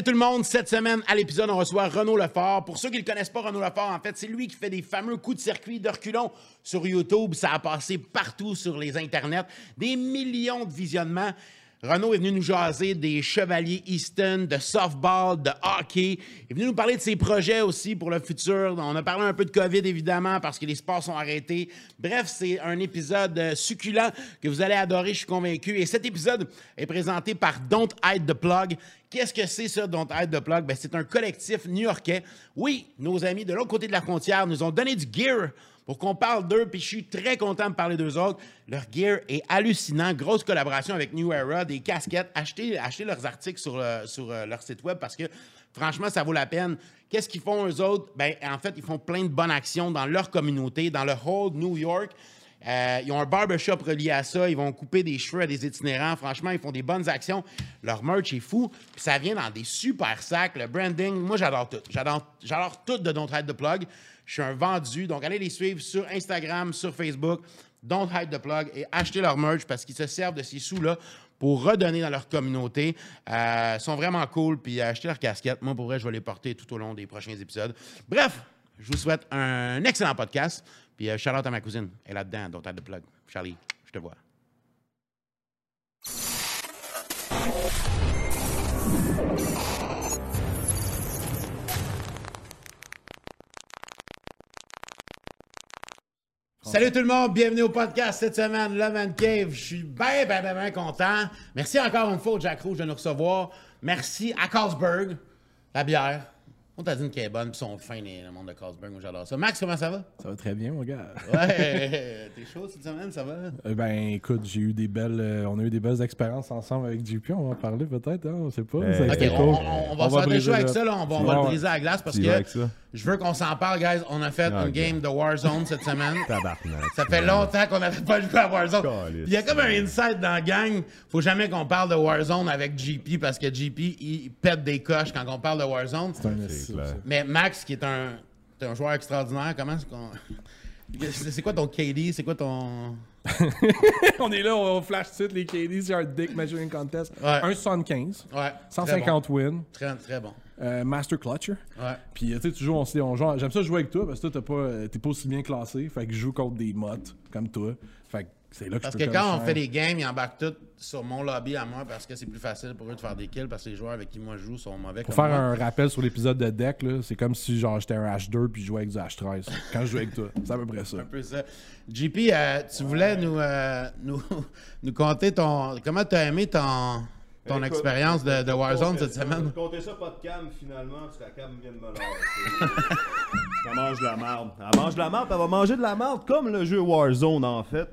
Salut tout le monde, cette semaine à l'épisode, on reçoit Renaud Lefort. Pour ceux qui ne le connaissent pas, Renaud Lefort, en fait, c'est lui qui fait des fameux coups de circuit de reculons sur YouTube. Ça a passé partout sur les internets, des millions de visionnements. Renaud est venu nous jaser des chevaliers Easton, de softball, de hockey. Il est venu nous parler de ses projets aussi pour le futur. On a parlé un peu de COVID, évidemment, parce que les sports sont arrêtés. Bref, c'est un épisode euh, succulent que vous allez adorer, je suis convaincu. Et cet épisode est présenté par Don't Hide the Plug. Qu'est-ce que c'est ça, Don't Hide the Plug? Ben, c'est un collectif new-yorkais. Oui, nos amis de l'autre côté de la frontière nous ont donné du gear pour qu'on parle d'eux, puis je suis très content de parler d'eux autres. Leur gear est hallucinant. Grosse collaboration avec New Era, des casquettes. Achetez, leurs articles sur, sur euh, leur site web parce que franchement, ça vaut la peine. Qu'est-ce qu'ils font eux autres? Ben, en fait, ils font plein de bonnes actions dans leur communauté, dans le whole New York. Euh, ils ont un barbershop relié à ça. Ils vont couper des cheveux à des itinérants. Franchement, ils font des bonnes actions. Leur merch est fou. Puis ça vient dans des super sacs. Le branding, moi, j'adore tout. J'adore tout de Don't Hide the Plug. Je suis un vendu. Donc, allez les suivre sur Instagram, sur Facebook. Don't hide the plug et achetez leur merch parce qu'ils se servent de ces sous-là pour redonner dans leur communauté. Euh, sont vraiment cool. Puis achetez leur casquette. Moi, pour vrai, je vais les porter tout au long des prochains épisodes. Bref, je vous souhaite un excellent podcast. Puis euh, shout out à ma cousine. Elle est là-dedans. Don't hide the plug. Charlie, je te vois. Salut tout le monde, bienvenue au podcast cette semaine, Le Man Cave. Je suis bien, bien, bien, bien content. Merci encore une fois Jack Rouge de nous recevoir. Merci à Carlsberg, la bière. On t'a dit qu'elle est bonne, puis sont fins, le monde de Carlsberg. Moi, j'adore ça. Max, comment ça va? Ça va très bien, mon gars. Ouais, t'es chaud cette semaine, ça va? Euh, ben, écoute, j'ai eu des belles. euh, on a eu des belles expériences ensemble avec JP. On va en parler peut-être, hein? On sait pas. Ok, on, cool. on- on va faire des choses avec ça, là. On va, on va Ouais, le briser à la glace parce que avec ça? Je veux qu'on s'en parle, guys. On a fait Ah, une ok. game de Warzone cette semaine. Tabarnak. Ça fait longtemps qu'on n'avait pas joué à Warzone. Caliste. Il y a comme un insight dans la gang. Faut jamais qu'on parle de Warzone avec JP parce que JP, il pète des coches quand on parle de Warzone. C'est C'est. Mais Max, qui est un, un joueur extraordinaire, comment est-ce qu'on. C'est c'est quoi ton KD? C'est quoi ton. on est là, on flash tout les KD sur un Dick Measuring Contest. Ouais. 1,75. Ouais. 150 wins. Très, très bon. Euh, Master Clutcher. Ouais. Puis, tu sais, tu joues, on, on joue- J'aime ça jouer avec toi parce que toi, t'as pas, euh, t'es pas aussi bien classé. Fait que je joue contre des mottes comme toi. Fait que c'est là que Parce je que quand on fait des games, ils embarquent tout sur mon lobby à moi parce que c'est plus facile pour eux de faire des kills parce que les joueurs avec qui moi je joue sont mauvais. Pour comme faire moi. un rappel sur l'épisode de deck, là, c'est comme si genre j'étais un H2 puis je jouais avec du H13. Quand je jouais avec toi. C'est à peu près ça. un peu ça. JP, euh, tu voulais nous, euh, nous, nous conter ton. Comment tu as aimé ton, ton expérience de, de Warzone cette semaine? Comptez ça pas de cam finalement, parce que la cam vient de me lâcher. Elle mange de la merde. Elle mange de la merde, elle va manger de la merde comme le jeu Warzone en fait.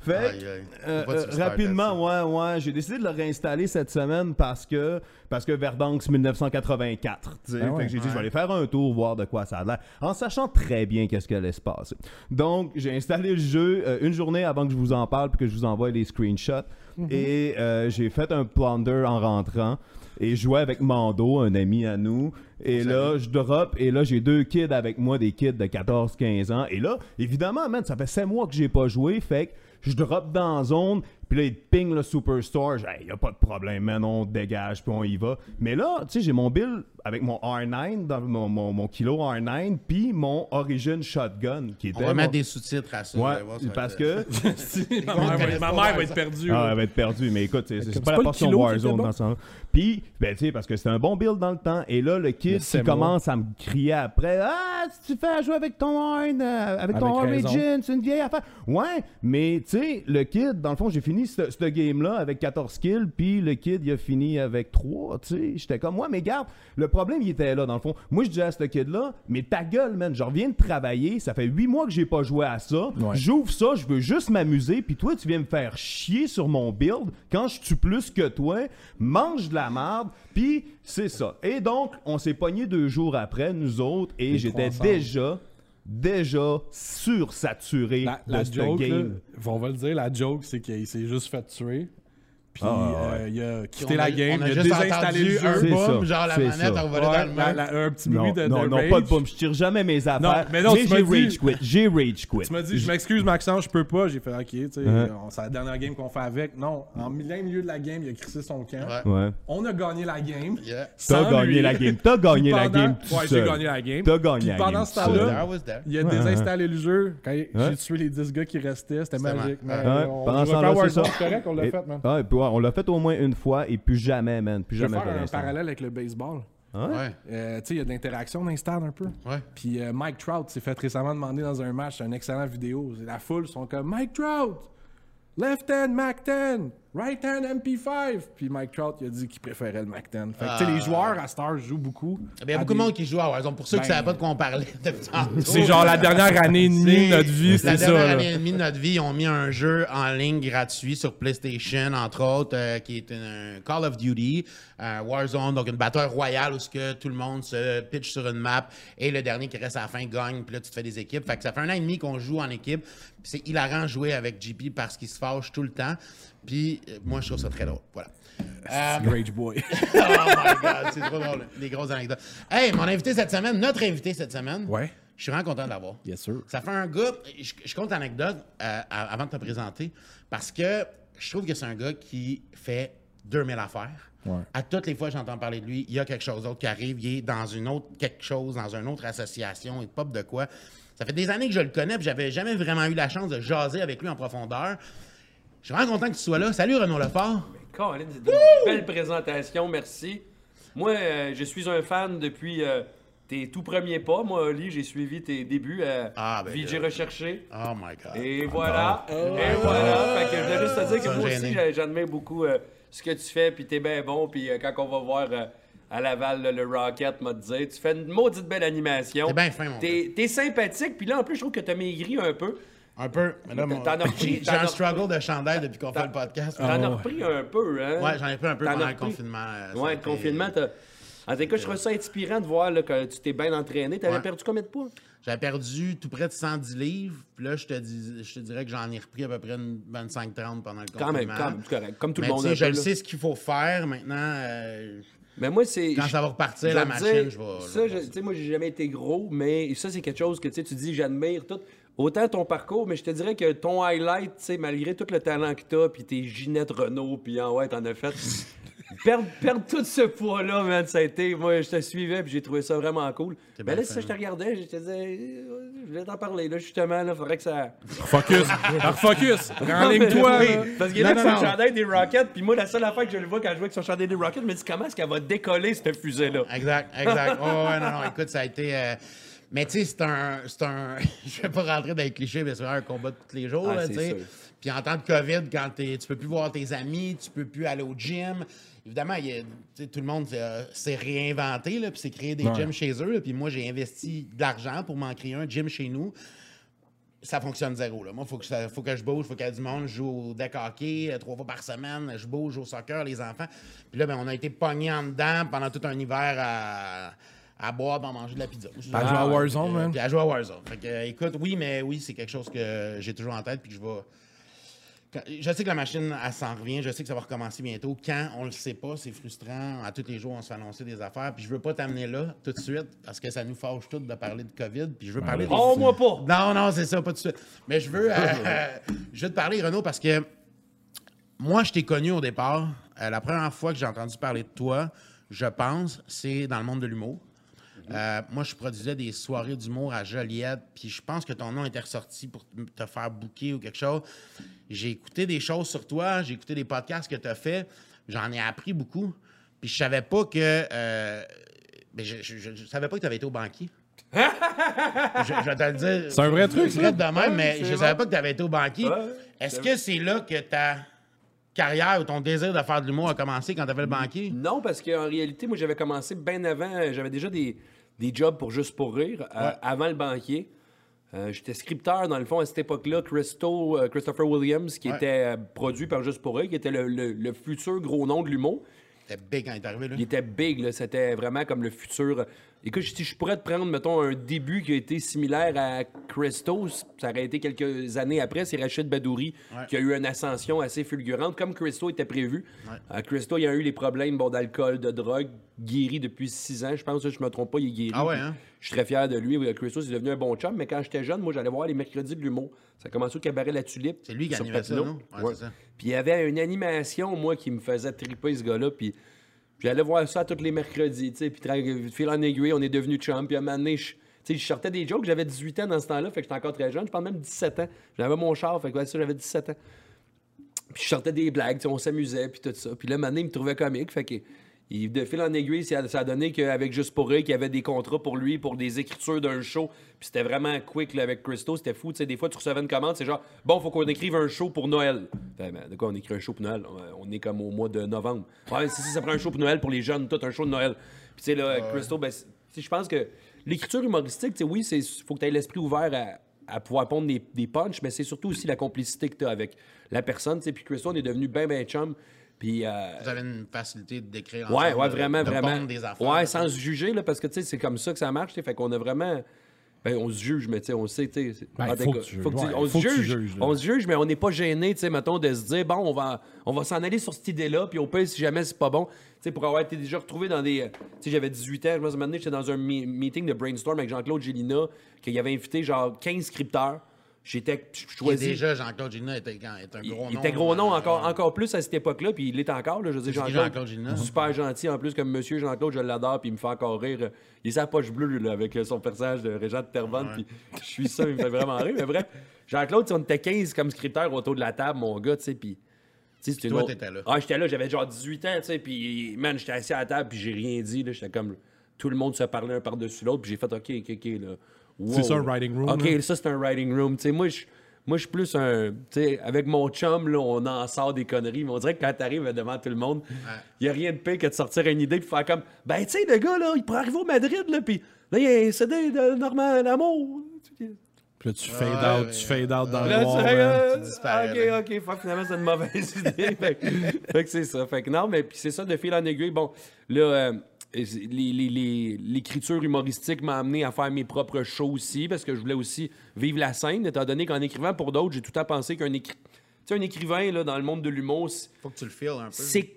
Fait Aïe, aïe. euh, euh, rapidement, ouais, ouais, j'ai décidé de le réinstaller cette semaine parce que parce que Verdansk 1984. tu sais. Ah ouais. fait que j'ai dit, je vais Ouais. aller faire un tour, voir de quoi ça a l'air, en sachant très bien qu'est-ce qui allait se passer. Donc, j'ai installé le jeu euh, une journée avant que je vous en parle puis que je vous envoie les screenshots. Et euh, j'ai fait un plunder en rentrant. Et jouais avec Mando, un ami à nous. Et là, je drop. Et là, j'ai deux kids avec moi, des kids de 14-15 ans. Et là, évidemment, man, ça fait 7 mois que j'ai pas joué. Fait que je drop dans la zone. Puis là, il ping le Superstore. J'ai, hey, y a pas de problème, man, on dégage, puis on y va. Mais là, tu sais, j'ai mon build avec mon R9, dans mon, mon, mon kilo R9, puis mon Origin Shotgun, qui était. On va mon- mettre des sous-titres à ça. Ouais, voir, parce que. ma mère, va, ma mère être perdue. Ah, elle va être perdue, mais écoute, c'est, c'est c'est pas pas la portion Warzone bon? dans ce sens. Puis, ben, tu sais, parce que c'était un bon build dans le temps. Et là, le kid, il commence à me crier après Ah, si tu fais à jouer avec ton Horn, euh, avec ton Avec raison. Origin, c'est une vieille affaire. Ouais, mais tu sais, le kid, dans le fond, j'ai fini ce ce game-là avec 14 kills, puis le kid, il a fini avec 3. Tu sais, j'étais comme Moi, mais garde, le problème, il était là, dans le fond. Moi, je disais à ce kid-là Mais ta gueule, man, je reviens de travailler, ça fait 8 mois que j'ai pas joué à ça. Ouais. J'ouvre ça, je veux juste m'amuser, puis toi, tu viens me faire chier sur mon build quand je tue plus que toi, mange de la merde, puis c'est ça. Et donc, on s'est pogné deux jours après, nous autres, et j'étais déjà, déjà sursaturé La, de la ce joke, là, on va le dire, la joke, c'est qu'il s'est juste fait tuer. Puis Ah, euh, il a quitté la game, on a il a juste désinstallé un boom, ça, genre la manette ça. envolée Ouais, dans le la- mur. la- un petit Non, bruit de, non, de non, rage. pas de boom. Je tire jamais mes affaires. mais non, tu m'as j'ai rage quit. J'ai rage quit. Tu m'as dit, je m'excuse Maxence, je peux pas. J'ai fait, ok, tu sais, on- c'est la dernière game qu'on fait avec. Non, en plein milieu de la game, il a crissé son camp. On a gagné la game. T'as gagné la game. T'as gagné la pendant- game Ouais, j'ai gagné la game. T'as gagné la pendant game ce I was temps-là. Il a désinstallé le jeu. Quand j'ai tué les 10 gars qui restaient, c'était magique. pendant ce temps-là, c'est Warzone, ça. c'est correct, on l'a fait, man. Ouais, on l'a fait au moins une fois et plus jamais, man. Plus Je vais jamais faire un l'instant. parallèle avec le baseball. Hein? Ouais. Euh, tu sais, il y a de l'interaction dans les stades un peu. Ouais. Puis euh, Mike Trout s'est fait récemment demander dans un match, c'est une excellente vidéo. La foule sont comme Mike Trout, left hand Mac 10, right hand MP5. Puis Mike Trout, il a dit qu'il préférait le Mac 10. Fait que tu sais, les joueurs à Star jouent beaucoup. Il y a beaucoup de des- monde qui joue à Warzone. Pour ceux qui Ben, ne savaient pas de quoi on parlait. C'est genre la dernière année et demie de notre vie, La c'est ça. dernière là. année et demie de notre vie, ils ont mis un jeu en ligne gratuit sur PlayStation, entre autres, euh, qui est un Call of Duty, euh, Warzone, donc une bataille royale où ce que tout le monde se pitch sur une map et le dernier qui reste à la fin gagne, puis là tu te fais des équipes. Fait que ça fait un an et demi qu'on joue en équipe. Puis c'est hilarant de jouer avec JP parce qu'il se fâche tout le temps. Puis euh, moi je trouve ça très drôle. Voilà. Euh, Rage Boy. oh my god, c'est trop drôle. Les grosses anecdotes. Hey, mon invité cette semaine, notre invité cette semaine. Ouais. Je suis vraiment content de l'avoir. Yes, sir. Ça fait un gars, je, je compte l'anecdote euh, avant de te présenter, parce que je trouve que c'est un gars qui fait 2000 affaires. Ouais. À toutes les fois que j'entends parler de lui, il y a quelque chose d'autre qui arrive, il est dans une autre quelque chose, dans une autre association, il pop de quoi. Ça fait des années que je le connais, puis j'avais jamais vraiment eu la chance de jaser avec lui en profondeur. Je suis vraiment content que tu sois là. Salut Renaud Lefort. Colin, c'est une belle présentation, merci. Moi, euh, je suis un fan depuis euh, tes tout premiers pas. Moi, Oli, j'ai suivi tes débuts à Ah, ben VJ là. Recherché. Oh my god. Et voilà. Et voilà. Fait que je voulais juste te dire que moi aussi, j'a- j'admire beaucoup euh, ce que tu fais, puis t'es bien bon. Puis euh, quand on va voir euh, à Laval le, le Rocket, m'a dit, tu fais une maudite belle animation. T'es bien fin, mon t'es sympathique, puis là, en plus, je trouve que t'as maigri un peu. Un peu. T'en as j'ai un struggle de chandail depuis qu'on fait le podcast. T'en as repris un peu, hein? Ouais, j'en ai pris un peu pendant le confinement. euh, Ouais, le confinement, t'as. En tout cas, je trouve ça inspirant de voir là, que tu t'es bien entraîné. T'avais Ouais. perdu combien de poids? J'avais perdu tout près de 110 livres. Puis là, je te, dis, je te dirais que j'en ai repris à peu près une 25-30 pendant le confinement. quand même, c'est correct. Comme tout Mais le tu monde. je le sais ce qu'il faut faire. Maintenant, euh, Mais moi, c'est. quand ça va repartir, la machine, dire, je vais... Ça, je- tu moi, j'ai jamais été gros, mais ça, c'est quelque chose que tu sais, tu dis, j'admire tout. Autant ton parcours, mais je te dirais que ton highlight, tu sais, malgré tout le talent que t'as, puis tes Ginette Renault, puis en ouais, t'en as fait. perdre, perdre tout ce poids-là, man, ça a été. Moi, je te suivais, puis j'ai trouvé ça vraiment cool. Mais bien là, si je te regardais, je te disais, euh, je voulais t'en parler, là, justement, là, faudrait que ça. Focus. Focus. Renligne-toi. Parce qu'il est son non. chandail des Rockets, puis moi, la seule affaire que je le vois quand je vois avec son chandail des Rockets, je me dis comment est-ce qu'elle va décoller cette fusée-là? Exact, exact. Oh, ouais, non, non, écoute, ça a été. euh, Mais tu sais, c'est un. C'est un... je vais pas rentrer dans les clichés, mais c'est un combat de tous les jours, Ah, tu sais. Puis en temps de COVID, quand t'es- tu peux plus voir tes amis, tu peux plus aller au gym. Évidemment, il y a- tout le monde euh, s'est réinventé, là, puis s'est créé des Ouais. gyms chez eux. Puis moi, j'ai investi de l'argent pour m'en créer un gym chez nous. Ça fonctionne zéro. Là. Moi, il faut, que ça- faut que je bouge, il faut qu'il y ait du monde. Je joue au deck hockey euh, trois fois par semaine. Je bouge, je joue au soccer, les enfants. Puis là, ben, on a été pognés en dedans pendant tout un hiver à, à boire, à manger de la pizza. À jouer à Warzone, euh, man. Puis à jouer à Warzone. Fait que, euh, écoute, oui, mais oui, c'est quelque chose que j'ai toujours en tête. Puis que je vais. Je sais que la machine, elle s'en revient. Je sais que ça va recommencer bientôt. Quand, on le sait pas, c'est frustrant. À tous les jours, on se fait annoncer des affaires. Puis je veux pas t'amener là tout de suite parce que ça nous fâche tout de parler de COVID. Puis je veux parler des- Oh, moi pas! non, non, c'est ça, pas tout de suite. Mais je veux, euh, je veux te parler, Renaud, parce que moi, je t'ai connu au départ. Euh, la première fois que j'ai entendu parler de toi, je pense, c'est dans le monde de l'humour. Euh, moi, je produisais des soirées d'humour à Joliette, puis je pense que ton nom était ressorti pour te faire booker ou quelque chose. J'ai écouté des choses sur toi, j'ai écouté des podcasts que tu as fait, j'en ai appris beaucoup, puis je savais pas que. euh, ben, je, je- je- je savais pas que tu avais été au banquier. je, je vais te le dire. C'est un vrai truc, ça. de même, mais je savais pas que tu avais été au banquier. Ouais, Est-ce que c'est là que ta carrière ou ton désir de faire de l'humour a commencé quand tu avais le banquier? Non, parce qu'en réalité, moi, j'avais commencé bien avant. euh, J'avais déjà des, des jobs pour Juste pour rire, euh, Ouais. avant le banquier. Euh, J'étais scripteur, dans le fond, à cette époque-là. Christo, euh, Christopher Williams, qui Ouais. était euh, produit par Juste pour rire, qui était le, le- le futur gros nom de l'humour. C'était big quand il est arrivé, là. Il était big, là. C'était vraiment comme le futur. Écoute, si je pourrais te prendre, mettons, un début qui a été similaire à Christos, ça aurait été quelques années après, c'est Rachid Badouri Ouais. qui a eu une ascension assez fulgurante, comme Christo était prévu. Euh, Christo, il a eu les problèmes bon, d'alcool, de drogue, guéri depuis six ans, je pense, je me trompe pas, il est guéri. Ah ouais, hein? Je suis très fier de lui. Christo, c'est devenu un bon chum, mais quand j'étais jeune, moi, j'allais voir les mercredis de l'humour. Ça a commencé au cabaret La Tulipe. C'est lui qui animait ça, non? Ouais, Ouais. ça. Puis il y avait une animation, moi, qui me faisait triper ce gars-là. Puis j'allais voir ça tous les mercredis, tu sais. Puis fil en aiguille, on est devenus chum. Puis à un moment donné, je, je sortais des jokes. J'avais 18 ans dans ce temps-là, fait que j'étais encore très jeune. Je pense même 17 ans. J'avais mon char, fait que ouais, ça, j'avais 17 ans. Puis je sortais des blagues, on s'amusait, puis tout ça. Puis là, maintenant, il me trouvait comique, fait que... Il, de fil en aiguille, ça, ça a donné qu'avec Juste pour rire, qu'il y avait des contrats pour lui, pour des écritures d'un show. Puis c'était vraiment quick là, avec Christo, c'était fou. Tu sais, des fois, tu recevais une commande, c'est genre, bon, faut qu'on écrive un show pour Noël. Fait, ben, de quoi on écrit un show pour Noël? On- est comme au mois de novembre. Ouais, si, si, ça prend un show pour Noël pour les jeunes, tout un show de Noël. Puis tu sais, là, Christo, ben, je pense que l'écriture humoristique, tu sais, oui, il faut que tu aies l'esprit ouvert à, à pouvoir pondre des, des punchs, mais c'est surtout aussi la complicité que tu as avec la personne. Puis Christo, on est devenu ben, ben chum. Puis. euh, Vous avez une facilité de décrire Ouais, ouais, de- vraiment, de vraiment. pondre des affaires. ouais, sans se juger, là, parce que, tu sais, c'est comme ça que ça marche, fait qu'on a vraiment... Ben, on se juge, mais tu sais, on sait, tu sais... Ben, en faut tout que cas, tu- faut que tu- ouais, on faut se juge, juges, on se juge, mais on n'est pas gêné, tu sais, mettons, de se dire, bon, on va, on va s'en aller sur cette idée-là, puis au pire, si jamais c'est pas bon, tu sais, pour avoir été déjà retrouvé dans des... euh, Tu sais, j'avais 18 ans, je me souviens, j'étais dans un meeting de brainstorm avec Jean-Claude Gélina, qu'il avait invité, genre, 15 scripteurs. J'étais choisi... déjà, Jean-Claude Gina était, un Il, gros il nom. était gros nom euh, encore, ouais. encore plus à cette époque-là, puis il l'est encore. Là, je qui, Jean-Claude, Gélina? super gentil en plus, comme monsieur Jean-Claude, je l'adore, puis il me fait encore rire. Il est sa poche bleue là, avec son personnage de Régent de Terrebonne, puis je suis ça, il me fait vraiment rire. Mais bref, Jean-Claude, on était 15 comme scripteurs autour de la table, mon gars, tu sais, puis. tu sais, c'était Toi, autre- t'étais là. Ah, j'étais là, j'avais genre 18 ans, tu sais, puis man, j'étais assis à la table, puis j'ai rien dit, là, j'étais comme. Tout le monde se parlait un par-dessus l'autre, puis j'ai fait OK, OK, OK, là. Wow, C'est ça, un writing room, OK, là? ça, c'est un writing room. Tu sais, moi, je. Moi, je suis plus un. Tu sais, avec mon chum, là, on en sort des conneries. Mais on dirait que quand t'arrives devant tout le monde, il n'y a rien de pire que de sortir une idée et faire comme. Ben, tu sais, le gars, là, il pourrait arriver au Madrid, là, puis là, il y a un CD de Normand Lamour. Puis là, tu fade Ouais, out, ouais. tu fade out dans Là, le noir. fais, euh, tu disparais, là. ok, ok, fuck, finalement, c'est une mauvaise idée. fait, que- fait que c'est ça. Fait que non, mais puis c'est ça, de fil en aiguille. Bon, là, euh, l'écriture humoristique m'a amené à faire mes propres shows aussi, parce que je voulais aussi vivre la scène, étant donné qu'en écrivant pour d'autres, j'ai tout le temps pensé qu'un écri- un écrivain, là, dans le monde de l'humour, c'est- Faut que tu le files un peu. c'est.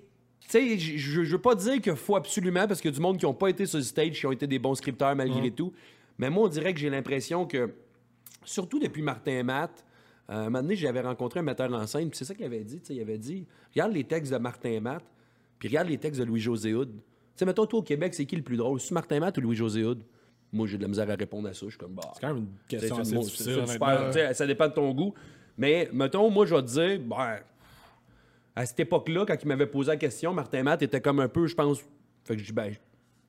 Sais, je, veux pas dire qu'il faut absolument, parce qu'il y a du monde qui ont pas été sur le stage, qui ont été des bons scripteurs malgré tout. Mais moi, on dirait que j'ai l'impression que, surtout depuis Martin Matt, euh, un moment donné, j'avais rencontré un metteur en scène, puis c'est ça qu'il avait dit. Il avait dit Regarde les textes de Martin Matt, puis regarde les textes de Louis-José Hood. Tu sais, mettons, toi au Québec, c'est qui le plus drôle? C'est Martin Matt ou Louis-José Hood Moi, j'ai de la misère à répondre à ça. Je suis comme, bah. C'est quand même une question assez difficile, super, ça dépend de ton goût. Mais, mettons, moi, je vais te dire, ben, à cette époque-là, quand il m'avait posé la question, Martin Matt était comme un peu, je pense. Fait que je dis, ben,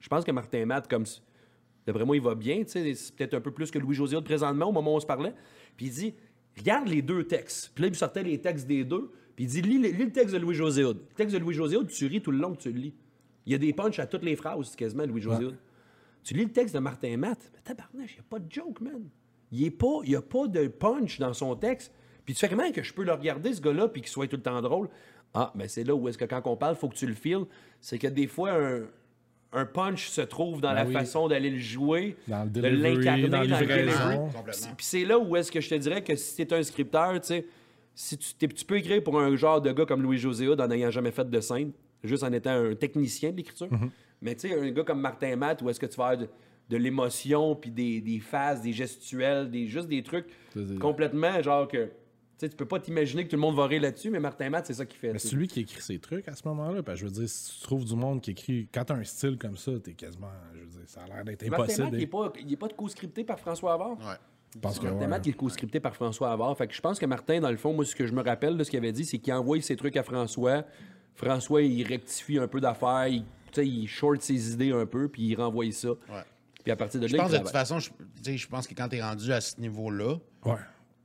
je pense que Martin Matt, comme. D'après moi, il va bien, tu sais, c'est peut-être un peu plus que Louis-José Hood présentement, au moment où on se parlait. Puis il dit, regarde les deux textes. Puis là, il me sortait les textes des deux. Puis il dit, lis, lis le texte de Louis-José Hood. Le texte de Louis-José Hood, tu ris tout le long que tu le lis. Il y a des punchs à toutes les phrases, quasiment, Louis-José. Tu lis le texte de Martin Matt, mais tabarnache, il n'y a pas de joke, man. Il n'y a pas de punch dans son texte. Puis tu fais comment que je peux le regarder, ce gars-là, puis qu'il soit tout le temps drôle? Ah, mais c'est là où est-ce que quand on parle, il faut que tu le files. C'est que des fois, un, un punch se trouve dans Ben la oui. façon d'aller le jouer, Dans le de l'incarner, dans dans, la le delivery. Puis c'est là où est-ce que je te dirais que si tu es un scripteur, tu sais, si tu, t'es- tu peux écrire pour un genre de gars comme Louis-José Hood en n'ayant jamais fait de scène, juste en étant un technicien de l'écriture. Mm-hmm. Mais tu sais, un gars comme Martin Matt, où est-ce que tu vas avoir de, de l'émotion, puis des, des phases, des gestuels, des, juste des trucs complètement genre que. Tu sais, tu peux pas t'imaginer que tout le monde va rire là-dessus, mais Martin Matt, c'est ça qu'il fait. Mais c'est lui qui écrit ses trucs à ce moment-là. Parce je veux dire, si tu trouves du monde qui écrit. Quand t'as un style comme ça, t'es quasiment. Je veux dire, ça a l'air d'être Martin impossible. Matt, il n'est pas, il est pas co-scripté par François Havard. Ouais. Je pense que. Martin ouais. Matt, il est co-scripté par François Havard. Fait que je pense que Martin, dans le fond, moi, ce que je me rappelle de ce qu'il avait dit, c'est qu'il envoie ses trucs à François. François, il rectifie un peu d'affaires, il, tu sais, il short ses idées un peu, puis il renvoie ça. Ouais. Puis à partir de Je là, pense il de toute façon, je, tu sais, je pense que quand tu es rendu à ce niveau-là, Ouais.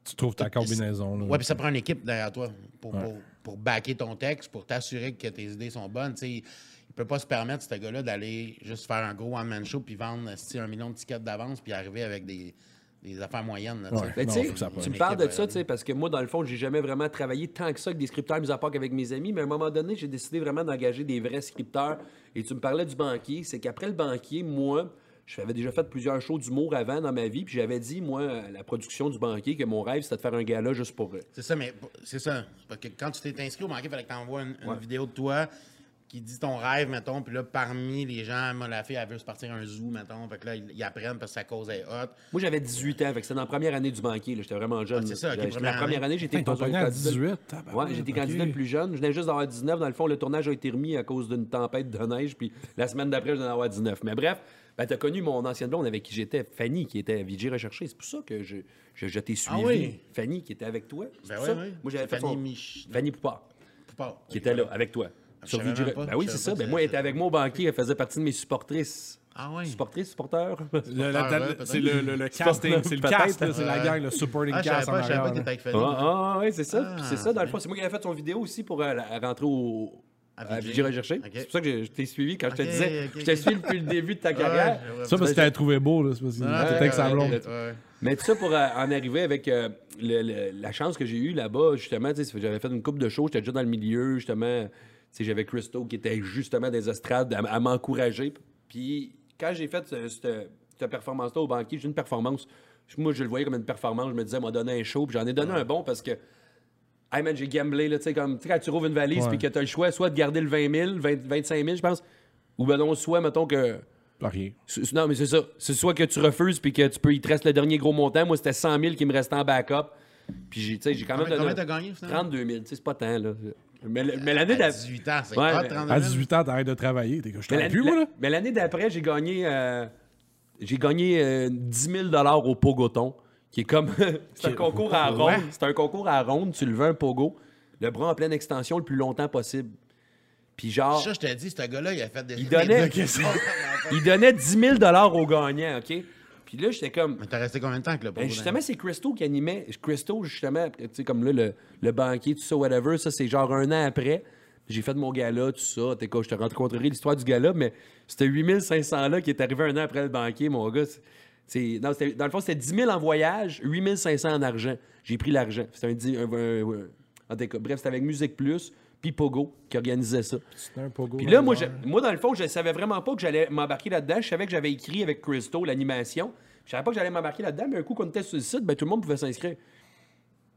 Tu trouves ta combinaison. Là. ouais, puis ça prend une équipe derrière toi pour, pour, pour backer ton texte, pour t'assurer que tes idées sont bonnes. Tu sais, il peut pas se permettre, ce gars-là, d'aller juste faire un gros one-man show puis vendre un million de tickets d'avance puis arriver avec des, des affaires moyennes. Là, tu. Ouais. Non, ça me parles de ça, euh, tu sais, parce que moi, dans le fond, j'ai jamais vraiment travaillé tant que ça avec des scripteurs, mis à part qu'avec mes amis, mais à un moment donné, j'ai décidé vraiment d'engager des vrais scripteurs. Et tu me parlais du banquier, c'est qu'après le banquier, moi, j'avais déjà fait plusieurs shows d'humour avant dans ma vie, puis j'avais dit, moi, à la production du banquier, que mon rêve, c'était de faire un gala juste pour eux. C'est ça, mais c'est ça. Parce que quand tu t'es inscrit au banquier, il fallait que tu envoies une, une vidéo de toi qui dit ton rêve, mettons. Puis là, parmi les gens, moi, la fille, elle veut se partir un zoo, mettons. Fait que là, ils, ils apprennent parce que sa cause est hot. Moi, j'avais 18 ans, fait que c'était dans la première année du banquier, là, j'étais vraiment jeune. Ah, c'est ça, ok, J'étais- j'étais- première la première année. année, j'étais candidat- 18. Ouais, j'étais candidat le plus jeune. Je venais juste d'avoir 19. Dans le fond, le tournage a été remis à cause d'une tempête de neige. Puis la semaine d'après, je venais d'avoir 19. Mais bref, ben, tu as connu mon ancienne blonde avec qui j'étais, Fanny, qui était à VJ Recherché. C'est pour ça que je, je, je t'ai suivi. Ah oui? Fanny, qui était avec toi. Ben oui, ça? oui. Moi, j'avais fait Fanny son- Mich- Fanny Poupard, Poupard. qui était là, avec toi. Ben oui, c'est ça. Ben moi, elle était avec moi au banquier. Elle faisait partie de mes supportrices. Ah oui. Ouais, la- peut-être. c'est le, le, le casting, c'est le cast, c'est la gang, le supporting Ah, je savais cast en pas, pas avec. Ah, ah, ouais, c'est ça. Ah, c'est ça, dans le c'est fond. C'est moi qui avais fait son vidéo aussi pour euh, la- rentrer au. À. VJ Recherché. C'est pour ça que je, je t'ai suivi quand je te disais. je te ok. suis depuis le début de ta carrière. Ouais, Ça, parce que t'avais trouvé beau, là. C'est parce que t'étais. Mais tout ça pour euh, en arriver avec euh, le- le- la chance que j'ai eue là-bas, justement, tu sais, j'avais fait une coupe de shows, j'étais déjà dans le milieu, justement. J'avais Christo qui était justement des estrades à, à m'encourager. Puis quand j'ai fait ce- cette, cette performance-là au banquier, j'ai eu une performance. Moi, je le voyais comme une performance. Je me disais, m'a donné un show, puis j'en ai donné un bon parce que. Hey man, j'ai gamblé, là, tu sais, comme, quand tu rouvres une valise, puis que tu as le choix soit de garder le 20 000, 20 25 000, je pense, ou ben non, soit, mettons que. Pas rien. Non, mais c'est ça. C'est soit que tu refuses puis que tu peux, il te reste le dernier gros montant. Moi, c'était 100 000 qui me restait en backup. Puis j'ai, tu sais, j'ai quand même Combien donné. combien t'as gagné, finalement? 32 000. Tu sais, c'est pas tant, là. Mais, l'année À d'après. 18 ans, c'est Ouais, 32 À 000. 18 ans, t'arrêtes de travailler. T'es que je l'année, plus, moi, là. mais l'année d'après, j'ai gagné, euh, j'ai gagné euh, 10 000 au Pogoton, qui est comme. c'est un concours à Ouais. ronde. C'est un concours à ronde. Tu le veux un Pogo, le bras en pleine extension le plus longtemps possible. Puis genre. Ça, je t'ai dit, ce gars-là, il a fait des. Il donnait- Il donnait 10 000 aux gagnants, OK? Puis là, j'étais comme. Mais t'as resté combien de temps avec le Ben, justement, c'est Christo qui animait. Christo, justement, tu sais, comme là, le, le banquier, tout ça, whatever, ça, c'est genre un an après. J'ai fait mon gala, tout ça. T'es quoi, je te rencontrerai l'histoire du gala, mais c'était 8500-là qui est arrivé un an après le banquier, mon gars. C'est- non, dans le fond, c'était 10 000 en voyage, 8500 en argent. J'ai pris l'argent. C'était un, un- un- un- en bref, c'était avec Musique Plus, puis Pogo qui organisait ça. C'était un pogo. Puis là, moi, je- moi, dans le fond, je savais vraiment pas que j'allais m'embarquer là-dedans. Je savais que j'avais écrit avec Christo l'animation. Je savais pas que j'allais m'embarquer là-dedans, mais un coup qu'on était sur le site, ben, tout le monde pouvait s'inscrire.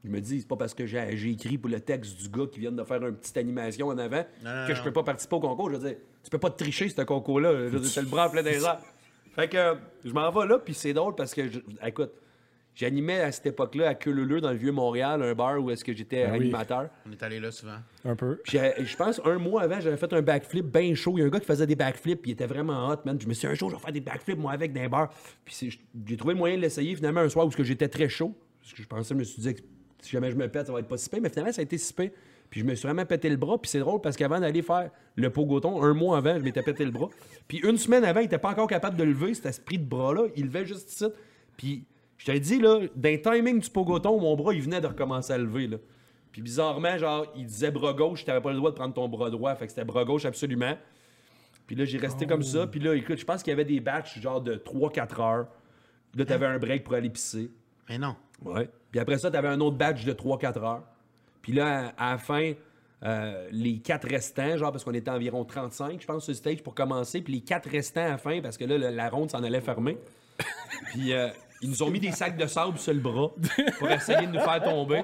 Je me dis, c'est pas parce que j'ai j'ai écrit pour le texte du gars qui vient de faire une petite animation en avant non, que je non. peux pas participer au concours. Je veux dire, tu peux pas te tricher, ce concours-là. Je veux dire, le bras en plein des airs. Fait que euh, je m'en vais là, puis c'est drôle parce que, je- écoute, j'animais à cette époque-là à Queuleleu dans le Vieux-Montréal, un bar où est-ce que j'étais Ben oui. animateur. On est allé là souvent. Un peu. Je pense, un mois avant, j'avais fait un backflip bien chaud. Il y a un gars qui faisait des backflips, puis il était vraiment hot, man. Je me suis dit, un jour, je vais faire des backflips, moi, avec des bars. Puis j'ai trouvé le moyen de l'essayer, finalement, un soir où j'étais très chaud. Parce que je pensais, je me suis dit, que si jamais je me pète, ça va être pas si pire. Mais finalement, ça a été si pire. Puis je me suis vraiment pété le bras. Puis c'est drôle parce qu'avant d'aller faire le pogoton, un mois avant, je m'étais pété le bras. Puis une semaine avant, il était pas encore capable de lever cet esprit de bras-là. Il levait juste ici. Puis je te dit, là, d'un timing du pogoton, mon bras, il venait de recommencer à lever, là. Puis bizarrement, genre, il disait bras gauche, t'avais pas le droit de prendre ton bras droit. Fait que c'était bras gauche absolument. Puis là, j'ai resté comme ça. Puis là, écoute, je pense qu'il y avait des batchs genre de 3-4 heures. Là, t'avais un break pour aller pisser. Mais non. Ouais. Puis après ça, t'avais un autre batch de 3-4 heures. Puis là, à à la fin, euh, les quatre restants, genre parce qu'on était environ 35, je pense, sur le stage pour commencer. Puis les quatre restants à la fin, parce que là, le- la ronde s'en allait fermer. Puis euh, ils nous ont mis des sacs de sable sur le bras pour essayer de nous faire tomber.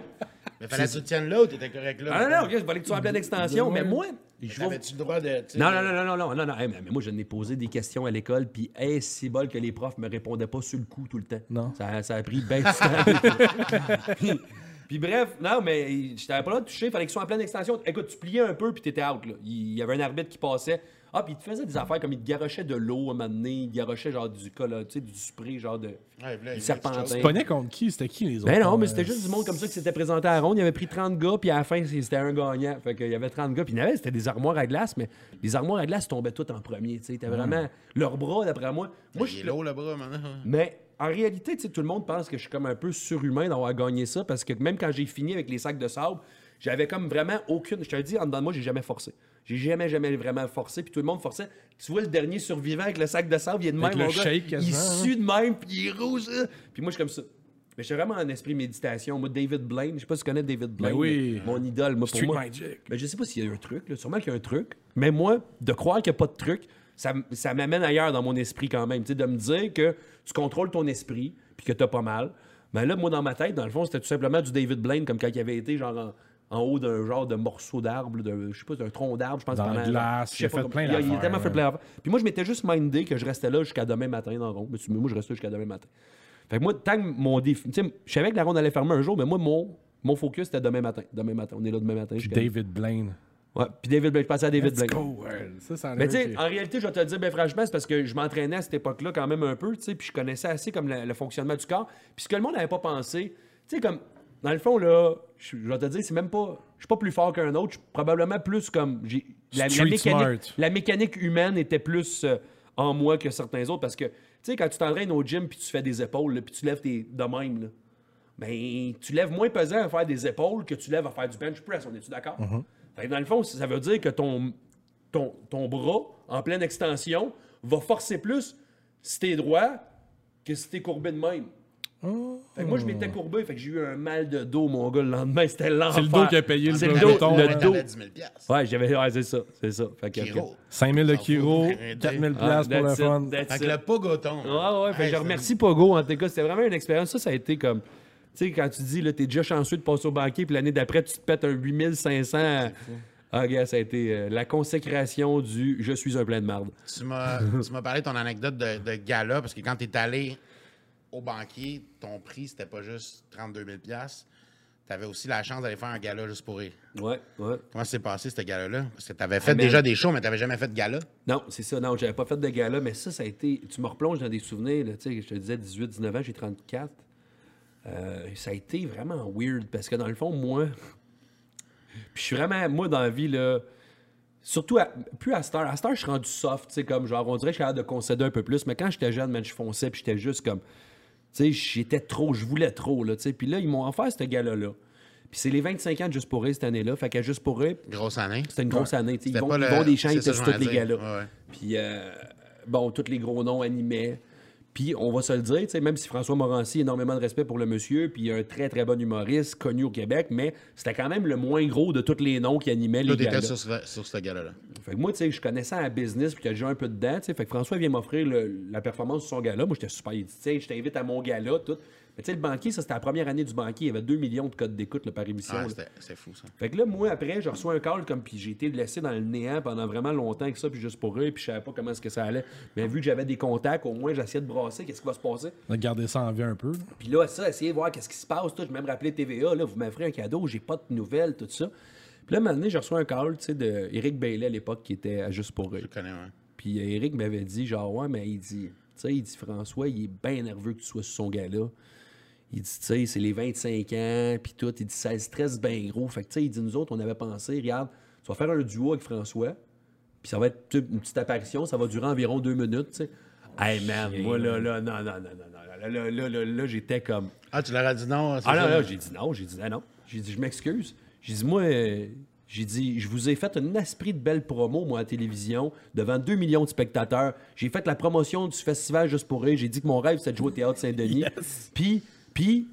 Mais fallait que tu tiennes là ou t'étais correct là? Ah non, non, ok, il fallait que tu sois en pleine extension. Mais moi, je vais Avais-tu le droit de. tu non, non, non, non, non, non, non, non. Hey, mais, mais moi, je n'ai posé des questions à l'école, puis hey, c'est bol que les profs me répondaient pas sur le coup tout le temps. Non. Ça, ça a pris bien du temps. puis, puis bref, non, mais je t'avais pas là de toucher, il fallait qu'ils soient en pleine extension. Écoute, tu pliais un peu, puis t'étais out, là. Il y avait un arbitre qui passait. Ah, puis il te faisait des affaires comme il te garochait de l'eau à un moment donné, il te garochait genre du cola, tu sais, du spray, genre de. Ouais, là, serpentin. Tu pognais contre qui? C'était qui les autres? Ben non, mais Euh, c'était juste du monde comme ça qui s'était présenté à la ronde. Il avait pris 30 gars, puis à la fin, c'était un gagnant. Fait qu'il y avait 30 gars. Puis il y en avait, c'était des armoires à glace, mais les armoires à glace tombaient toutes en premier. Tu sais, C'était vraiment leurs bras, d'après moi. Moi, Il je est lourd, le bras, maintenant. Mais en réalité, tu sais, tout le monde pense que je suis comme un peu surhumain d'avoir gagné ça, parce que même quand j'ai fini avec les sacs de sable, j'avais comme vraiment aucune. Je te le dis, en dedans de moi, j'ai jamais forcé. J'ai jamais, jamais vraiment forcé. Puis tout le monde forçait. Tu vois le dernier survivant avec le sac de sable, il est de même, Avec mon gars. il hein. sue de même, puis il est rouge. hein. Puis moi, je suis comme ça. Mais j'étais vraiment en esprit méditation. Moi, David Blaine, je sais pas si tu connais David Blaine. Ben oui. mais Mon idole, moi, pour Street moi. Magic. Ben, je sais pas s'il y a un truc, là. sûrement qu'il y a un truc. Mais moi, de croire qu'il n'y a pas de truc, ça, ça m'amène ailleurs dans mon esprit quand même. Tu sais, de me dire que tu contrôles ton esprit, puis que t'as pas mal. Mais là, moi, dans ma tête, dans le fond, c'était tout simplement du David Blaine, comme quand il avait été genre en, en haut d'un genre de morceau d'arbre, de, je sais pas, d'un tronc d'arbre, je pense. Dans la glace, il a fait plein il a- tellement fait plein. Puis moi, je m'étais juste mindé que je restais là jusqu'à demain matin dans le rond. Mais moi, je restais jusqu'à demain matin. Fait que moi, tant que mon défi. Tu sais, je savais que la ronde allait fermer un jour, mais moi, mon, mon focus, c'était demain matin. Demain matin. On est là demain matin. Puis David Blaine. Ouais, puis David Blaine, je pensais à David Let's Blaine. go, ouais. Ça, ça Mais tu sais, en réalité, je vais te le dire, ben franchement, c'est parce que je m'entraînais à cette époque-là quand même un peu, tu sais, puis je connaissais assez comme le, le fonctionnement du corps. Puis ce que le monde n'avait pas pensé, tu sais, comme, dans le fond, là, je, je vais te dire, c'est même pas, je suis pas plus fort qu'un autre, je suis probablement plus comme, j'ai, la, mécanique, smart. la mécanique humaine était plus euh, en moi que certains autres, parce que, tu sais, quand tu t'entraînes au gym, puis tu fais des épaules, puis tu lèves tes de même, là, ben, tu lèves moins pesant à faire des épaules que tu lèves à faire du bench press, on est-tu d'accord? Fait que dans le fond, ça veut dire que ton, ton, ton bras, en pleine extension, va forcer plus si t'es droit que si t'es courbé de même. Fait que moi, je m'étais courbé, fait que j'ai eu un mal de dos, mon gars, le lendemain. C'était l'enfer. C'est le dos qui a payé le C'est le dos, béton, le dos. T'avais 10 000 piastres. Ouais, j'avais. Ouais, c'est ça. C'est ça. Fait que. Kiro. 5000 de Kiro, arrêtez. 4000 Ah, places pour le fun. Fait que it. le pogoton. Ouais, ouais, fait que Hey, je remercie Pogo, en tout cas. C'était vraiment une expérience. Ça, ça a été comme. Tu sais, quand tu dis, là, t'es déjà chanceux de passer au banquier, puis l'année d'après, tu te pètes un 8500. Ah, gars, ça a été euh, la consécration du je suis un plein de marde. Tu m'as tu m'as parlé de ton anecdote de, de gala, parce que quand tu es allé au banquier, ton prix, c'était pas juste 32 000 Tu avais aussi la chance d'aller faire un gala juste pour rire. Ouais, ouais. Comment s'est passé, ce gala-là? Parce que tu avais fait déjà des shows, mais tu n'avais jamais fait de gala. Non, c'est ça. Non, j'avais pas fait de gala, mais ça, ça a été. Tu me replonges dans des souvenirs, là, tu sais, je te disais 18, 19 ans, j'ai 34. Euh, ça a été vraiment weird parce que dans le fond, moi. Puis je suis vraiment, moi, dans la vie, là. Surtout, à- plus à Star. À Star, je suis rendu soft, tu sais, comme genre, on dirait que je suis capable de concéder un peu plus, mais quand j'étais jeune, man, je fonçais, puis j'étais juste comme. J'étais trop, je voulais trop, là, tu sais. Puis là, ils m'ont offert ce gala-là. Puis c'est les 25 ans de Juste pour Rire cette année-là. Fait qu'à Juste pour Rire, Grosse année. c'était une grosse année. tu sais. Ils vont, ils des chaînes, ils testent tous les ouais. Puis, euh, bon, tous les gros noms animés. Puis, on va se le dire, même si François Morancy a énormément de respect pour le monsieur, puis un très, très bon humoriste, connu au Québec, mais c'était quand même le moins gros de tous les noms qui animaient les Toi, t'étais galas. sur, sur ce gala-là. Fait que moi, tu sais, je connaissais un business, puis que j'ai un peu dedans, tu sais. Fait que François vient m'offrir la performance sur son gala. Moi, j'étais super. Il dit, je t'invite à mon gala, tout. Mais tu sais, le banquier, ça, c'était la première année du banquier. Il y avait 2 millions de codes d'écoute là, par émission. Ah, c'était- c'est fou, ça. Fait que là, moi, après, je reçois un call comme, puis j'ai été laissé dans le néant pendant vraiment longtemps que ça, puis juste pour eux, puis je savais pas comment est-ce que ça allait. Mais vu que j'avais des contacts, au moins, j'essayais de brasser, qu'est-ce qui va se passer. On a gardé ça en vie un peu. Puis là, ça, essayer de voir qu'est-ce qui se passe. Tout. Je même rappelé TVA, là, vous m'offrez un cadeau, j'ai pas de nouvelles, tout ça. Puis là, donné, j'ai reçu un call, tu sais, de Eric Bailey à l'époque, qui était à Juste pour eux. Je connais, ouais. Puis euh, Eric m'avait dit, genre, ouais, mais il dit, tu sais, il dit, François, il est bien nerveux que tu sois sur son gars-là. Il dit, tu sais, c'est les 25 ans, puis tout. Il dit, ça le stresse bien gros. Fait que, tu sais, il dit, nous autres, on avait pensé, regarde, tu vas faire un duo avec François, puis ça va être une petite apparition, ça va durer environ deux minutes, tu sais. Hey, man, moi, là, là, non, non, non, non, non, là, là, là, là, là, j'étais comme, Ah, tu leur as dit non? c'est ah non, non, j'ai dit non, j'ai dit ah non. J'ai dit je m'excuse. J'ai dit moi, euh, j'ai dit je vous ai fait un esprit de belle promo, moi, à la télévision, devant 2 millions de spectateurs. J'ai fait la promotion du festival juste pour rire. J'ai dit que mon rêve, c'était de jouer au Théâtre Saint-Denis. Puis, puis,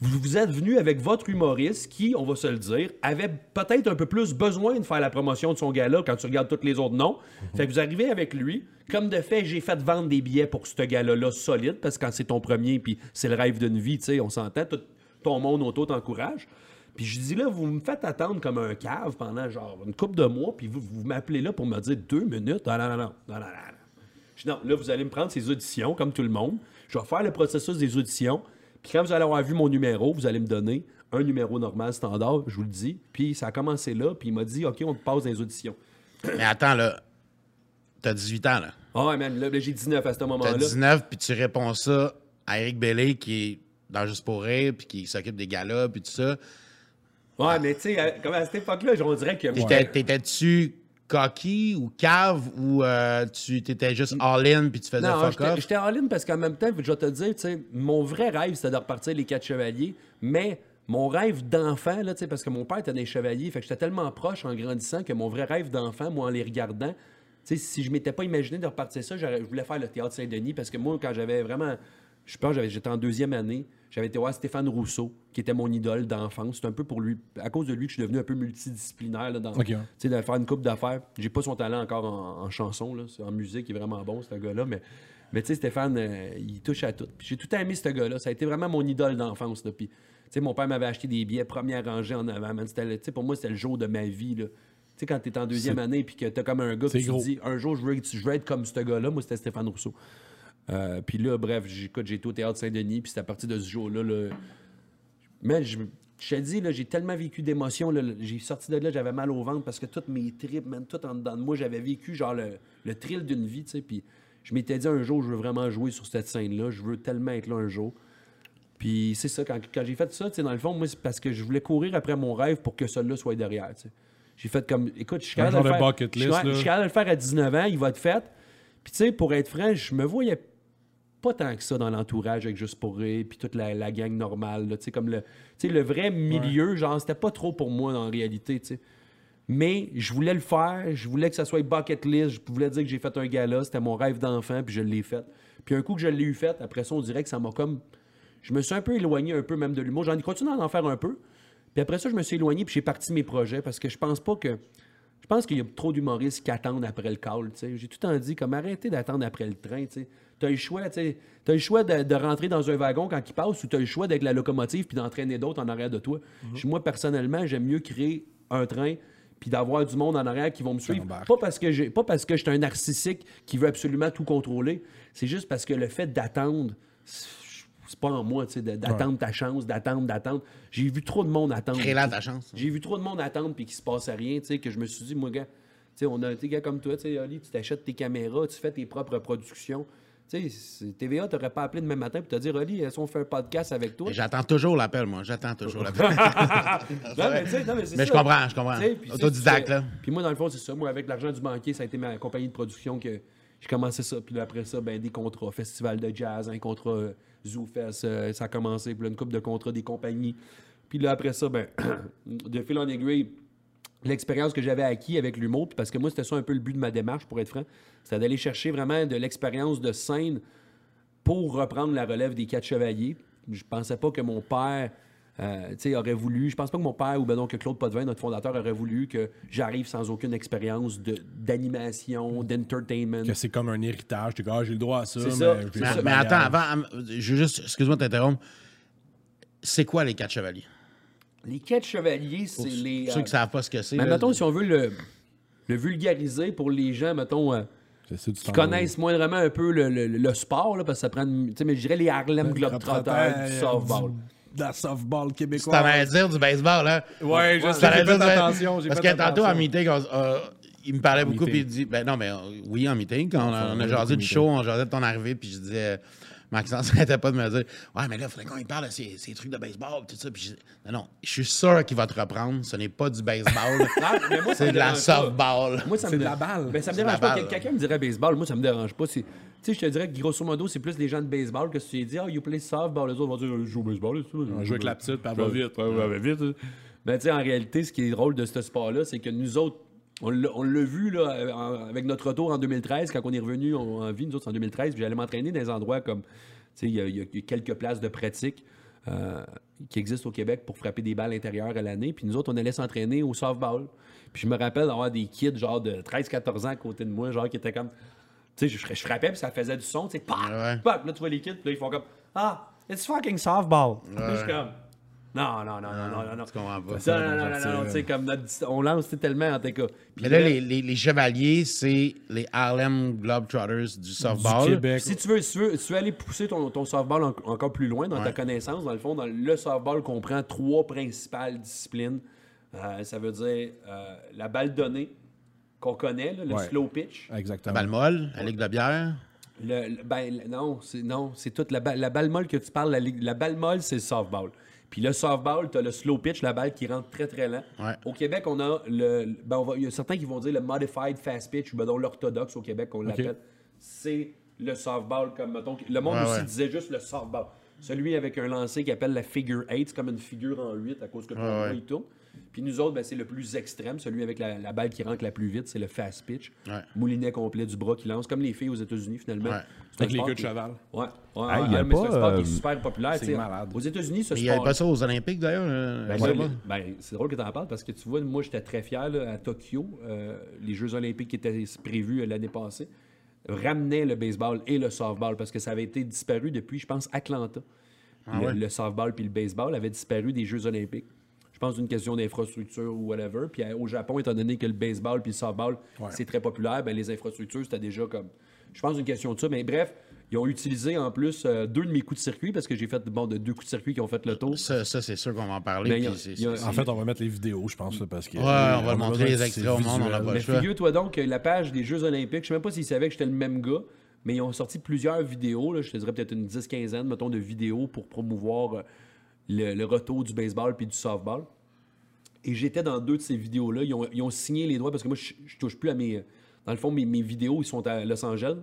vous, vous êtes venu avec votre humoriste qui, on va se le dire, avait peut-être un peu plus besoin de faire la promotion de son gala quand tu regardes tous les autres noms. Fait que vous arrivez avec lui. Comme de fait, j'ai fait vendre des billets pour ce gala-là solide parce que quand c'est ton premier puis c'est le rêve d'une vie, tu sais, on s'entend, tout ton monde autour t'encourage. Puis je dis là, vous me faites attendre comme un cave pendant genre une couple de mois, puis vous, vous m'appelez là pour me dire deux minutes. Non, non, non, non, non, non, non. Je dis non, là, vous allez me prendre ces auditions, comme tout le monde. Je vais faire le processus des auditions. Puis quand vous allez avoir vu mon numéro, vous allez me donner un numéro normal, standard, je vous le dis. Puis ça a commencé là, puis il m'a dit, OK, on te passe dans les auditions. Mais attends, là. T'as 18 ans, là. Ah ouais, man, là, j'ai 19 à ce T'as moment-là. 19, puis tu réponds ça à Eric Bellé, qui est dans Juste pour rire, puis qui s'occupe des galas, puis tout ça. Ouais, mais tu sais, à- comme à cette époque-là, on dirait que. T'étais- T'étais-tu cocky ou cave ou euh, tu t'étais juste all-in puis tu faisais Non, fuck off? j'étais en ligne parce qu'en même temps, je vais te dire, tu sais, mon vrai rêve, c'était de repartir les quatre chevaliers, mais mon rêve d'enfant, là, tu sais, parce que mon père était des chevaliers, fait que j'étais tellement proche en grandissant que mon vrai rêve d'enfant, moi, en les regardant, tu sais, si je m'étais pas imaginé de repartir ça, je voulais faire le théâtre Saint-Denis parce que moi, quand j'avais vraiment. Je pense que j'étais en deuxième année, j'avais été voir Stéphane Rousseau, qui était mon idole d'enfance. C'est un peu pour lui, à cause de lui, que je suis devenu un peu multidisciplinaire là, dans, tu sais, de faire une coupe d'affaires. J'ai pas son talent encore en, en chanson, là. En musique, il est vraiment bon, ce gars-là, mais. Mais tu sais, Stéphane, euh, il touche à tout. Puis J'ai tout aimé ce gars-là. Ça a été vraiment mon idole d'enfance. Puis, tu sais, mon père m'avait acheté des billets première rangée en avant. man. Pour moi, c'était le jour de ma vie. là. Tu sais, quand t'es en deuxième année puis que t'as comme un gars qui tu te dis un jour, je veux, je veux être comme ce gars-là. Moi, c'était Stéphane Rousseau. Euh, puis là, bref, j'ai écoute, j'ai été au Théâtre Saint-Denis. Puis c'est à partir de ce jour-là. Là, mais je, je te dis, là, j'ai tellement vécu d'émotions. J'ai sorti de là, j'avais mal au ventre parce que toutes mes tripes, man, tout en dedans de moi, j'avais vécu genre le, le thrill d'une vie, tu sais. Puis je m'étais dit un jour, je veux vraiment jouer sur cette scène-là. Je veux tellement être là un jour. Puis c'est ça, quand, quand j'ai fait ça, tu sais, dans le fond, moi, c'est parce que je voulais courir après mon rêve pour que celui-là soit derrière, tu sais. J'ai fait comme, écoute, je suis de, le faire. je capable de le faire à 19 ans, il va être fait. Puis tu sais, pour être franc, je me voyais pas tant que ça dans l'entourage avec Juste pour rire, puis toute la, la gang normale. là, comme le, le vrai milieu, genre, c'était pas trop pour moi en réalité. tu sais. Mais je voulais le faire, je voulais que ça soit bucket list, je voulais dire que j'ai fait un gala, c'était mon rêve d'enfant, puis je l'ai fait. Puis un coup que je l'ai eu fait, après ça, on dirait que ça m'a comme. Je me suis un peu éloigné un peu même de l'humour. J'en ai continué à en faire un peu. Puis après ça, je me suis éloigné, puis j'ai parti mes projets parce que je pense pas que. Je pense qu'il y a trop d'humoristes qui attendent après le call. tu sais. J'ai tout le temps dit, comme arrêtez d'attendre après le train. Tu as le choix, tu sais. T'as le choix de, de rentrer dans un wagon quand il passe ou tu as le choix d'être la locomotive puis d'entraîner d'autres en arrière de toi. Mhm. Moi, personnellement, j'aime mieux créer un train puis d'avoir du monde en arrière qui vont me suivre. Pas parce que j'ai pas parce que je suis un narcissique qui veut absolument tout contrôler. C'est juste parce que le fait d'attendre, c'est pas en moi, tu sais, d'attendre ta chance, d'attendre, d'attendre. J'ai vu trop de monde attendre. Crée-la ta chance. J'ai vu trop de monde attendre puis qu'il se passe rien, tu sais, que je me suis dit, moi, gars, tu sais, on a des gars comme toi, tu sais, Oli, tu t'achètes tes caméras, tu fais tes propres productions. Tu sais, TVA t'aurait pas appelé demain matin pour te dire, Oli, est-ce qu'on fait un podcast avec toi? J'attends toujours l'appel, moi. J'attends toujours l'appel. Non, mais, tu sais, non, mais c'est Mais je comprends, je comprends. Puis Autodidacte, là. Puis moi, dans le fond, c'est ça. Moi, avec l'argent du banquier, ça a été ma compagnie de production que j'ai commencé ça. Puis là, après ça, ben, des contrats, festival de jazz, un contrat euh, ZooFest, euh, ça a commencé. Puis là, une coupe de contrats des compagnies. Puis là, après ça, ben, de fil en aiguille, l'expérience que j'avais acquis avec l'humour, puis parce que moi, c'était ça un peu le but de ma démarche, pour être franc, c'était d'aller chercher vraiment de l'expérience de scène pour reprendre la relève des quatre chevaliers. Je pensais pas que mon père euh, tu sais, aurait voulu. Je pense pas que mon père ou ben non que Claude Potvin, notre fondateur, aurait voulu que j'arrive sans aucune expérience de- d'animation, d'entertainment. Que c'est comme un héritage. Tu dis, ah, j'ai le droit à ça. Mais ça, Mais, attends, avant, je veux juste, excuse-moi de t'interrompre. C'est quoi les quatre chevaliers? Les quatre chevaliers, c'est Pour les. ceux euh, qui ne savent pas ce que c'est. mais là, mettons, si on veut le, le vulgariser pour les gens, mettons, euh, qui connaissent moindrement un peu le, le- le sport, là, parce que ça prend. Tu sais, mais je dirais les Harlem Globetrotters du softball. De la softball Tu québécois. t'en allais dire du baseball, hein? Ouais, je sais, j'ai fait du- attention. j'ai Parce que tantôt, en meeting, on- euh, il me parlait beaucoup, puis il dit, ben non, mais euh, oui, en meeting, quand on a, on a ouais, jasé du show, on jasait de ton arrivée, puis je disais, Maxence n'arrêtait pas de me dire, ouais, mais là, il faudrait qu'on lui parle de ces, ces trucs de baseball, tout ça. Puis je non, non, je suis sûr qu'il va te reprendre, ce n'est pas du baseball, mais c'est de la softball. Moi, ça me de la balle. Ben, ça me dérange pas. Quelqu'un me dirait baseball, moi, ça me dérange pas. Tu sais, je te dirais que grosso modo, c'est plus les gens de baseball que si tu dis, ah, you play softball, les autres vont dire, je joue au baseball. On joue avec la petite, puis elle va vite. Ouais, ouais, vite. hein. Mais tu sais, en réalité, ce qui est drôle de ce sport-là, c'est que nous autres, on l'a vu là, euh, avec notre retour en 2013, quand on est revenu en, en vie, nous autres, en 2013, puis j'allais m'entraîner dans des endroits comme, tu sais, il y, a- y quelques places de pratique euh, qui existent au Québec pour frapper des balles intérieures à l'année, puis nous autres, on allait s'entraîner au softball. Puis je me rappelle d'avoir des kids, genre de 13-14 ans à côté de moi, genre qui étaient comme, tu sais, je, je frappais, puis ça faisait du son, tu sais, paf, Ouais. paf. Là, tu vois les kids, puis là, ils font comme, ah, it's fucking softball. Puis là, je suis comme, non, non, non, non, non, non, non. Tu comprends pas. Non, non, non, non, non, tu sais, comme notre, on lance tellement en tout cas. Puis Mais là, les, les, les chevaliers, c'est les Harlem Globetrotters du softball. Québec. si tu veux, tu veux, tu veux aller pousser ton, ton softball en- encore plus loin dans ta connaissance, dans le fond, dans le softball comprend trois principales disciplines. Euh, ça veut dire euh, la balle donnée qu'on connaît, là, le Ouais. slow pitch. La Exactement. balle molle, la ligue de bière. Le, le- ben, le- non, c'est non, c'est toute la, balle- la balle molle que tu parles. La, ligue- la balle molle, c'est le softball. Puis le softball, tu as le slow pitch, la balle qui rentre très très lent. Ouais. Au Québec, on a le. ben, on va- il y a certains qui vont dire le modified fast pitch, ou ben, l'orthodoxe au Québec, on l'appelle. C'est le softball, comme mettons. Le monde Ouais, aussi ouais. disait juste le softball. Celui avec un lancer qui appelle la figure 8, c'est comme une figure en 8 à cause que ouais. il tourne. Puis nous autres, ben, c'est le plus extrême, celui avec la, la balle qui rentre la plus vite, c'est le fast pitch. Moulinet complet du bras qui lance, comme les filles aux États-Unis finalement. Avec les sport queues de qui- cheval. Ouais, ouais, Ah, ouais, il y a mais c'est un sport qui euh, est super populaire. c'est malade. Aux États-Unis, ce Il n'y avait sport. pas ça aux Olympiques, d'ailleurs. euh, Ben, les- ben, c'est drôle que tu en parles parce que tu vois, moi, j'étais très fier là, à Tokyo. euh, les Jeux Olympiques qui étaient prévus euh, l'année passée ramenaient le baseball et le softball parce que ça avait été disparu depuis, je pense, Atlanta. Ah le, ouais? le softball puis le baseball avaient disparu des Jeux Olympiques. Je pense d'une question d'infrastructure ou whatever. Puis euh, au Japon, étant donné que le baseball puis le softball, c'est très populaire, ben, les infrastructures, c'était déjà comme. Je pense une question de ça. Mais bref, ils ont utilisé en plus euh, deux de mes coups de circuit parce que j'ai fait bon, de deux coups de circuit qui ont fait le tour. Ça, ça, c'est sûr qu'on va en parler. Ben, a- c'est- a- En fait, on va mettre les vidéos, je pense, là, parce que. Ouais, on va le a montrer les extraits au monde, on a pas Mais choix. figure-toi donc la page des Jeux Olympiques, je sais même pas s'ils savaient que j'étais le même gars, mais ils ont sorti plusieurs vidéos, là, je te dirais peut-être une 10-15 mettons, de vidéos pour promouvoir euh, le, le retour du baseball puis du softball. Et j'étais dans deux de ces vidéos-là. Ils ont, ils ont signé les droits parce que moi, je, je touche plus à mes. Dans le fond, mes, mes vidéos, ils sont à Los Angeles.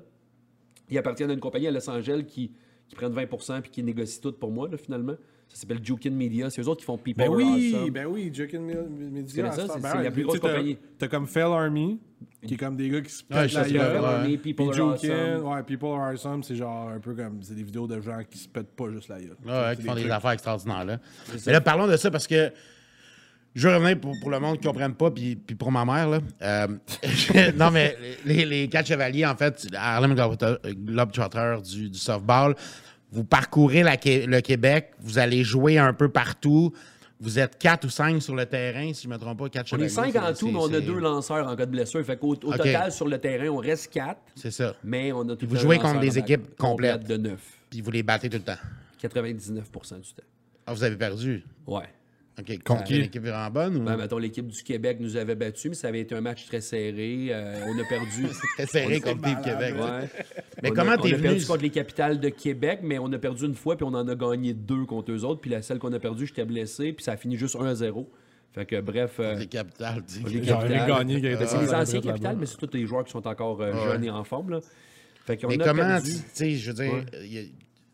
Ils appartiennent à une compagnie à Los Angeles qui, qui prennent 20% puis qui négocie tout pour moi, là, finalement. Ça s'appelle Jukin Media. C'est eux autres qui font People Ben Are oui, Awesome. ben oui, Jokin Media. C'est- ben ouais, la plus tu grosse compagnie. T'as comme Fell Army, qui est comme des gars qui se Ouais, pètent je la ouais. Army, Puis People Are Jokin, Awesome. ouais, People Are Awesome, c'est genre un peu comme. C'est des vidéos de gens qui se pètent pas juste la gueule. Ouais, ouais, qui font des trucs- affaires extraordinaires. Là. Mais là, parlons de ça parce que je veux revenir pour, pour le monde qui ne comprenne pas, puis, puis pour ma mère. Là. Euh, non, mais les, les quatre chevaliers, en fait, Harlem Globetrotter- Globetrotter du, du softball, vous parcourez la le Québec, vous allez jouer un peu partout. Vous êtes quatre ou cinq sur le terrain, si je ne me trompe pas, quatre On est chevaliers. cinq en tout, mais on a deux lanceurs en cas de blessure. Fait qu'au au total, sur le terrain, on reste quatre, C'est ça. mais on a tout vous jouez contre des équipes complètes. de neuf. Puis vous les battez tout le temps. 99% du temps. Ah, vous avez perdu. Ouais. OK. Contre Une qui? équipe vraiment bonne ou? Ben, mettons, l'équipe du Québec nous avait battus, mais ça avait été un match très serré. Euh, on a perdu. très serré contre Team Québec? Ouais. Mais On comment t'es On a venu- perdu contre les capitales de Québec, mais on a perdu une fois, puis on en a gagné deux contre eux autres. Puis la celle qu'on a perdue, j'étais blessé, puis ça a fini juste 1 à 0. Fait que bref. euh, Les capitales, sais. les capitales. c'est les anciens capitales, mais c'est tous les joueurs qui sont encore euh, jeunes et en forme. Là. Fait qu'on Mais a comment, perdu. tu tu sais, je veux dire, Ouais.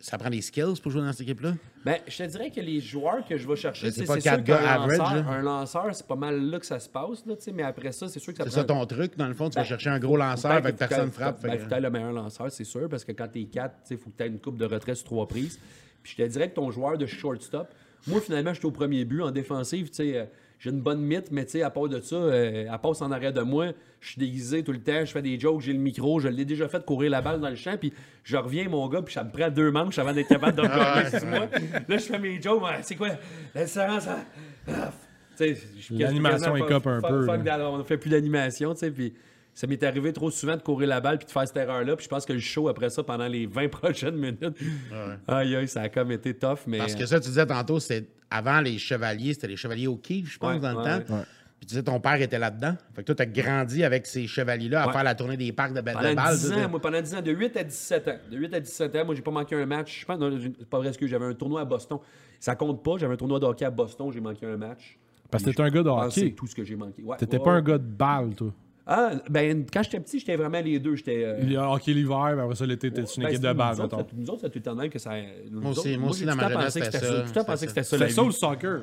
Il ça prend des skills pour jouer dans cette équipe-là? Ben, je te dirais que les joueurs que je vais chercher, C'est pas quatre gars average, lanceur, un lanceur, c'est pas mal là que ça se passe, là, mais après ça, c'est sûr que ça C'est prend... ça ton truc, dans le fond? Tu vas Ben, chercher un gros lanceur avec que personne frappe. Ben, fait faut que- le meilleur lanceur, c'est sûr, parce que quand t'es 4, il faut que tu aies une coupe de retrait sur trois prises. Puis je te dirais que ton joueur de shortstop, moi, finalement, j'étais au premier but en défensive, tu sais, euh, j'ai une bonne mythe, mais tu sais, à part de ça, euh, elle passe en arrière de moi, je suis déguisé tout le temps, je fais des jokes, j'ai le micro, je l'ai déjà fait courir la balle dans le champ, puis je reviens, mon gars, puis ça me prend deux manches avant d'être capable de regarder sur moi. Là, je fais mes jokes, Ouais, c'est quoi, la différence? Ah, L'animation quasiment écope un peu, fuck on ne fait plus d'animation, tu sais, puis ça m'est arrivé trop souvent de courir la balle puis de faire cette erreur-là, puis je pense que le show après ça, pendant les 20 prochaines minutes, aïe aïe, ça a comme été tough, mais... Parce que ça, tu disais tantôt, c'était avant les chevaliers, c'était les chevaliers au quai, je pense, Ouais, dans le ouais, temps. ouais. Puis tu disais, ton père était là-dedans. Fait que toi, tu as grandi avec ces chevaliers-là à Ouais. faire la tournée des parcs de, de Pendant balles. 10 toi, ans, moi, pendant 10 ans, de 8 à 17 ans. De 8 à 17 ans, moi, j'ai pas manqué un match. Je pense, non, pas vrai, excuse, j'avais un tournoi à Boston. Ça compte pas, j'avais un tournoi de hockey à Boston, j'ai manqué un match. Parce que t'étais un gars de que C'est hockey. tout ce que j'ai manqué. Ouais, T'étais pas un gars de balle, toi. Ah, ben, quand j'étais petit, j'étais vraiment les deux. J'étais. euh, Il y a hockey l'hiver, mais après ça, l'été, t'es une ben, équipe c'est- de balle, nous autres, mettons? ça- Nous autres, ça tout le temps même que ça. Moi aussi- moi aussi, dans ma jeunesse, c'était ça, Tout le temps c'était pensé que c'était ça. la C'était ça ou le soccer?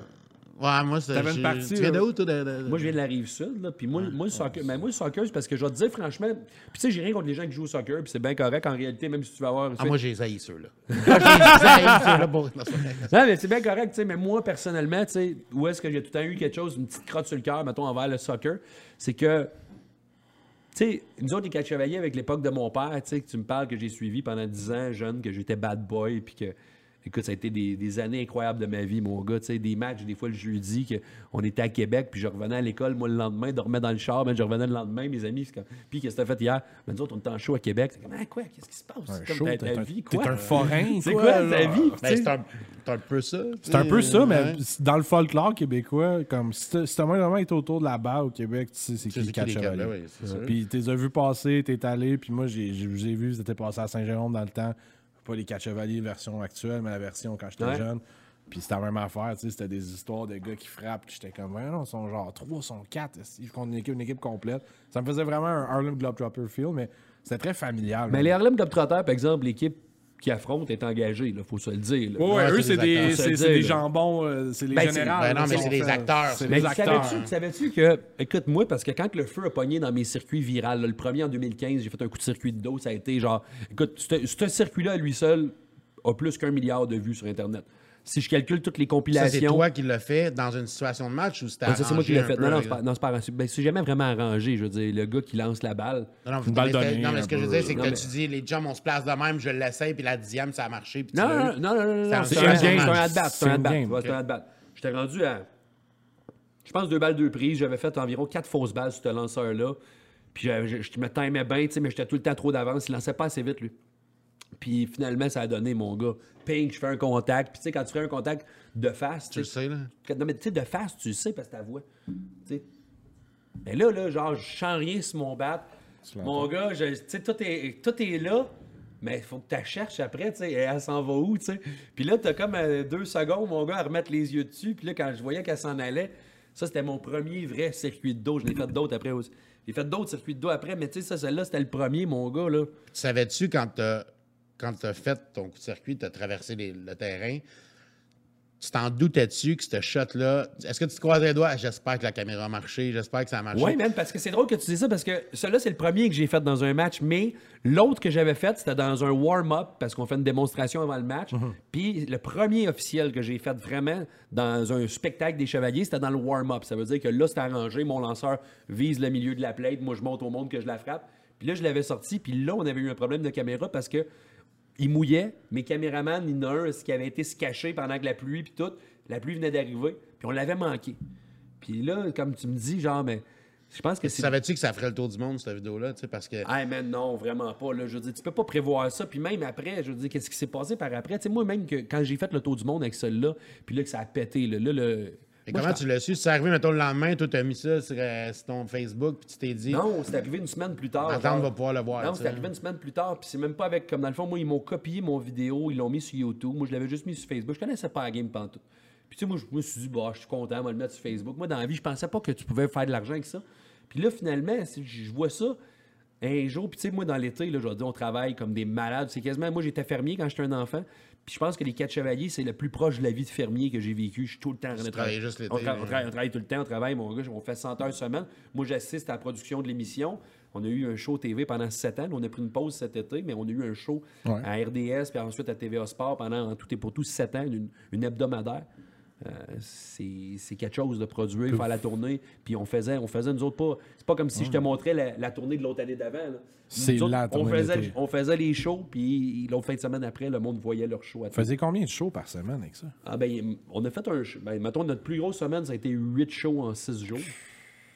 Ouais, moi, c'était. T'avais une j'ai- partie, Tu viens d'où, toi? de- de- Moi, je viens de la rive sud, là. Puis moi, moi, le soccer, mais moi, le soccer, c'est parce que je vais te dire, franchement, puis tu sais, j'ai rien contre les gens qui jouent au soccer, puis c'est bien correct en réalité, même si tu vas avoir. Ah, moi, j'ai haï ceux-là. Moi, j'ai haï ceux-là pour. Non, c'est mais c'est bien correct, tu sais, mais moi, personnellement, tu sais, où est-ce que j'ai tout le temps eu quelque chose, une petite crotte sur le cœur, mettons, envers le soccer, c'est que, sais, nous autres, les quatre chevaliers, avec l'époque de mon père, tu sais, que tu me parles que j'ai suivi pendant 10 ans, jeune, que j'étais bad boy, puis que, écoute, ça a été des, des années incroyables de ma vie, mon gars, tu sais, des matchs, des fois le jeudi, que on était à Québec, puis je revenais à l'école, moi, le lendemain, dormais dans le char, ben, je revenais le lendemain, mes amis, comme, puis qu'est-ce que t'as fait hier? Ben, nous autres, on était en show à Québec, c'est comme, ah, quoi, qu'est-ce qui se passe? C'est comme show, ta- t'es ta un- vie, t'es quoi? un forain, C'est quoi, ta vie? Ben, c'est un, peu ça. C'est un peu ça, mais Ouais. dans le folklore québécois, comme si t'as vraiment été autour de la balle au Québec, tu sais c'est qui sûr. Puis t'es as vu passer, t'es allé, puis moi j'ai vu, c'était passé à Saint-Jérôme dans le temps, pas les quatre chevaliers version actuelle, mais la version quand j'étais Ouais. jeune. Puis c'était la même affaire, tu sais, c'était des histoires de gars qui frappent, j'étais comme, ouais, non, ils sont genre 3, ils sont 4, ils font une équipe, une équipe complète? Ça me faisait vraiment un Harlem Globetrotter feel, mais c'était très familial. Mais les Harlem Globetrotters, par exemple, l'équipe qui affrontent est engagé, il faut se le dire. là. Ouais, Ouais, eux, c'est des des, jambons, euh, c'est les Ben, ben non, mais c'est des acteurs. Mais des acteurs. savais-tu, savais-tu que, écoute, moi, parce que quand le feu a pogné dans mes circuits virals, là, le premier en 2015, j'ai fait un coup de circuit de dos, ça a été genre, écoute, ce ce circuit-là, à lui seul, a plus qu'un milliard de vues sur Internet. Si je calcule toutes les Ça, c'est compilations. toi qui l'as fait dans une situation de match ou c'était ça, c'est moi qui l'ai fait. Non, peu non, c'est pas, non, c'est pas arrangé. Ben, c'est jamais vraiment arrangé. Je veux dire, le gars qui lance la balle. Non, non, Une balle donnée, non, mais ce que je veux dire, c'est que Non, t'as- mais- tu dis, les jumps, on se place de même, je l'essaye, puis la dixième, ça a marché. puis Non, non, non, non, non, non, C'est un- non, c'est c'est un un c'est un game. at-bat, c'est un at-bat. J'étais rendu à, je pense, deux balles, deux prises. J'avais fait environ quatre fausses balles sur ce lanceur-là. Puis je me timais bien, tu sais, mais j'étais tout le temps trop d'avance. Il lançait pas assez vite, lui. Puis finalement, ça a donné, mon gars. Ping, je fais un contact. Puis tu sais, quand tu fais un contact de face, Tu le sais, là. non, mais tu sais, de face, tu le sais parce que ta voix. Tu sais. Mais là, là, genre, je sens rien sur mon bat. Mon gars, tu sais, tout est, tout est là, mais il faut que tu la cherches après, tu sais, et elle s'en va où, tu sais? Puis là, t'as comme euh, deux secondes, mon gars, à remettre les yeux dessus. Puis là, quand je voyais qu'elle s'en allait, ça, c'était mon premier vrai circuit de dos. Je l'ai fait d'autres après aussi. J'ai fait d'autres circuits de dos après, mais tu sais, ça, celle-là, c'était le premier, mon gars, là. Tu savais-tu quand t'as quand t'as fait ton coup de circuit, t'as traversé les- le terrain, tu t'en doutais-tu que ce shot-là. Est-ce que tu te croises les doigts? J'espère que la caméra a marché, j'espère que ça a marché. Oui, même, parce que c'est drôle que tu dis ça, parce que celui-là, c'est le premier que j'ai fait dans un match, mais l'autre que j'avais fait, c'était dans un warm-up, parce qu'on fait une démonstration avant le match. Puis le premier officiel que j'ai fait vraiment dans un spectacle des chevaliers, c'était dans le warm-up. Ça veut dire que là, c'était arrangé, mon lanceur vise le milieu de la plate, moi, je monte au monde que je la frappe. Puis là, je l'avais sorti, puis là, on avait eu un problème de caméra parce que il mouillait. Mes caméramans, il y en a un ce qui avait été se cacher pendant que la pluie, puis tout. La pluie venait d'arriver, puis on l'avait manqué. Puis là, comme tu me dis, genre, mais je pense que c'est. savais-tu que ça ferait le tour du monde, cette vidéo-là? tu sais, Parce que. Ah, mais non, vraiment pas. Là. Je veux dire, tu peux pas prévoir ça. Puis même après, je veux dire, qu'est-ce qui s'est passé par après? Tu sais, moi, même que quand j'ai fait le tour du monde avec celle-là, puis là, que ça a pété, là, là, le. Et Moi, comment tu l'as su? C'est arrivé, mettons, le lendemain, toi, t'as mis ça sur, euh, sur ton Facebook, puis tu t'es dit. Non, c'est arrivé une semaine plus tard. Tante genre. va pouvoir le voir, Non, c'est arrivé une semaine plus tard. Puis c'est même pas avec. Comme dans le fond, moi, ils m'ont copié mon vidéo, ils l'ont mis sur YouTube. Moi, je l'avais juste mis sur Facebook. Je connaissais pas la game pantoute. Puis tu sais, moi, je me suis dit, bah, je suis content, on va le mettre sur Facebook. Moi, dans la vie, je pensais pas que tu pouvais faire de l'argent avec ça. Puis là, finalement, si je vois ça. Un jour, puis tu sais, moi, dans l'été, là, je vais dire, on travaille comme des malades. C'est quasiment. Moi, j'étais fermier quand j'étais un enfant. Puis je pense que les quatre chevaliers, c'est le plus proche de la vie de fermier que j'ai vécu. Je suis tout le temps en train de travailler. juste On, tra- mais- on tra- on travaille tout le temps, on travaille, mon gars, on fait 100 heures semaine. Moi, j'assiste à la production de l'émission. On a eu un show TV pendant 7 ans. On a pris une pause cet été, mais on a eu un show Ouais. à RDS, puis ensuite à TVA Sport pendant en tout et pour tout 7 ans, une, une hebdomadaire. Euh, c'est quelque chose de produire, faire la tournée. Puis on faisait, on faisait nous autres pas. C'est pas comme si je te montrais la, la tournée de l'autre année d'avant. C'est la on tournée faisait, d'été. on faisait les shows, puis l'autre fin de semaine après, le monde voyait leur show à Vous faisiez combien de shows par semaine avec ça? ah ben, on a fait un... Ben, mettons, notre plus grosse semaine, ça a été 8 shows en 6 jours.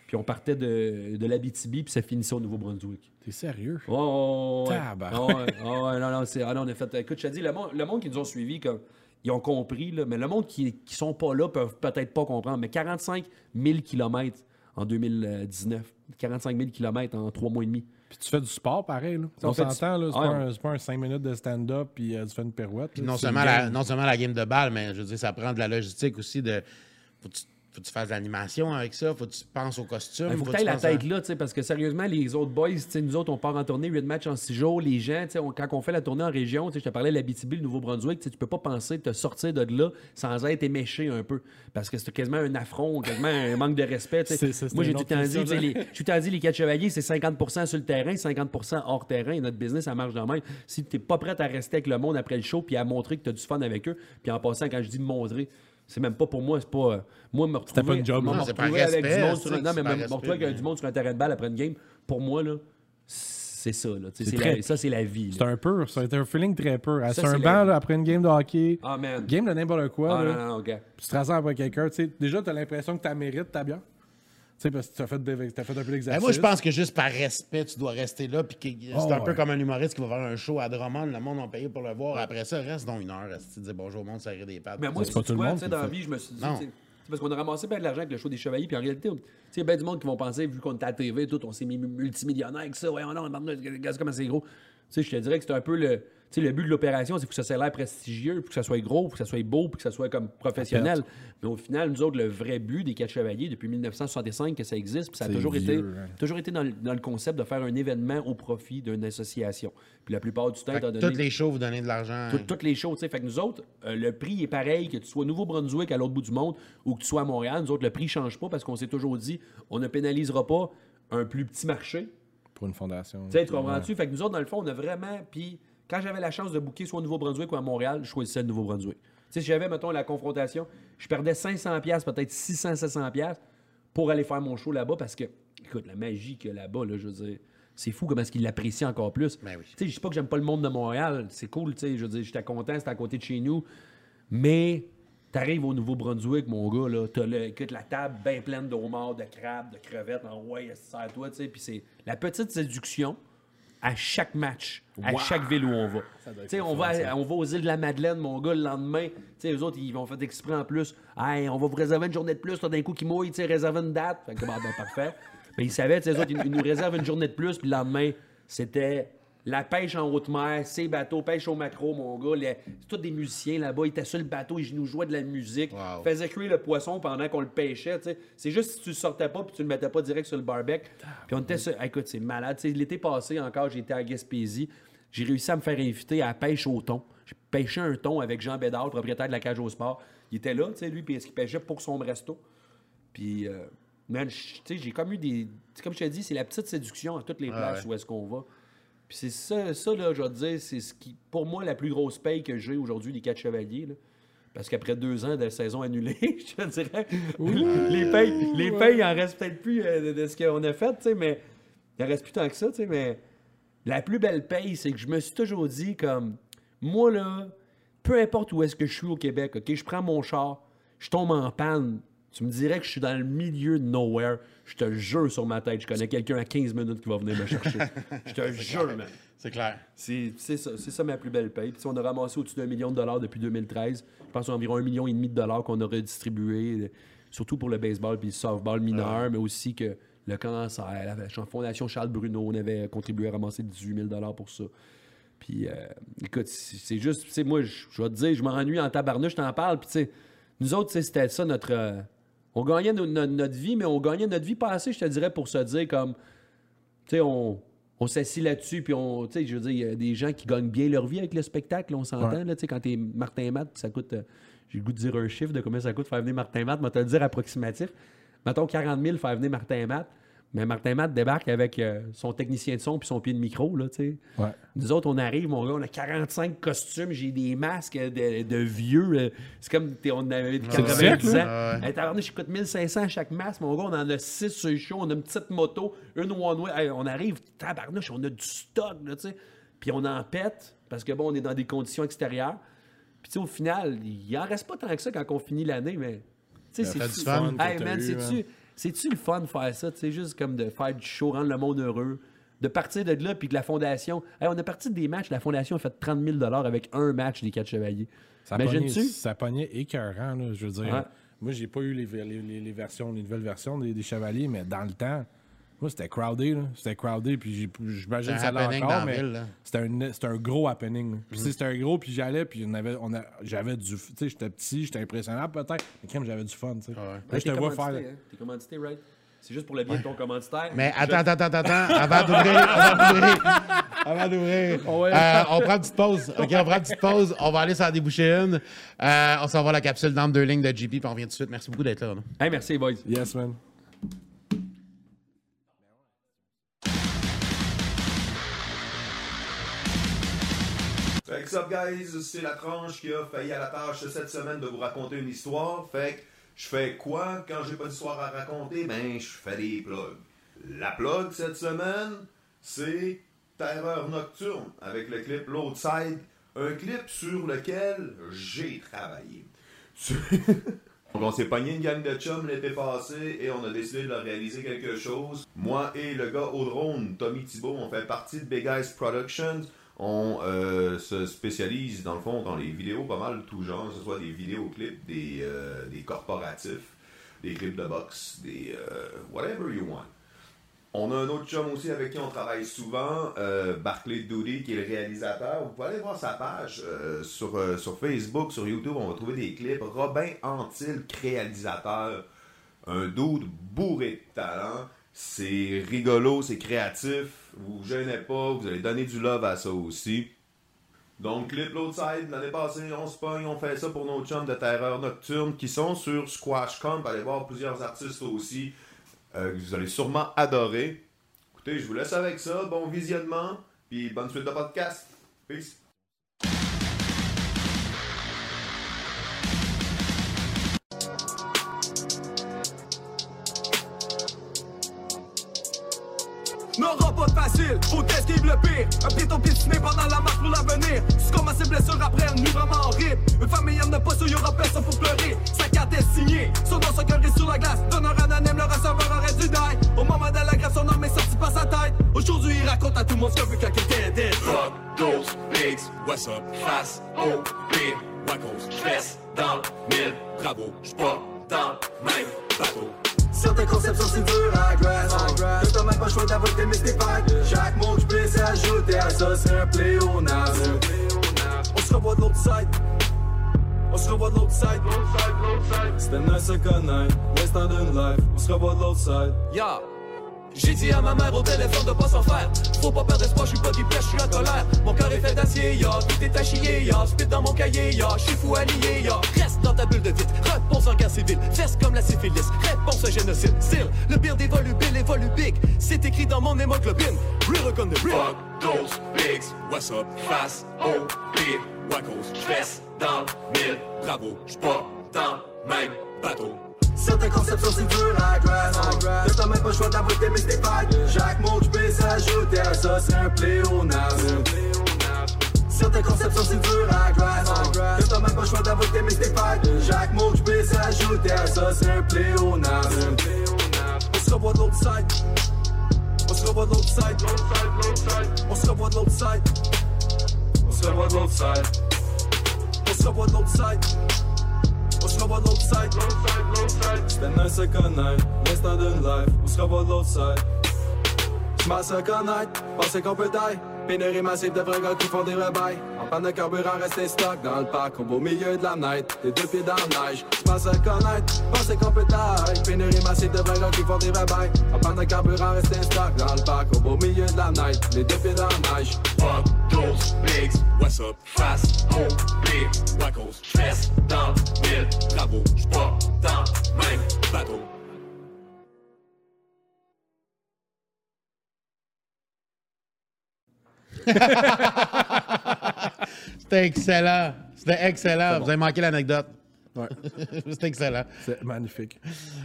Puis on partait de, de l'Abitibi, puis ça finissait au Nouveau-Brunswick. T'es sérieux? Oh, oh, oh, ouais. Tabarouette. Oh, ouais, oh, ouais, non, non, c'est... Ah non, on a fait... Écoute, je te dis, le monde, le monde qui nous ont suivis, comme, ils ont compris, là, mais le monde qui, qui sont pas là peuvent peut-être pas comprendre. Mais 45 000 km en 2019. 45 000 km en 3 mois et demi. Puis tu fais du sport pareil, là. On On fait du- s'entend, là. C'est Ouais, pas, on- pas un 5 minutes de stand-up puis euh, tu fais une pirouette. Non seulement, la, game. non seulement la game de balle, mais je veux dire, ça prend de la logistique aussi de. Faut que tu, faut que tu fasses de l'animation avec ça, faut que tu penses au costume. Il faut que tu tu aies la à- tête là, tu sais, parce que sérieusement, les autres boys, tu sais, nous autres, on part en tournée, 8 matchs en 6 jours. Les gens, tu sais, on- quand on fait la tournée en région, tu sais, je te parlais de l'Abitibi, le Nouveau-Brunswick, tu sais, tu peux pas penser de te sortir de là sans être éméché un peu. Parce que c'est quasiment un affront, quasiment un manque de respect. C'est- Moi, j'ai tout le dit, les, j'ai tout dit, les quatre chevaliers, c'est 50% sur le terrain, 50% hors terrain. Et notre business, ça marche de même. Si tu n'es pas prêt à rester avec le monde après le show puis à montrer que tu as du fun avec eux, puis en passant, quand je dis montrer, c'est même pas pour moi, c'est pas. euh, moi, me retrouver, pas une job, me. Non, retrouver avec respect, du monde sur un- Non, mais me respect, retrouver avec mais- du monde sur un terrain de balle après une game, pour moi, là, c'est ça. Là, Tu C'est c'est très- la- ça, c'est la vie. C'est un pur, c'est un feeling très pur. Ça, C'est un banc après une game de hockey, Ah, man. game de n'importe quoi. Ah, là, non, non. Puis tu te rassembles après quelqu'un, tu sais, déjà t'as l'impression que tu mérites ta bière. Tu sais, parce que tu as fait, des- t'as fait un peu Ben, l'exercice. moi, je pense que juste par respect, tu dois rester là. Puis que- c'est Oh, un peu comme un humoriste qui va faire un show à Drummond. Le monde a payé pour le voir. Après ça, reste donc une heure. Tu dis bonjour au monde, ça des pattes. Mais moi, C'est pas tout le monde tu sais, qui dans la vie, je me suis dit, parce qu'on a ramassé bien de l'argent avec le show des chevaliers, puis en réalité, on- tu sais, il y a bien du monde qui vont penser, vu qu'on est à la TV, tout, on s'est mis multimillionnaire avec ça, ouais, non, maintenant, regarde comment c'est gros. Tu sais, je te dirais que c'est un peu le. Sais, le but de l'opération, c'est que ça l'air prestigieux, puis que ça soit gros, puis que ça soit beau, que ça soit comme professionnel. Mais au final, nous autres, le vrai but des quatre chevaliers, depuis 1965 que ça existe, puis ça a toujours été, hein. toujours été dans, le- dans le concept de faire un événement au profit d'une association. Puis la plupart du temps, Fait donné... toutes les shows, vous donnez de l'argent. Tout- toutes les choses, tu sais. Fait que nous autres, euh, le prix est pareil, que tu sois au Nouveau-Brunswick à l'autre bout du monde ou que tu sois à Montréal. Nous autres, le prix change pas parce qu'on s'est toujours dit, on ne pénalisera pas un plus petit marché. Pour une fondation. Tu comprends-tu? Fait que nous autres, dans le fond, on a vraiment. Puis quand j'avais la chance de booker soit au Nouveau-Brunswick ou à Montréal, je choisissais le Nouveau-Brunswick. Tu sais, si j'avais, mettons, la confrontation, je perdais 500$, piastres, peut-être 600, 700$ piastres pour aller faire mon show là-bas parce que, écoute, la magie qu'il y a là-bas, là, je veux dire, c'est fou comment est-ce qu'il l'apprécie encore plus. Ben oui. Tu sais, je dis pas que j'aime pas le monde de Montréal, c'est cool, tu sais, je veux dire, j'étais content, c'était à côté de chez nous, mais t'arrives au Nouveau-Brunswick, mon gars, là, t'as le, écoute, la table bien pleine d'homards, de crabes, de crevettes, en ouais, à toi, tu sais, puis c'est la petite séduction à chaque match, à chaque ville où on va. on va, on va aux îles de la Madeleine, mon gars, le lendemain. Tu sais, eux autres, ils vont faire exprès en plus. Hey, on va vous réserver une journée de plus, là, d'un coup qui mouille, tu sais, réserver une date. Fait que, bon, ben, parfait. Mais ils savaient, tu sais, eux autres, ils, ils nous réservent une journée de plus, puis le lendemain, c'était la pêche en haute mer, ces bateaux, pêche au macro, mon gars. les- C'est tous des musiciens là-bas. Ils étaient sur le bateau, ils nous jouaient de la musique, Wow. faisaient cuire le poisson pendant qu'on le pêchait. C'est juste si tu le sortais pas, puis tu le mettais pas direct sur le barbecue. Puis on était sur... Écoute, c'est malade. L'été passé, encore, j'étais à Gaspésie. J'ai réussi à me faire inviter à la pêche au thon. J'ai pêché un thon avec Jean Bédard, propriétaire de la cage au sport. Il était là, tu sais, lui, puis il pêchait pour son resto. Puis, euh, man, je- tu sais, j'ai comme eu des. Comme je te dis, c'est la petite séduction à toutes les places ouais. où est-ce qu'on va. Puis c'est ça, ça, là, je vais te dire, c'est ce qui, pour moi, la plus grosse paye que j'ai aujourd'hui des quatre chevaliers. là. Parce qu'après deux ans de saison annulée, je te dirais, les payes, les payes, il en reste peut-être plus euh, de, de ce qu'on a fait, tu sais, mais il en reste plus tant que ça, tu sais, mais la plus belle paye, c'est que je me suis toujours dit, comme, moi, là, peu importe où est-ce que je suis au Québec, OK, je prends mon char, je tombe en panne, tu me dirais que je suis dans le milieu de nowhere, je te jure sur ma tête, je connais quelqu'un à 15 minutes qui va venir me chercher. je te jure, man. C'est clair. C'est ça, ma plus belle paye. Puis, on a ramassé au-dessus d'un million de dollars depuis 2013. Je pense environ un million et demi de dollars qu'on a redistribué, euh, surtout pour le baseball puis le softball mineur, mais aussi que le cancer, la Fondation Charles Bruno, on avait contribué à ramasser 18 000 dollars pour ça. Puis, euh, écoute, c'est juste, tu sais, moi, je vais te dire, je m'ennuie en tabarnouche, je t'en parle. Puis, tu sais, nous autres, c'était ça notre. euh, on gagnait no- no- notre vie, mais on gagnait notre vie passée, je te dirais, pour se dire comme. Tu sais, on, on s'assit là-dessus, puis on. Tu sais, je veux dire, il y a des gens qui gagnent bien leur vie avec le spectacle, on s'entend, Ouais. là, tu sais, quand t'es Martin Matt, ça coûte. euh, J'ai le goût de dire un chiffre de combien ça coûte faire venir Martin Matt, mais te le dire approximatif. Mettons 40 000 faire venir Martin Matt. Mais Martin Matt débarque avec euh, son technicien de son puis son pied de micro, là, tu sais. Ouais. Nous autres, on arrive, mon gars, on a 45 costumes, j'ai des masques de, de vieux. euh, C'est comme t'es- on avait 90 siècle, ans. coûte 1500 à chaque masque, mon gars, on en a 6 sur le show, on a une petite moto, une one way. Hey, on arrive, tabarnouche, on a du stock, là, tu sais. Puis on en pète, parce que bon, on est dans des conditions extérieures. Puis tu sais, au final, il en reste pas tant que ça quand on finit l'année, mais... Tu sais, c'est fun Hey, man, c'est-tu... C'est-tu le fun de faire ça? Tu sais, juste comme de faire du show, rendre le monde heureux. De partir de là, puis que la fondation. Hey, on a parti des matchs, la fondation a fait 30 000 avec un match des quatre chevaliers. Ça Imagines-tu? ça pognait écœurant, là, je veux dire. Moi, j'ai pas eu les, les- les- les versions, les nouvelles versions des, des Chevaliers, mais dans le temps, moi, c'était crowded, là. C'était crowded, puis j'ai- j'imagine que ça l'a happening encore, dans mais c'était un, gros happening. là. Mm. Puis c'était un gros, puis j'allais, puis on avait, on a, j'avais du... Tu sais, j'étais petit, j'étais impressionnant peut-être, mais quand même, j'avais du fun, tu sais. Là, je te T'es vois faire... hein? T'es commandité, right? C'est juste pour le bien de ton commanditaire. Mais Je- attends, attends, attends, attends. Avant d'ouvrir, avant d'ouvrir, avant d'ouvrir, euh, on prend une petite pause. OK, on prend une petite pause. On va aller s'en déboucher une. Euh, on s'en va à la capsule d'âme deux lignes de JP, puis on revient tout de suite. Merci beaucoup d'être là. là. Hey, merci, boys. Yes, man. Fait que ça, guys, c'est la tranche qui a failli à la tâche cette semaine de vous raconter une histoire. Fait que je fais quoi quand j'ai pas d'histoire à raconter? Ben, je fais des plugs. La plug cette semaine, c'est Terreur Nocturne avec le clip L'autre Side. Un clip sur lequel j'ai travaillé. On s'est pogné une gang de chums l'été passé et on a décidé de leur réaliser quelque chose. Moi et le gars au drone, Tommy Thibault, on fait partie de Big Eyes Productions. On euh, se spécialise dans le fond dans les vidéos pas mal tout genre, que ce soit des vidéoclips, des, euh, des corporatifs, des clips de boxe, des euh, whatever you want. On a un autre chum aussi avec qui on travaille souvent, Barclay Doody, qui est le réalisateur. Vous pouvez aller voir sa page sur, sur Facebook, sur YouTube, on va trouver des clips. Robin Antil, réalisateur. Un dude bourré de talent. C'est rigolo, c'est créatif. Vous vous gênez pas, vous allez donner du love à ça aussi. Donc, Clip L'autre Side, l'année passée, on se pogne, on fait ça pour nos chums de terreur nocturne qui sont sur Squash Comp. Allez voir plusieurs artistes aussi euh, que vous allez sûrement adorer. Écoutez, je vous laisse avec ça. Bon visionnement, puis bonne suite de podcast. Peace. N'aura pas de facile, faut t'esquive le pire. Un piéton piétiné pendant la marche pour l'avenir. Tu commences ses blessures après nuit vraiment horrible. Une famille en a pas sûr, y'aura personne pour pleurer. Sa carte est signée, son nom s'encourage sur la glace. Donneur anonyme, le receveur aurait dû die. Au moment de la grève, son nom est sorti par sa tête. Aujourd'hui, il raconte à tout le monde ce qu'il a vu quand il était dead. Fuck those pigs, what's up? Face au pire, wackos, j'fesse dans le mille, bravo, j'pas dans le même bateau. Certaines conceptions c'est dur à grasp. Que t'as même pas choix d'avoir tes mystified Chaque mot que je puisse ajouter à ça c'est un pléonasme. On se revoit de l'autre side. On se revoit de l'autre side. C'était nice à connaître. L'instant d'une life. On se revoit de l'autre side. Ya! J'ai dit à ma mère au téléphone de pas s'en faire. Faut pas perdre espoir, je suis pas du je suis en colère. Mon cœur est fait d'acier, ya. Tout est chier, ya. Spit dans mon cahier, ya. Je suis fou allié, ya. Reste dans ta bulle de vide. Réponse en guerre civile. Fesse comme la syphilis. Réponse à génocide. Still, le pire des volubiles est volubique. C'est écrit dans mon hémoglobine. Comme the real? Fuck those pigs. What's up? Face au pire. Wackos. J'fesse dans le mille. Bravo. J'pas dans le même bateau. Dur à grasp Que t'as même pas le choix mystified Chaque mot que je puisse ajouter à ça c'est un pléonasme. Certaines conceptions c'est dur à grasp Que t'as même pas le choix tes mystified Chaque mot que je puisse ajouter à ça c'est un pléonasme. On se revoit de l'autre side. On se revoit de l'autre side. On se revoit de l'autre side. On se revoit de l'autre side. On se revoit de l'autre side. On se revoit de l'autre side, Nice à connaître, l'instant d'une life, on se revoit de l'autre side. J'masse à connaître, pensez qu'on peut taille. Pénurie massive de vrais gars qui font des rebailles. Panne de carburant, rester stock dans le parc, au beau milieu de la night. Les deux pieds dans la neige. J'masse à connaître, pensez qu'on peut taille. Pénurie massive de gars qui font des rebailles. En panne de carburant, rester stock dans le parc, au beau milieu de la night. Les deux pieds dans la neige. Fuck those pigs, what's up? Face au pire, wackos, j'fesse dans le mille, bravo, j'pas dans même bateau. C'était excellent. C'était excellent. Vous avez manqué l'anecdote. Ouais, C'était excellent. c'est magnifique.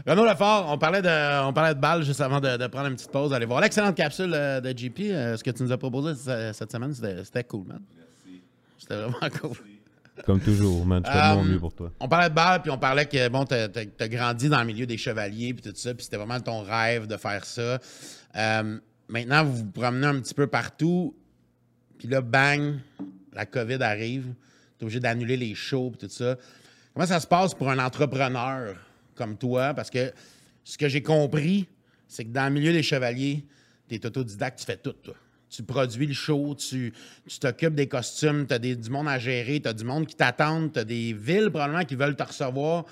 Renaud Lefort, on parlait de, on parlait de balles juste avant de, de prendre une petite pause. Allez voir l'excellente capsule euh, de JP. Euh, ce que tu nous as proposé ce- cette semaine, c'était cool, man. C'était vraiment cool. Comme toujours, man. Je fais de mon Euh, mieux pour toi. On parlait de balles, puis on parlait que, bon, t'as as, grandi dans le milieu des chevaliers, puis tout ça, puis c'était vraiment ton rêve de faire ça. Euh, maintenant, vous vous promenez un petit peu partout, puis là, bang, la COVID arrive. T'es obligé d'annuler les shows, puis tout ça. Comment ça se passe pour un entrepreneur comme toi? Parce que ce que j'ai compris, c'est que dans le milieu des chevaliers, tu es autodidacte, tu fais tout, toi. Tu produis le show, tu tu t'occupes des costumes, tu as du monde à gérer, tu as du monde qui t'attend, tu as des villes probablement qui veulent te recevoir.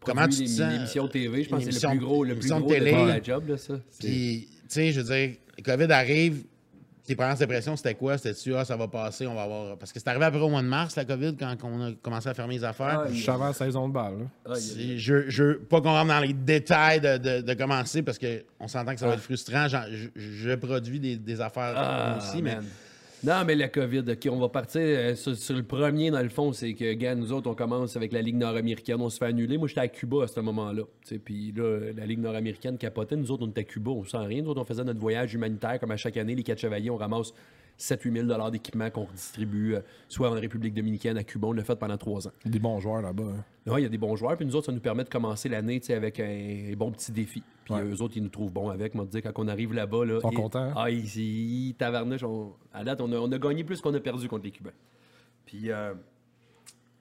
Comment tu te sens? L'émission TV, je pense que c'est le plus gros, le plus gros de, la job, là, ça. Puis, tu sais, je veux dire, le COVID arrive, tes premières impressions, c'était quoi? C'était-tu, ah, ça va passer, on va avoir. Parce que c'est arrivé après au mois de mars, la COVID, quand on a commencé à fermer les affaires. Ah, Je suis avant la saison de balle. Ah, Je, je veux pas qu'on rentre dans les détails de, de, de commencer parce qu'on s'entend que ça va être frustrant. J'en- Je, je produis des, des affaires Ah, aussi, mais man. Non, mais la COVID, OK, on va partir euh, sur, le premier, dans le fond, c'est que, gars, nous autres, on commence avec la Ligue nord-américaine, on se fait annuler. Moi, j'étais à Cuba à ce moment-là. Puis là, la Ligue nord-américaine capotait. Nous autres, on était à Cuba, on sent rien. Nous autres, on faisait notre voyage humanitaire, comme à chaque année, les quatre chevaliers, on ramasse 7-8 000 d'équipement qu'on redistribue, euh, soit en République dominicaine, à Cuba. On l'a fait pendant trois ans. Il y a Des bons joueurs là-bas. hein. Ouais, il y a des bons joueurs, puis nous autres, ça nous permet de commencer l'année avec un, un bon petit défi. Puis Ouais. eux autres, ils nous trouvent bons avec. Moi, dire, quand on arrive là-bas, là, Ils sont et- contents? Ah, ils, ils tavarnouchent. on- À date, on a, on a gagné plus qu'on a perdu contre les Cubains. Puis, euh,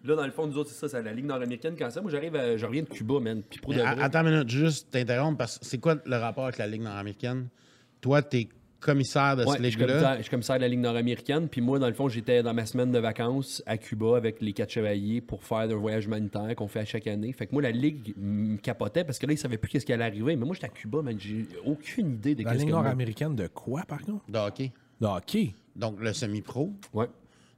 Là, dans le fond, nous autres, c'est ça, c'est la Ligue nord-américaine. Quand ça, moi, j'arrive, à- je reviens de Cuba, man. Puis pour de vrai. Attends une minute, juste t'interrompre, parce que c'est quoi le rapport avec la Ligue nord-américaine? Toi, t'es commissaire de Ouais, cette je, suis ligue-là. commissaire, je suis commissaire de la Ligue nord-américaine. Puis moi, dans le fond, j'étais dans ma semaine de vacances à Cuba avec les quatre chevaliers pour faire un voyage humanitaire qu'on fait à chaque année. Fait que moi, la Ligue me capotait parce que là, ils savaient plus qu'est-ce qui allait arriver. Mais moi, j'étais à Cuba, man. J'ai aucune idée de La que... nord-américaine de quoi, par contre? De hockey. De hockey. Donc, le semi-pro. Ouais.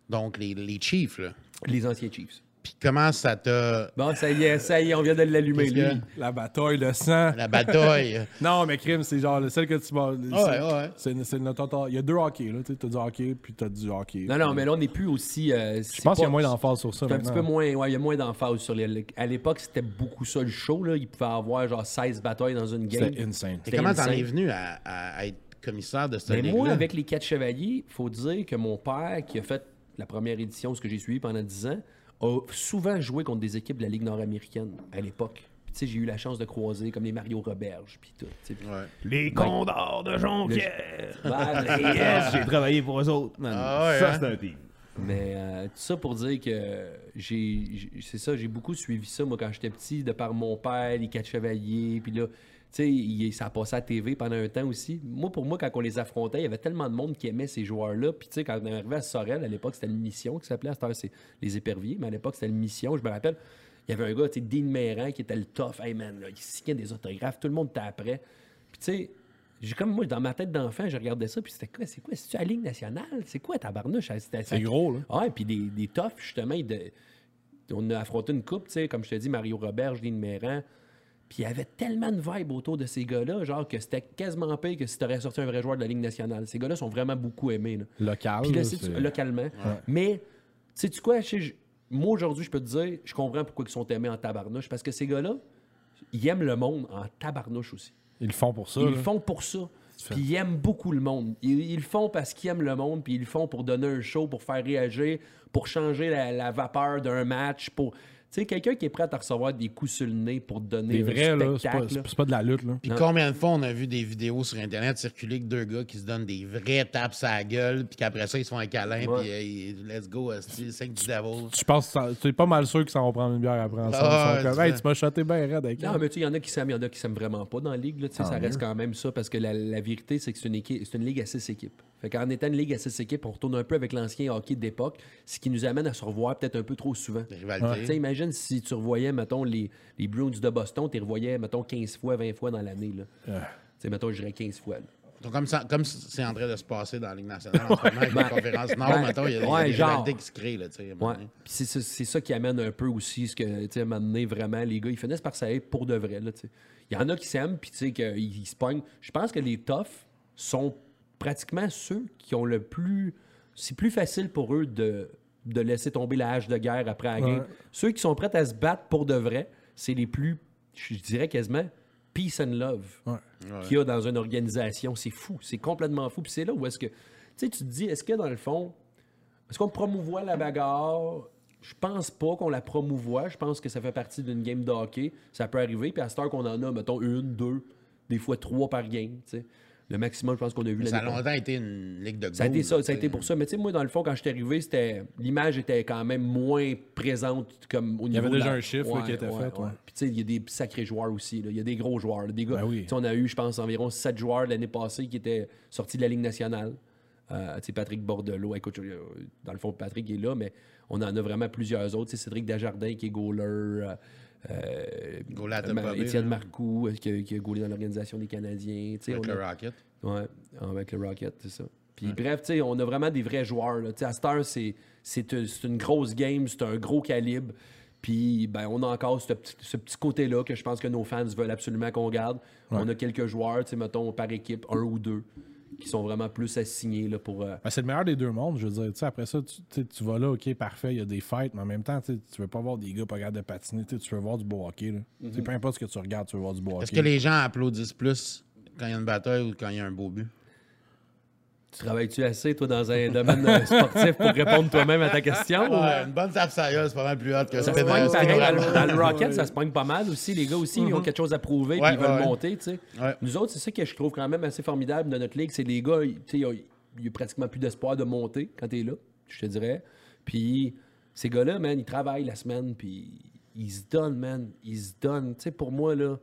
Donc, les, les Chiefs, là. Les anciens Chiefs. Puis comment ça t'a... Bon, ça y est, ça y est, on vient de l'allumer, lui. La bataille, le sang. La bataille. Non, mais crime, c'est genre celle que tu vas. ouais, ouais. C'est c'est notre Il y a deux hockey, là. Tu t'as du hockey, puis t'as du hockey. Non, non, mais là, on n'est plus aussi... euh, Je pense qu'il y a moins d'emphase sur ça. C'est un petit peu moins, ouais, il y a moins d'emphase sur les. À l'époque, c'était beaucoup ça le show. Là. Il pouvait avoir genre 16 batailles dans une game. C'était insane. Et comment t'en es venu à, à- à être commissaire de cette Mais moi, avec les quatre chevaliers, faut dire que mon père, qui a fait la première édition, ce que j'ai suivi pendant 10 ans, a souvent joué contre des équipes de la Ligue nord-américaine à l'époque. Puis, Tu sais, j'ai eu la chance de croiser comme les Mario Roberge, puis tout. Ouais. Les condors de Jonquière. Ben, Yes, j'ai travaillé pour eux autres, man. Ah ouais, ça, hein? c'est un team. Mais euh, tout ça pour dire que j'ai, j'ai- c'est ça, j'ai beaucoup suivi ça, moi, quand j'étais petit, de par mon père, les quatre chevaliers, puis là, sais, il- ça a passé à la TV pendant un temps aussi. Moi, pour moi, quand on les affrontait, il y avait tellement de monde qui aimait ces joueurs-là, puis tu sais, quand on est arrivé à Sorel, à l'époque, c'était le Mission qui s'appelait, à cette heure, c'est les éperviers, mais à l'époque, c'était le Mission, je me rappelle, il y avait un gars, tu sais, Dean Méran, qui était le tough, hey man, là, il signait des autographes, tout le monde était après. Puis tu sais, j'ai comme moi, dans ma tête d'enfant, je regardais ça, puis c'était quoi, c'est quoi, c'est-tu la Ligue nationale? C'est quoi ta barnouche? C'était- C'est gros, là. Ouais, puis des, des toughs, justement, de- on a affronté une coupe, tu sais, comme je te dis, Mario Robert, Julien Méran. Puis il y avait tellement de vibe autour de ces gars-là, genre que c'était quasiment pire que si tu aurais sorti un vrai joueur de la Ligue nationale. Ces gars-là sont vraiment beaucoup aimés. Là. Local. Puis là, là, sais-tu- c'est- localement. Mais, sais-tu quoi, moi aujourd'hui, je peux te dire, je comprends pourquoi ils sont aimés en tabarnouche. Parce que ces gars-là, ils aiment le monde en tabarnouche aussi. Ils le font pour ça. Ils le font pour ça. Puis ils aiment beaucoup le monde. Ils, ils le font parce qu'ils aiment le monde, puis ils le font pour donner un show, pour faire réagir, pour changer la, la vapeur d'un match, pour... Tu sais, quelqu'un qui est prêt à recevoir des coups sur le nez pour te donner Des vrais, un là. C'est pas, spectacle. c'est- c'est pas de la lutte, là. Puis combien de fois on a vu des vidéos sur Internet circuler que deux gars qui se donnent des vrais tapes à la gueule, puis qu'après ça, ils se font un câlin, Ouais. puis euh, ils- let's go, hostie, 5 du devil. Je pense que ça- tu es pas mal sûr qu'ils s'en vont prendre une bière après ensemble. Ah, comme, hey, c'est tu m'as shoté bien raide avec Non, elle. mais tu sais, il y en a qui s'aiment, il y en a qui s'aiment vraiment pas dans la ligue. Là, tu sais, ça reste quand même ça, parce que la, la vérité, c'est que c'est une, équipe- c'est une ligue à six équipes. Fait qu'en étant une ligue à six équipes, on retourne un peu avec l'ancien hockey d'époque, ce qui nous amène à se revoir peut-être un peu trop souvent. Tu sais, si tu revoyais, mettons, les, les Bruins de Boston, tu les revoyais, mettons, 15 fois, 20 fois dans l'année. là. Tu sais, mettons, je dirais 15 fois. là. Donc, comme, ça- comme c'est en train de se passer dans la Ligue nationale en ce moment, avec la conférence Nord, Ben, mettons, il y a, il y a ouais, des genre. rivalités qui se créent, là, Ouais. c'est ça, c'est ça qui amène un peu aussi ce que, tu sais, donné, vraiment, les gars, ils finissent par s'aimer pour de vrai, là, tu sais. Il y en a qui s'aiment, puis tu sais, qu'ils ils se pognent. Je pense que les toughs sont pratiquement ceux qui ont le plus... C'est plus facile pour eux de, de laisser tomber la hache de guerre après la game. Ouais. Ceux qui sont prêts à se battre pour de vrai, c'est les plus, je dirais quasiment, peace and love Ouais. qu'il y a dans une organisation. C'est fou, c'est complètement fou. Puis c'est là où est-ce que... Tu sais, tu te dis, est-ce que dans le fond, est-ce qu'on promouvoit la bagarre? Je pense pas qu'on la promouvoit. Je pense que ça fait partie d'une game de hockey. Ça peut arriver. Puis à cette heure qu'on en a, mettons, une, deux, des fois trois par game. tu sais. Le maximum, je pense qu'on a vu Ça a longtemps été une ligue de ça a été gold, ça, a été pour ça. Mais tu sais, moi, dans le fond, quand je suis arrivé, c'était l'image était quand même moins présente comme au niveau. y avait de déjà la- un chiffre, là, qui était fait, ouais. Puis tu sais, il y a des sacrés joueurs aussi. là. Il y a des gros joueurs. là. Des gars. Ben oui. On a eu, je pense, environ sept joueurs l'année passée qui étaient sortis de la Ligue nationale. Euh, tu sais, Patrick Bordelot, écoute, dans le fond, Patrick est là, mais on en a vraiment plusieurs autres. Tu sais, Cédric Desjardins qui est goaler. euh, euh, Étienne. Marcoux, qui, a- qui a dans l'organisation des Canadiens. Avec on a- le Rocket. Ouais, avec le Rocket, c'est ça. Puis bref, on a vraiment des vrais joueurs. Là. À cette heure, c'est, c'est, un- c'est une grosse game, c'est un gros calibre. Puis ben, on a encore ce petit, ce petit côté-là que je pense que nos fans veulent absolument qu'on garde. On a quelques joueurs, mettons, par équipe, un ou deux, qui sont vraiment plus assignés là, pour. euh, Ben, c'est le meilleur des deux mondes, je veux dire. Après ça, tu, tu vas là, ok, parfait, il y a des fights, mais en même temps, tu veux pas voir des gars pas de patiner, tu veux voir du beau hockey. Là. Sais, Peu importe ce que tu regardes, tu veux voir du beau hockey. Est-ce que les gens applaudissent plus quand il y a une bataille ou quand il y a un beau but? Tu travailles-tu assez, toi, dans un domaine euh, sportif pour répondre toi-même à ta question? ou- Ouais, une bonne tape sérieuse, c'est pas mal plus hot que Ça ça. se pogne pareil dans le, Rocket, ça se pogne pas mal aussi. Les gars aussi, ils ont quelque chose à prouver Ouais, puis ils veulent ouais, monter, tu sais. Nous autres, c'est ça que je trouve quand même assez formidable de notre ligue, c'est les gars, tu il y a- pratiquement plus d'espoir de monter quand t'es là, je te dirais. Puis Ces gars-là, man, ils travaillent la semaine, puis ils se donnent, man. Ils se donnent. Tu sais, pour moi, là,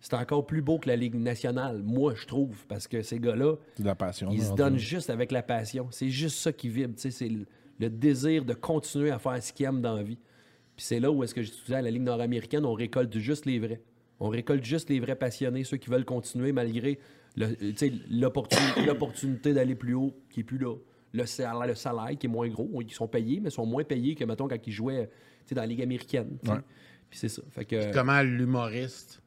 c'est encore plus beau que la Ligue nationale, moi, je trouve, parce que ces gars-là, C'est de la passion. ils se en donnent juste avec la passion. C'est juste ça qui vibre. tu sais, C'est le, le désir de continuer à faire ce qu'ils aiment dans la vie. Puis c'est là où est-ce que je disais à la Ligue nord-américaine, on récolte juste les vrais. On récolte juste les vrais passionnés, ceux qui veulent continuer malgré l'opportunité d'aller plus haut qui est plus là. Le salaire, le salaire qui est moins gros. Ils sont payés, mais sont moins payés que, mettons, quand ils jouaient tu sais, dans la Ligue américaine. Ouais. Puis c'est ça. Fait que, Comment l'humoriste,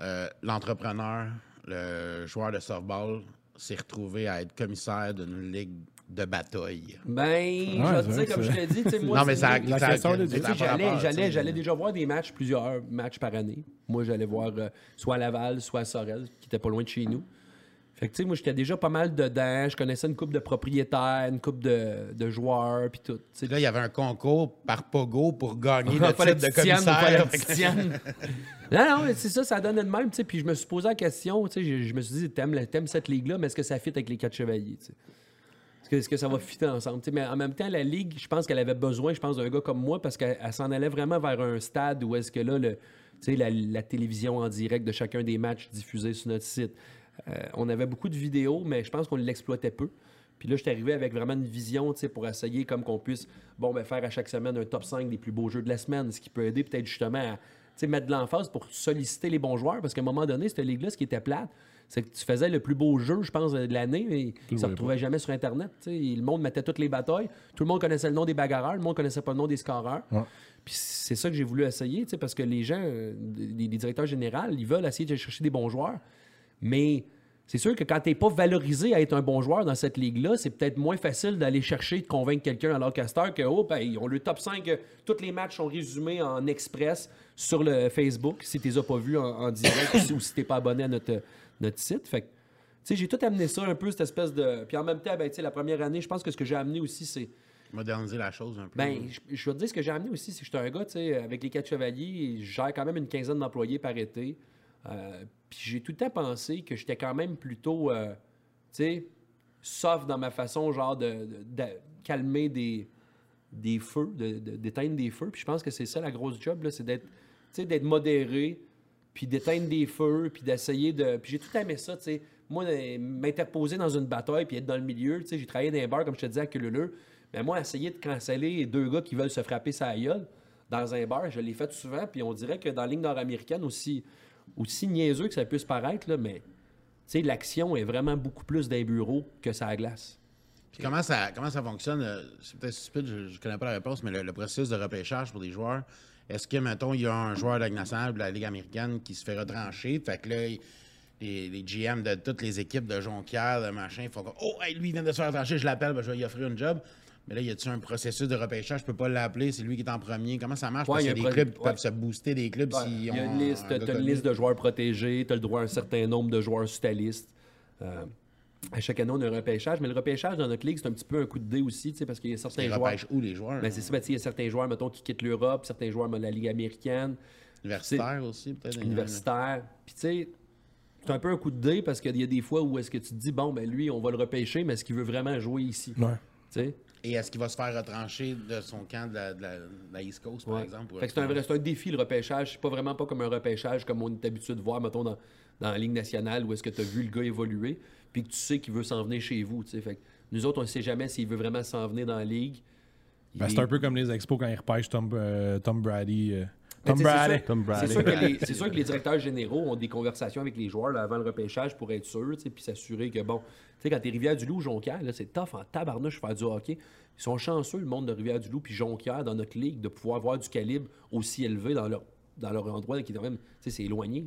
euh, l'entrepreneur, le joueur de softball s'est retrouvé à être commissaire d'une ligue de bataille. ben, je vais te dire, comme je te dis, moi, non, mais c'est- ça, la ça- question j'allais, j'allais déjà voir des matchs, plusieurs matchs par année. Moi, j'allais voir euh, soit à Laval, soit à Sorel, qui était pas loin de chez nous. Fait que, tu sais, moi, j'étais déjà pas mal dedans. Je connaissais une coupe de propriétaires, une coupe de, de joueurs, puis tout. Là, il y avait un concours par Pogo pour gagner le titre de commissaire. non, non, c'est ça, ça donne de même. tu sais. Puis je me suis posé la question, tu sais, je, je me suis dit, t'aimes, cette ligue-là, mais est-ce que ça fit avec les quatre chevaliers? tu sais? Est-ce que, est-ce que ça va fitter ensemble? Mais en même temps, la ligue, je pense qu'elle avait besoin, je pense, d'un gars comme moi, parce qu'elle elle s'en allait vraiment vers un stade où est-ce que là, le, tu sais, la, la télévision en direct de chacun des matchs diffusés sur notre site. Euh, on avait beaucoup de vidéos, mais je pense qu'on l'exploitait peu. Puis là, je suis arrivé avec vraiment une vision tu sais, pour essayer comme qu'on puisse bon, ben, faire à chaque semaine un top 5 des plus beaux jeux de la semaine, ce qui peut aider peut-être justement à tu sais, mettre de l'emphase pour solliciter les bons joueurs. Parce qu'à un moment donné, cette ligue-là, ce qui était plate, c'est que tu faisais le plus beau jeu, je pense, de l'année, mais il ne se retrouvait jamais sur Internet. tu sais. Le monde mettait toutes les batailles. Tout le monde connaissait le nom des bagarreurs, le monde connaissait pas le nom des scoreurs. Ouais. Puis c'est ça que j'ai voulu essayer, tu sais, parce que les gens, euh, les, les directeurs généraux, ils veulent essayer de chercher des bons joueurs. Mais c'est sûr que quand tu n'es pas valorisé à être un bon joueur dans cette ligue-là, c'est peut-être moins facile d'aller chercher, de convaincre quelqu'un à l'orchestre que, oh, ben, ils ont le top 5, euh, tous les matchs sont résumés en express sur le Facebook, si tu les as pas vus en, en direct ou si tu n'es pas abonné à notre, notre site. Fait que, j'ai tout amené ça un peu, cette espèce de. Puis en même temps, ben, la première année, je pense que ce que j'ai amené aussi, c'est. Moderniser la chose un peu. Ben, je, je vais te dire ce que j'ai amené aussi, c'est que j'étais un gars, tu sais, avec les quatre chevaliers, je gère quand même une quinzaine d'employés par été. Euh, puis j'ai tout le temps pensé que j'étais quand même plutôt, euh, tu sais, soft dans ma façon, genre, de, calmer des, des feux, d'éteindre des feux. Puis je pense que c'est ça la grosse job, là, c'est d'être, tu sais, d'être modéré, puis d'éteindre des feux, puis d'essayer de... Puis j'ai tout aimé ça, tu sais. Moi, euh, m'interposer dans une bataille, puis être dans le milieu, tu sais, j'ai travaillé dans un bar, comme je te disais, à Cululeux. Mais moi, essayer de canceller deux gars qui veulent se frapper sa gueule dans un bar, je l'ai fait souvent, puis on dirait que dans la ligne nord-américaine, aussi, aussi niaiseux que ça puisse paraître, là, mais... L'action est vraiment beaucoup plus d'un bureau que ça glace. Comment ça, comment ça fonctionne? euh, C'est peut-être stupide, je ne connais pas la réponse, mais le, processus de repêchage pour les joueurs, est-ce que, mettons, il y a un joueur de la de la Ligue américaine qui se fait retrancher, fait que là, les, GM de toutes les équipes de Jonquière, de machin, font comme Oh, lui, il vient de se faire retrancher, je l'appelle, ben, je vais lui offrir une job. Mais là, y a-tu un processus de repêchage? Je peux pas l'appeler, c'est lui qui est en premier. Comment ça marche? Ouais, Parce y a qu'il y a des pro- clubs qui ouais. peuvent se booster des clubs Ouais, s'ils Il ont. y a une liste, un t'as une liste de joueurs protégés, tu as le droit à un certain nombre de joueurs sur ta liste. Euh, à chaque année, on a un repêchage, mais le repêchage dans notre ligue, c'est un petit peu un coup de dé aussi, tu sais, parce qu'il y a certains Ils joueurs. où les joueurs? Ben, c'est ça, ben, tu sais, il y a certains joueurs, mettons, qui quittent l'Europe, certains joueurs de la Ligue américaine, Universitaires aussi, peut-être. universitaires. Puis, tu sais, c'est un peu un coup de dé parce qu'il y a des fois où est-ce que tu te dis, bon, ben lui, on va le repêcher, mais est-ce qu'il veut vraiment jouer ici? Ouais. Tu sais? Et est-ce qu'il va se faire retrancher de son camp de la, de la- de la East Coast, par Ouais. exemple? pour Fait que c'est un, vrai- un défi, le repêchage. C'est pas vraiment pas comme un repêchage comme on est habitué de voir, mettons, dans, dans la Ligue nationale où est-ce que tu as vu le gars évoluer, puis que tu sais qu'il veut s'en venir chez vous. tu sais. Fait que nous autres, on ne sait jamais s'il veut vraiment s'en venir dans la Ligue. Ben, est- c'est un peu comme les expos quand ils repêchent Tom, euh, Tom Brady. euh, Tom c'est sûr- sûr, que les, c'est sûr que les directeurs généraux ont des conversations avec les joueurs là, avant le repêchage pour être sûr, puis s'assurer que, bon, tu sais, quand t'es Rivière-du-Loup ou Jonquière, là, c'est tough en tabarnouche faire du hockey. Ils sont chanceux, le monde de Rivière-du-Loup puis Jonquière, dans notre ligue, de pouvoir avoir du calibre aussi élevé dans leur, dans leur endroit qui est quand même, tu sais, c'est éloigné.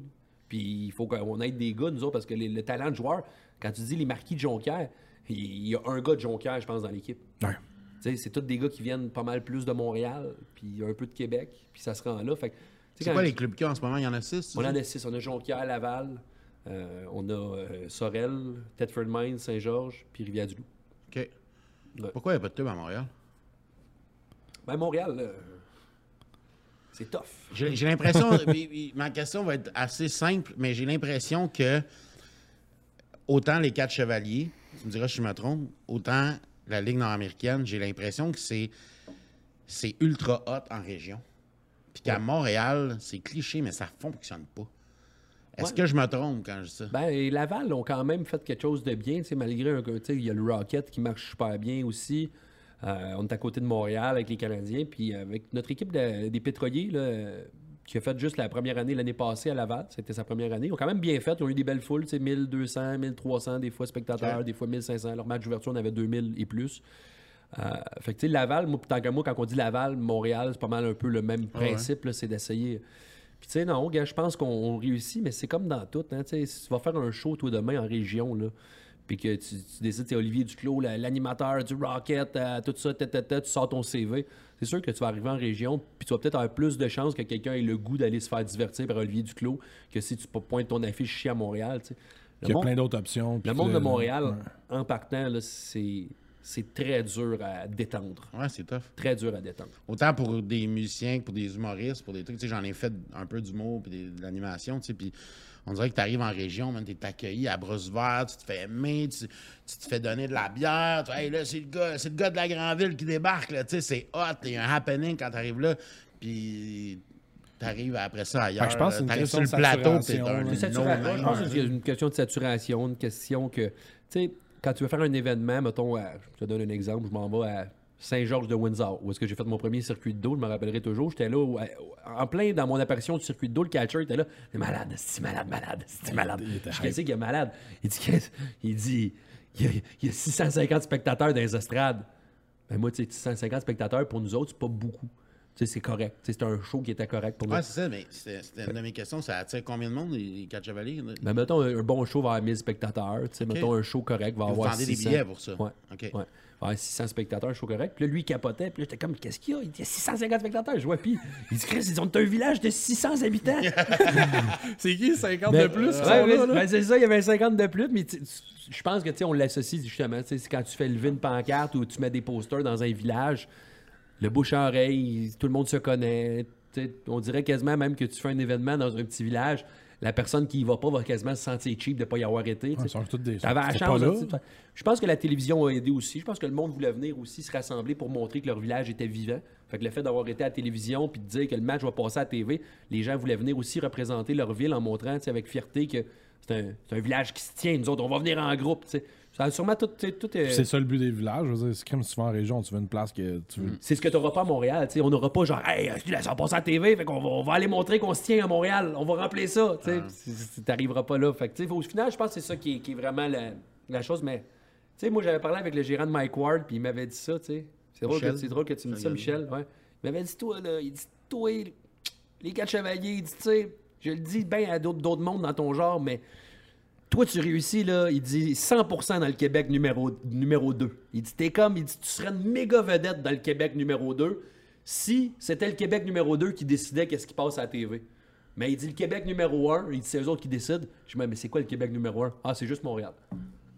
Puis il faut qu'on aide des gars, nous autres, parce que les- le talent de joueur, quand tu dis les marquis de Jonquière, il il y a un gars de Jonquière, je pense, dans l'équipe. Ouais. C'est tous des gars qui viennent pas mal plus de Montréal, puis un peu de Québec, puis ça se rend là. Fait C'est quoi les clubs qu'il y a en ce moment? Il y en a six? on en a six. On a Jonquière, Laval, euh, on a euh, Sorel, Thetford Mines, Saint-Georges, puis Rivière-du-Loup. OK. Ouais. Pourquoi il n'y a pas de club à Montréal? Ben, Montréal, là, c'est tough. J'ai l'impression, ma question va être assez simple, mais j'ai l'impression que autant les quatre chevaliers, tu me diras si je me trompe, autant la Ligue nord-américaine, j'ai l'impression que c'est c'est ultra hot en région. Puis qu'à Montréal, c'est cliché, mais ça fonctionne pas. Est-ce Ouais. que je me trompe quand je dis ça? Ben, et Laval ont quand même fait quelque chose de bien, malgré un. Il y a le Rocket qui marche super bien aussi. Euh, on est à côté de Montréal avec les Canadiens. Puis avec notre équipe de- des pétroliers, là, qui a fait juste la première année l'année passée à Laval, c'était sa première année. Ils ont quand même bien fait. Ils ont eu des belles foules, tu sais, 1200, 1300, des fois spectateurs, Ouais. des fois 1500. Leur match d'ouverture, on avait 2000 et plus. Euh, fait que, tu sais, Laval, moi, tant que moi, quand on dit Laval, Montréal, c'est pas mal un peu le même principe, là, c'est d'essayer. Puis, tu sais, non, gars, je pense qu'on on réussit, mais c'est comme dans tout. Hein, tu sais, si tu vas faire un show, toi, demain, en région, là, puis que tu, tu décides, c'est Olivier Duclos, la- l'animateur du Rocket, euh, tout ça, tata, tata, tu sors ton CV, c'est sûr que tu vas arriver en région, puis tu vas peut-être avoir plus de chances que quelqu'un ait le goût d'aller se faire divertir par Olivier Duclos que si tu pointes ton affiche ici à Montréal. tu sais. Le Il y a monde- plein d'autres options. le monde de Montréal, ouais. en partant, là, c'est c'est très dur à détendre. Ouais, c'est tough. Très dur à détendre. Autant pour des musiciens que pour des humoristes, pour des trucs. Tu sais, j'en ai fait un peu d'humour puis de l'animation, tu sais, puis on dirait que tu arrives en région, tu es accueilli à brosse verte, tu te fais aimer, tu, tu te fais donner de la bière. Tu, hey, là, c'est le gars, c'est le gars de la Grandville qui débarque, là, tu sais, c'est hot, il y a un happening quand tu arrives là, puis t'arrives après ça ailleurs. Je pense que c'est une T'arrives question sur de le plateau, t'es un. Je pense que c'est une question de saturation, une question que, tu sais, quand tu veux faire un événement, mettons, à- je te donne un exemple, je m'en vais à Saint-Georges de Windsor, où est-ce que j'ai fait mon premier circuit de dos, je me rappellerai toujours, j'étais là, au- en plein dans mon apparition du circuit de dos, le catcher était là, il est malade, c'est malade, malade, c'est malade? Je qu'est-ce qu'il a malade? Il dit, il dit, il y, a, il y a 650 spectateurs dans les estrades. Ben moi, tu sais, 650 spectateurs, pour nous autres, c'est pas beaucoup. C'est correct. C'est un show qui était correct pour nous. Ouais, c'est ça, mais c'était c'était une de mes questions. Ça attire combien de monde, les, les quatre chevaliers? là? Ben, mettons, un bon show va avoir 1000 spectateurs. sais, Mettons, un show correct va avoir vendez des 600. billets pour ça? Ouais. Ouais. Va avoir 600 spectateurs, un show correct. Puis là, lui, il capotait. Puis là, j'étais comme, qu'est-ce qu'il y a? Il dit, il y a 650 spectateurs. Je vois, puis il dit, Chris, ils ont un village de 600 habitants. C'est qui 50 Ben, de plus? ouais, ben, c'est ça, il y avait 50 de plus, mais je pense que tu sais, on l'associe justement. tu sais, c'est Quand tu fais lever une pancarte ou tu mets des posters dans un village, le bouche à oreille, tout le monde se connaît. On dirait quasiment même que tu fais un événement dans un petit village, la personne qui y va pas va quasiment se sentir cheap de pas y avoir été. sais. Ils sont des. La chance. Je pense que la télévision a aidé aussi. Je pense que le monde voulait venir aussi se rassembler pour montrer que leur village était vivant. Fait que le fait d'avoir été à la télévision puis de dire que le match va passer à la TV, les gens voulaient venir aussi représenter leur ville en montrant avec fierté que c'est un, un village qui se tient. Nous autres, on va venir en groupe. tu sais. Ça a sûrement tout. Puis C'est ça le but des villages. Je veux dire, c'est comme si tu vas en région, tu veux une place que tu veux. c'est ce que tu n'auras pas à Montréal. tu sais. On n'aura pas genre, hey, je passer à la TV, fait qu'on va, on va aller montrer qu'on se tient à Montréal. On va remplir ça. Tu n'arriveras pas là. Fait que, au final, je pense que c'est ça qui est, qui est vraiment la, la chose. Mais, tu sais, moi, j'avais parlé avec le gérant de Mike Ward, puis il m'avait dit ça. tu sais. C'est drôle, que, c'est drôle que tu me dis ça, Michel. Ouais. Il m'avait dit, toi, là, il dit, toi, les quatre chevaliers, il dit, tu sais, je le dis bien à d'autres d'autres mondes dans ton genre, mais toi, tu réussis, là, il dit 100% dans le Québec numéro, numéro 2. Il dit, t'es comme, il dit, tu serais une méga vedette dans le Québec numéro 2 si c'était le Québec numéro 2 qui décidait qu'est-ce qui passe à la TV. Mais il dit le Québec numéro 1, il dit c'est eux autres qui décident. Je dis, mais c'est quoi le Québec numéro 1? Ah, c'est juste Montréal.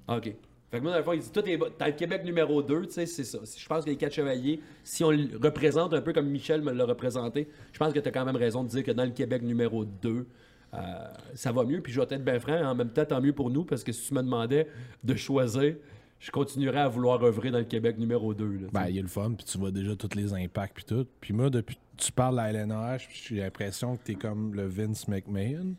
OK. Fait que moi, dans le fond, il dit, toi, t'es dans le Québec numéro 2, tu sais, c'est ça. Je pense que les quatre chevaliers, si on le représente un peu comme Michel me l'a représenté, je pense que tu as quand même raison de dire que dans le Québec numéro 2, euh, ça va mieux. Puis je vais être bien franc, en même temps, tant mieux pour nous, parce que si tu me demandais de choisir, je continuerais à vouloir œuvrer dans le Québec numéro 2. Là, tu sais. Ben, il y a le fun, puis tu vois déjà tous les impacts, puis tout. Puis moi, depuis que tu parles à LNH, j'ai l'impression que t'es comme le Vince McMahon.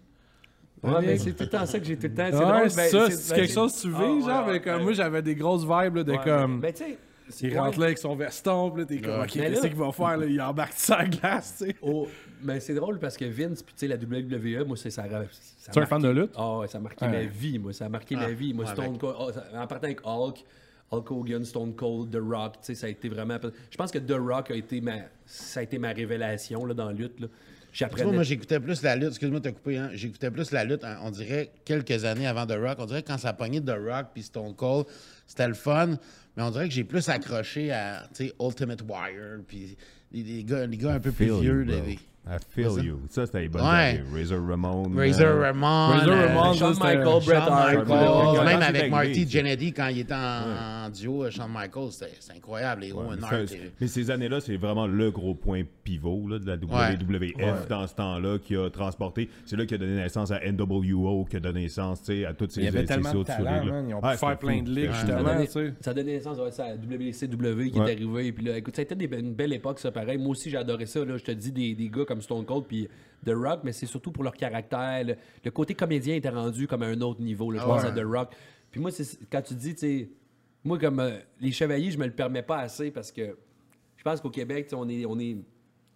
Ouais, mais c'est tout le temps ça que j'ai tout le temps. C'est Ouais, drôle, c'est ben, ça, c'est quelque chose que tu vis, Ah, genre, ouais, mais comme ouais. moi, j'avais des grosses vibes, là, de comme. Ben, tu sais. Il ouais. rentre là avec son veston, puis là, t'es comme, ok, Mais qu'est-ce qu'il va faire, là? Il embarque la glace, tu sais. Oh, ben c'est drôle parce que Vince, puis tu sais, la WWE, moi, c'est ça. ça Tu es un fan de lutte? Ah ouais, ça a marqué Ouais. ma vie, moi. Ça a marqué ma vie. Moi, Stone Cold, oh, ça- en partant avec Hulk, Hulk Hogan, Stone Cold, The Rock, tu sais, ça a été vraiment. Je pense que The Rock a été ma, ça a été ma révélation là, dans la lutte. Là. Tu vois, J'apprenais. moi, j'écoutais plus la lutte. Excuse-moi de te couper, hein. J'écoutais plus la lutte, hein, on dirait, quelques années avant The Rock. On dirait que quand ça pogné The Rock puis Stone Cold, c'était le fun. Mais on dirait que j'ai plus accroché à, tu sais, Ultimate Warrior puis les, les gars, les gars un peu plus vieux. you, I feel you. Ça, c'était les bonnes Ouais. années. Razor Ramon. Razor euh, Ramon. Razor euh, Ramon, Shawn ça, c'était- Michael, Bret Shawn Hart. Michaels, Michaels. même avec. Marty Jannetty quand il était en, en duo, Shawn Michaels, c'était c'était incroyable, les Owen mais Hart. ces années-là, c'est vraiment le gros point pivot là, de la WWF dans ce temps-là qui a transporté. C'est là qui a donné naissance à NWO, qui a donné naissance à toutes ces Il y avait ces tellement de autres talent, souris. Ils ont pu faire plein de ligues, ça ça donnait naissance, c'est la WCW qui est arrivé. Puis là, écoute, ça a été une belle époque, ça, pareil. Moi aussi, j'ai adoré ça. Je te dis, des, des gars comme Stone Cold puis The Rock, mais c'est surtout pour leur caractère. Le, le côté comédien était rendu comme à un autre niveau. Là, je Ah pense ouais. à The Rock. Puis moi, c'est quand tu dis, tu sais, moi, comme euh, les chevaliers, je me le permets pas assez parce que je pense qu'au Québec, on est, on est.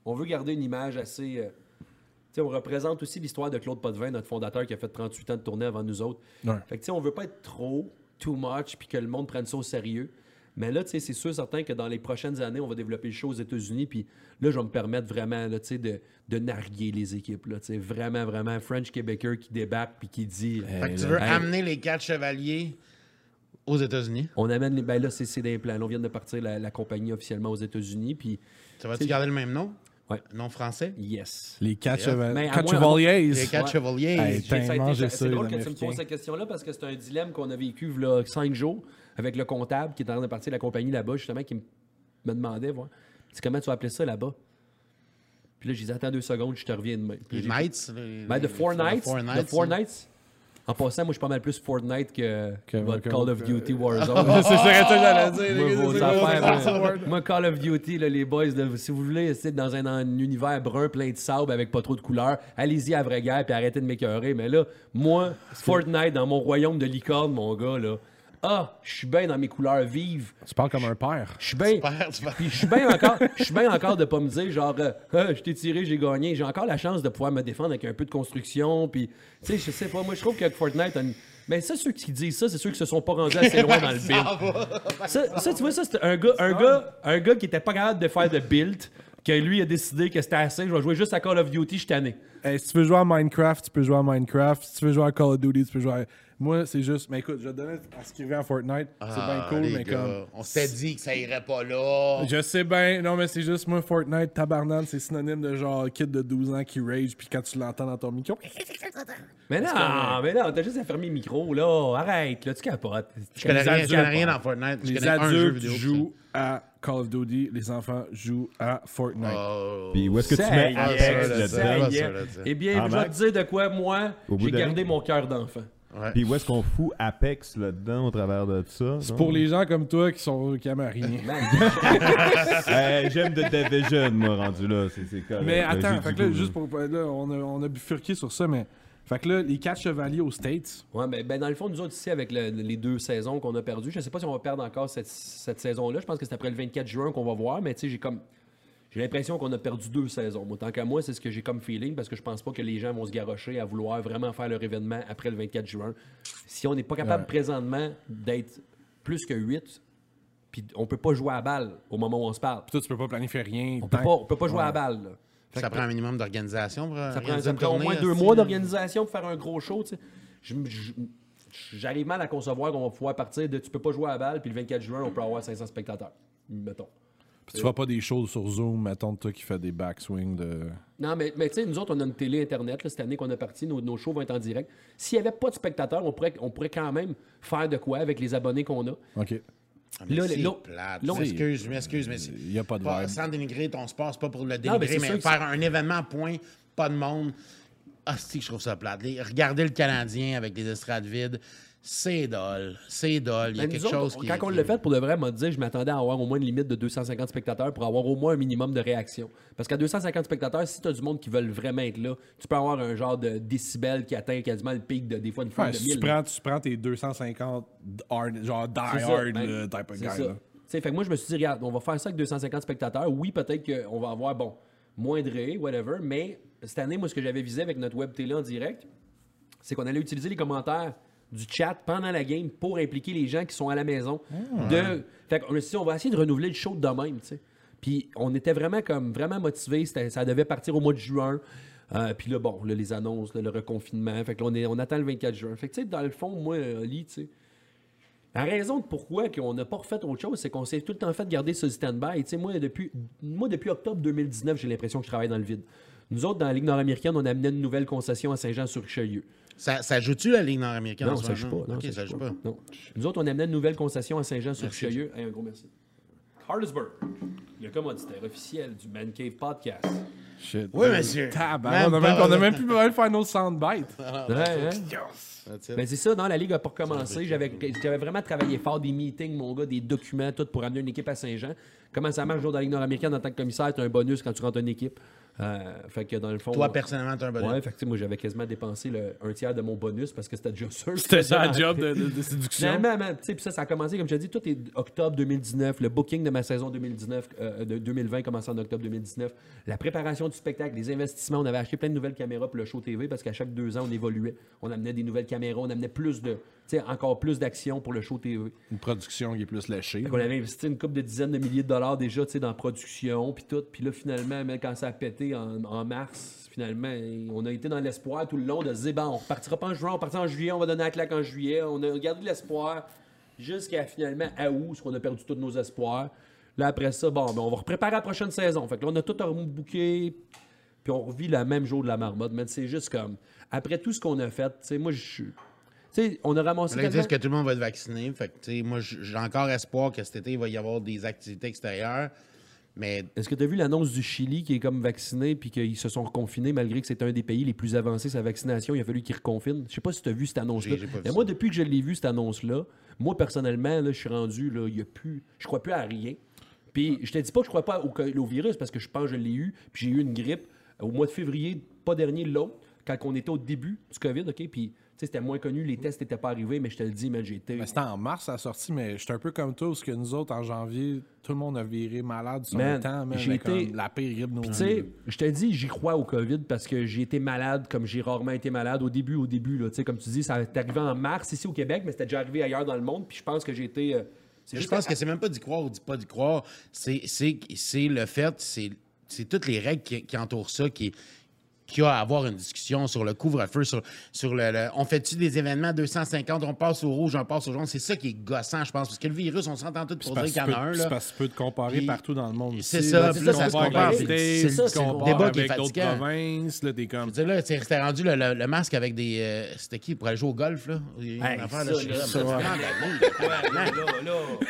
On veut garder une image assez. euh, tu sais, on représente aussi l'histoire de Claude Potvin, notre fondateur qui a fait 38 ans de tournée avant nous autres. Ouais. Fait que, on veut pas être trop, too much, puis que le monde prenne ça au sérieux. Mais là, tu sais, c'est sûr, certain que dans les prochaines années, on va développer le show aux États-Unis. Puis là, je vais me permettre vraiment, là, tu sais, de, de narguer les équipes. Là, tu sais, vraiment, vraiment, French Québécois qui débarque puis qui dit. Fait que tu veux Hey. amener les quatre chevaliers aux États-Unis? On amène les. Ben là, c'est des plans. Là, on vient de partir la, la compagnie officiellement aux États-Unis. Puis, Tu vas-tu C'est- garder le même nom? Ouais. Nom français? yes. Les quatre Quatre moins- chevaliers. Les quatre Ouais. chevaliers. Hey, ça c'est ça, les drôle que tu me poses cette question-là parce que c'est un dilemme qu'on a vécu là, cinq jours avec le comptable qui est en train de partir de la compagnie là-bas, justement, qui me me demandait c'est comment tu vas appeler ça là-bas? Puis là, j'ai dit, attends deux secondes, je te reviens demain. Puis Les Knights. les- Ben, The les- Four Nights. Four The Knights, Four ça. Nights. En passant, moi, je suis pas mal plus Fortnite que, Que- votre que- Call of que- Duty Warzone. C'est ça que j'allais dire. Moi, affaires, moi, moi, Call of Duty, là, les boys, là, si vous voulez essayer dans un, un univers brun plein de sable avec pas trop de couleurs, allez-y à vraie guerre puis arrêtez de m'écœurer. Mais là, moi, Fortnite dans mon royaume de licorne, mon gars, là, ah, je suis bien dans mes couleurs vives. Tu parles comme un père. Je suis bien. Puis je suis bien encore, je suis bien encore de pas me dire genre, euh, Ah, je t'ai tiré, j'ai gagné. J'ai encore la chance de pouvoir me défendre avec un peu de construction. Puis, tu sais, je sais pas, moi je trouve que Fortnite a une. Mais ça, ceux qui disent ça, c'est ceux qui se sont pas rendus assez loin dans le build. Ça, ça, tu vois, ça, c'est un gars, un, gars, un gars qui était pas capable de faire de build, que lui a décidé que c'était assez, je vais jouer juste à Call of Duty, je suis tanné. Hey, si tu veux jouer à Minecraft, tu peux jouer à Minecraft. Si tu veux jouer à Call of Duty, tu peux jouer à... Moi, c'est juste... Mais écoute, je vais te donner à ce qui vient à Fortnite. c'est bien Ah, cool, les mais gars, comme... On s'était dit que ça irait pas là. Je sais bien, non mais c'est juste moi Fortnite tabarnane, c'est synonyme de genre kid de 12 ans qui rage puis quand tu l'entends dans ton micro. Mais non, mais non, t'as juste à fermer le micro, là. Arrête, là, tu capotes. Je connais rien, je connais rien dans Fortnite. Je Les connais un jeu adultes vidéo. jouent à Call of Duty, les enfants jouent à Fortnite. Oh. Puis où est-ce que tu mets Apex ça. Eh bien, Ah, je vais te dire de quoi, moi, j'ai gardé mon cœur d'enfant. Ouais. Puis où est-ce qu'on fout Apex là-dedans au travers de ça? C'est pour les gens comme toi qui sont qui aiment rien. Hey, J'aime The Division, moi, rendu là. C'est c'est correct. mais Là, attends, fait que là, juste pour là, on a, on a bifurqué sur ça, mais fait que là, les quatre chevaliers aux States, ouais, mais ben, dans le fond, nous autres ici, avec le- les deux saisons qu'on a perdues, je sais pas si on va perdre encore cette, cette saison-là. Je pense que c'est après le 24 juin qu'on va voir, mais tu sais, j'ai comme. J'ai l'impression qu'on a perdu deux saisons. Moi, tant qu'à moi, c'est ce que j'ai comme feeling parce que je pense pas que les gens vont se garrocher à vouloir vraiment faire leur événement après le 24 juin. Si on n'est pas capable Ouais. présentement d'être plus que 8, puis on peut pas jouer à balle au moment où on se parle. Puis toi, tu peux pas planifier rien. On peut pas, on peut pas jouer à balle. là. Ça que- prend un minimum d'organisation pour Ça prend, organiser ça prend au moins deux mois d'organisation pour faire un gros show. tu sais. Je- je- J'arrive mal à concevoir qu'on va pouvoir partir de tu peux pas jouer à la balle, puis le 24 juin, on peut avoir 500 spectateurs. Mettons. Puis tu vois pas des choses sur Zoom, mettons, toi qui fais des backswings de. Non, mais, mais tu sais, nous autres, on a une télé Internet. là, cette année qu'on a parti, nos, nos shows vont être en direct. S'il n'y avait pas de spectateurs, on pourrait, on pourrait quand même faire de quoi avec les abonnés qu'on a. Ok. Ah, mais Là, là- plate. là, Je m'excuse, je m'excuse, mais c'est- Il y a pas de pas- sans dénigrer ton sport, c'est pas pour le mais dénigrer, c'est mais, sûr que faire un événement, point, pas de monde. Ah, c'est que je trouve ça plate. Les- Regardez le Canadien avec les estrades vides, c'est dole. C'est dole. Il y a quelque autres, chose qui. quand on l'a fait, pour de vrai, m'a dit, je m'attendais à avoir au moins une limite de 250 spectateurs pour avoir au moins un minimum de réaction. Parce qu'à 250 spectateurs, si tu as du monde qui veulent vraiment être là, tu peux avoir un genre de décibel qui atteint quasiment le pic de des fois une fois Ouais, de si tu 1000. prends, tu prends tes 250 hard, genre die C'est ça, hard ben, type of c'est guy. là. Fait que moi, je me suis dit, regarde, on va faire ça avec 250 spectateurs. Oui, peut-être qu'on va avoir, bon, moins de ré, whatever, mais cette année, moi, ce que j'avais visé avec notre web télé en direct, c'est qu'on allait utiliser les commentaires du chat pendant la game pour impliquer les gens qui sont à la maison. De... Fait on va essayer de renouveler le show de même, tu sais. Puis on était vraiment comme vraiment motivés. Ça devait partir au mois de juin. Euh, puis là, bon, là, les annonces, là, le reconfinement. Fait que là, on, est, on attend le 24 juin. Fait que, tu sais, dans le fond, moi, Oli, tu sais, la raison de pourquoi on n'a pas refait autre chose, c'est qu'on s'est tout le temps fait garder ce stand-by. Tu sais, moi, depuis, moi, depuis octobre 2019, j'ai l'impression que je travaille dans le vide. Nous autres, dans la Ligue nord-américaine, on a amené une nouvelle concession à Saint-Jean-sur-Richelieu. Ça, ça joue-tu la Ligue nord-américaine? Non, ça joue pas. Non, ça joue pas. Non. Nous autres, on a amené une nouvelle concession à Saint-Jean-sur-Richelieu. Hey, un gros merci. Harrisburg, le commanditaire officiel du Man Cave Podcast. Shit. Oui, monsieur. Tabarnak, on a même, pas. on a même plus besoin de faire nos soundbites. Ouais, hein? Ben c'est ça, non, la ligue a pas recommencé. J'avais j'avais vraiment travaillé fort, des meetings, mon gars, des documents, tout pour amener une équipe à Saint-Jean. Comment ça marche, jouer dans la Ligue nord-américaine en tant que commissaire, tu as un bonus quand tu rentres une équipe? Euh, fait que dans le fond. Toi, personnellement, t'es un bonhomme. Ouais, fait que moi j'avais quasiment dépensé le, un tiers de mon bonus parce que c'était déjà sûr. C'était ça la job de, de- de séduction. Finalement, man, tu sais, puis ça, ça a commencé, comme je te dis, tout est octobre 2019. Le booking de ma saison 2019, euh, de 2020 commençait en octobre 2019. La préparation du spectacle, les investissements. On avait acheté plein de nouvelles caméras pour le show TV parce qu'à chaque deux ans, on évoluait. On amenait des nouvelles caméras, on amenait plus de, encore plus d'action pour le show TV. Une production qui est plus léchée. Fait qu'on avait investi une couple de dizaines de milliers de dollars déjà, tu sais, dans la production, puis tout. Puis là, finalement, quand ça a pété en, en mars, finalement, on a été dans l'espoir tout le long de se dire, bon, on repartira pas en juin, on partira en juillet, on va donner la claque en juillet. On a gardé l'espoir jusqu'à finalement à août, parce qu'on a perdu tous nos espoirs. Là, après ça, bon, ben, on va préparer la prochaine saison. Fait que là, on a tout rebooké, puis on revit le même jour de la marmotte. Mais c'est juste comme, après tout ce qu'on a fait, tu sais, moi, je suis. Sais, on a ramassé. Là, ils tellement- disent que tout le monde va être vacciné. Fait que, moi, j'ai encore espoir que cet été, il va y avoir des activités extérieures. Mais Est-ce que tu as vu l'annonce du Chili qui est comme vacciné puis qu'ils se sont reconfinés malgré que c'est un des pays les plus avancés sa vaccination? Il a fallu qu'ils reconfinent. Je sais pas si tu as vu cette annonce-là. Mais ça. moi, depuis que je l'ai vu, cette annonce-là, moi, personnellement, je suis rendu, là, il y a plus. Je crois plus à rien. Puis je te dis pas que je crois pas au, virus parce que je pense que je l'ai eu. Puis j'ai eu une grippe au mois de février, pas dernier, l'autre, quand on était au début du COVID, OK? Puis, c'était moins connu, les tests n'étaient pas arrivés, mais je te le dis, man, j'ai été. Mais c'était en mars la sortie, mais j'étais un peu comme toi, parce que nous autres, en janvier, tout le monde a viré malade sur Man, le temps. man, j'ai mais été- la pire grippe de nos Tu vies. sais, je te dis, j'y crois au COVID parce que j'ai été malade comme j'ai rarement été malade au début, au début, là, tu sais, comme tu dis, ça est arrivé en mars ici au Québec, mais c'était déjà arrivé ailleurs dans le monde, puis je pense que j'ai été... euh, c'est je pense à- que c'est même pas d'y croire ou d'y pas d'y croire. C'est, c'est, c'est le fait, c'est, c'est toutes les règles qui, qui entourent ça qui qui a à avoir une discussion sur le couvre-feu, sur, sur le, le- On fait-tu des événements 250, on passe au rouge, on passe au jaune? C'est ça qui est gossant, je pense. Parce que le virus, on s'entend tous pour C'est dire qu'il y en a un. là. c'est parce que tu peux te comparer Puis- partout dans le monde. C'est ça, là, te ça se compare, c'est- ça, c'est le débat qui est fatigant. provinces, là, t'es comme... Tu sais, là, c'est- c'était rendu le, le- le masque avec des. euh, c'était qui pour aller jouer au golf, là? Y une Hey, affaire, ça, là, je suis là, là, ça,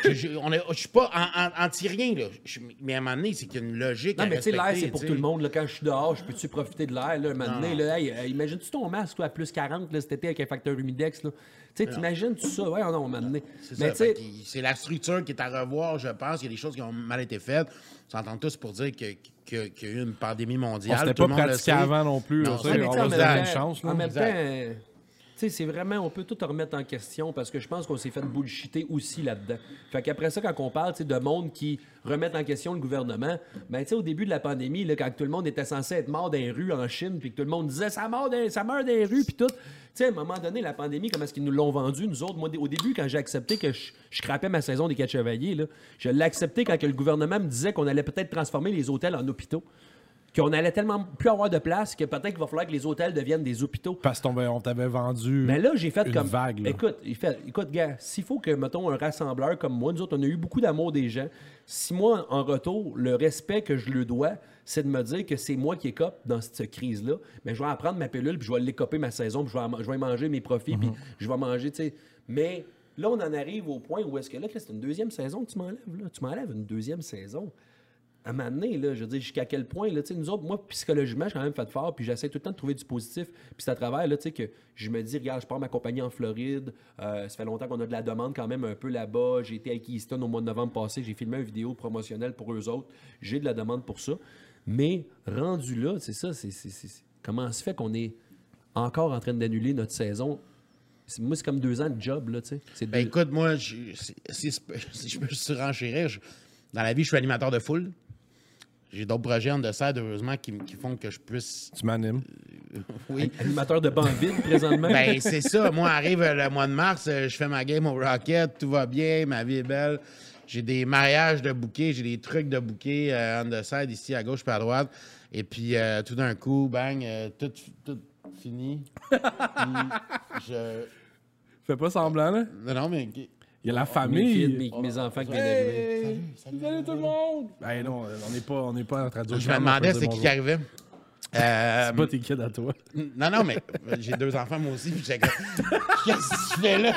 Je- je- Je pas en- en- anti-rien, là. Je- Mais à un moment donné, c'est qu'il y a une logique. Non, mais tu sais, l'air, c'est pour tout le monde. Là, quand je suis dehors, je peux-tu profiter de l'air? Là, donné, là, hey, euh, imagine-tu ton masque, toi, à plus 40 là, cet été avec un facteur humidex? Là? Tu sais, t'imagines-tu ça? Ouais, non, donné. C'est Mais ça. C'est la structure qui est à revoir, je pense. Il y a des choses qui ont mal été faites. On s'entend tous pour dire que- que- qu'il y a eu une pandémie On mondiale. s'était Tout pas pratiqué avant non plus. Non, mais on donner une chance. là. En même temps, c'est vraiment, on peut tout remettre en question parce que je pense qu'on s'est fait bullshiter aussi là-dedans. Fait qu'après ça, quand on parle de monde qui remettent en question le gouvernement, ben, tu au début de la pandémie, là, quand tout le monde était censé être mort dans les rues en Chine, puis que tout le monde disait ça ça meurt dans les rues, puis tout. Tu à un moment donné, la pandémie, comment est-ce qu'ils nous l'ont vendu, nous autres? Au début, quand j'ai accepté que je, je crappais ma saison des quatre chevaliers, je l'ai accepté quand le gouvernement me disait qu'on allait peut-être transformer les hôtels en hôpitaux. Qu'on allait tellement plus avoir de place que peut-être qu'il va falloir que les hôtels deviennent des hôpitaux. Parce qu'on on t'avait vendu Mais là, j'ai fait une comme. vague. là. Écoute, il fait, écoute, gars, s'il faut que, mettons, un rassembleur comme moi, nous autres, on a eu beaucoup d'amour des gens. Si moi, en retour, le respect que je lui dois, c'est de me dire que c'est moi qui écope dans cette crise-là, mais je vais en prendre ma pilule, puis je vais l'écoper ma saison, puis je vais, je vais manger mes profits, puis je vais manger, tu sais. Mais là, on en arrive au point où est-ce que là, Chris, c'est une deuxième saison que tu m'enlèves, là. Tu m'enlèves une deuxième saison à un moment donné, là, je veux dire, jusqu'à quel point, là, nous autres, moi, psychologiquement, je suis quand même fait fort, puis j'essaie tout le temps de trouver du positif. Puis c'est à travers, là, tu sais, que je me dis, regarde, je pars ma compagnie en Floride, euh, ça fait longtemps qu'on a de la demande quand même un peu là-bas. J'ai été à Keystone au mois de novembre passé, j'ai filmé une vidéo promotionnelle pour eux autres. J'ai de la demande pour ça. Mais rendu là, c'est ça, c'est, comment se fait qu'on est encore en train d'annuler notre saison? Moi, c'est comme deux ans de job, là, tu sais. Ben deux- écoute, moi, je- si, si- si je peux surenchérir, je- dans la vie, je suis animateur de foule. J'ai d'autres projets en dessert, heureusement, qui, font que je puisse. Tu m'animes. Oui. Animateur de banc vide présentement. Ben, c'est ça. Moi, arrive euh, le mois de mars, euh, je fais ma game au Rocket, tout va bien, ma vie est belle. J'ai des mariages de bouquets, j'ai des trucs de bouquets euh, on the side, ici à gauche puis à droite. Et puis, euh, tout d'un coup, bang, euh, tout, tout fini. Puis, je. Fais pas semblant, là. Non, non, mais. Il y a la mes, kids, famille. mes, mes enfants qui viennent d'arriver. Hey! Salut, tout le monde! Ben non, on n'est pas, on n'est pas en train de dire Je me demandais c'était qui qui arrivait. Euh, C'est pas tes kids à toi. Non, non, mais j'ai deux enfants, moi aussi. puis j'étais comme, Qu'est-ce que tu fais là?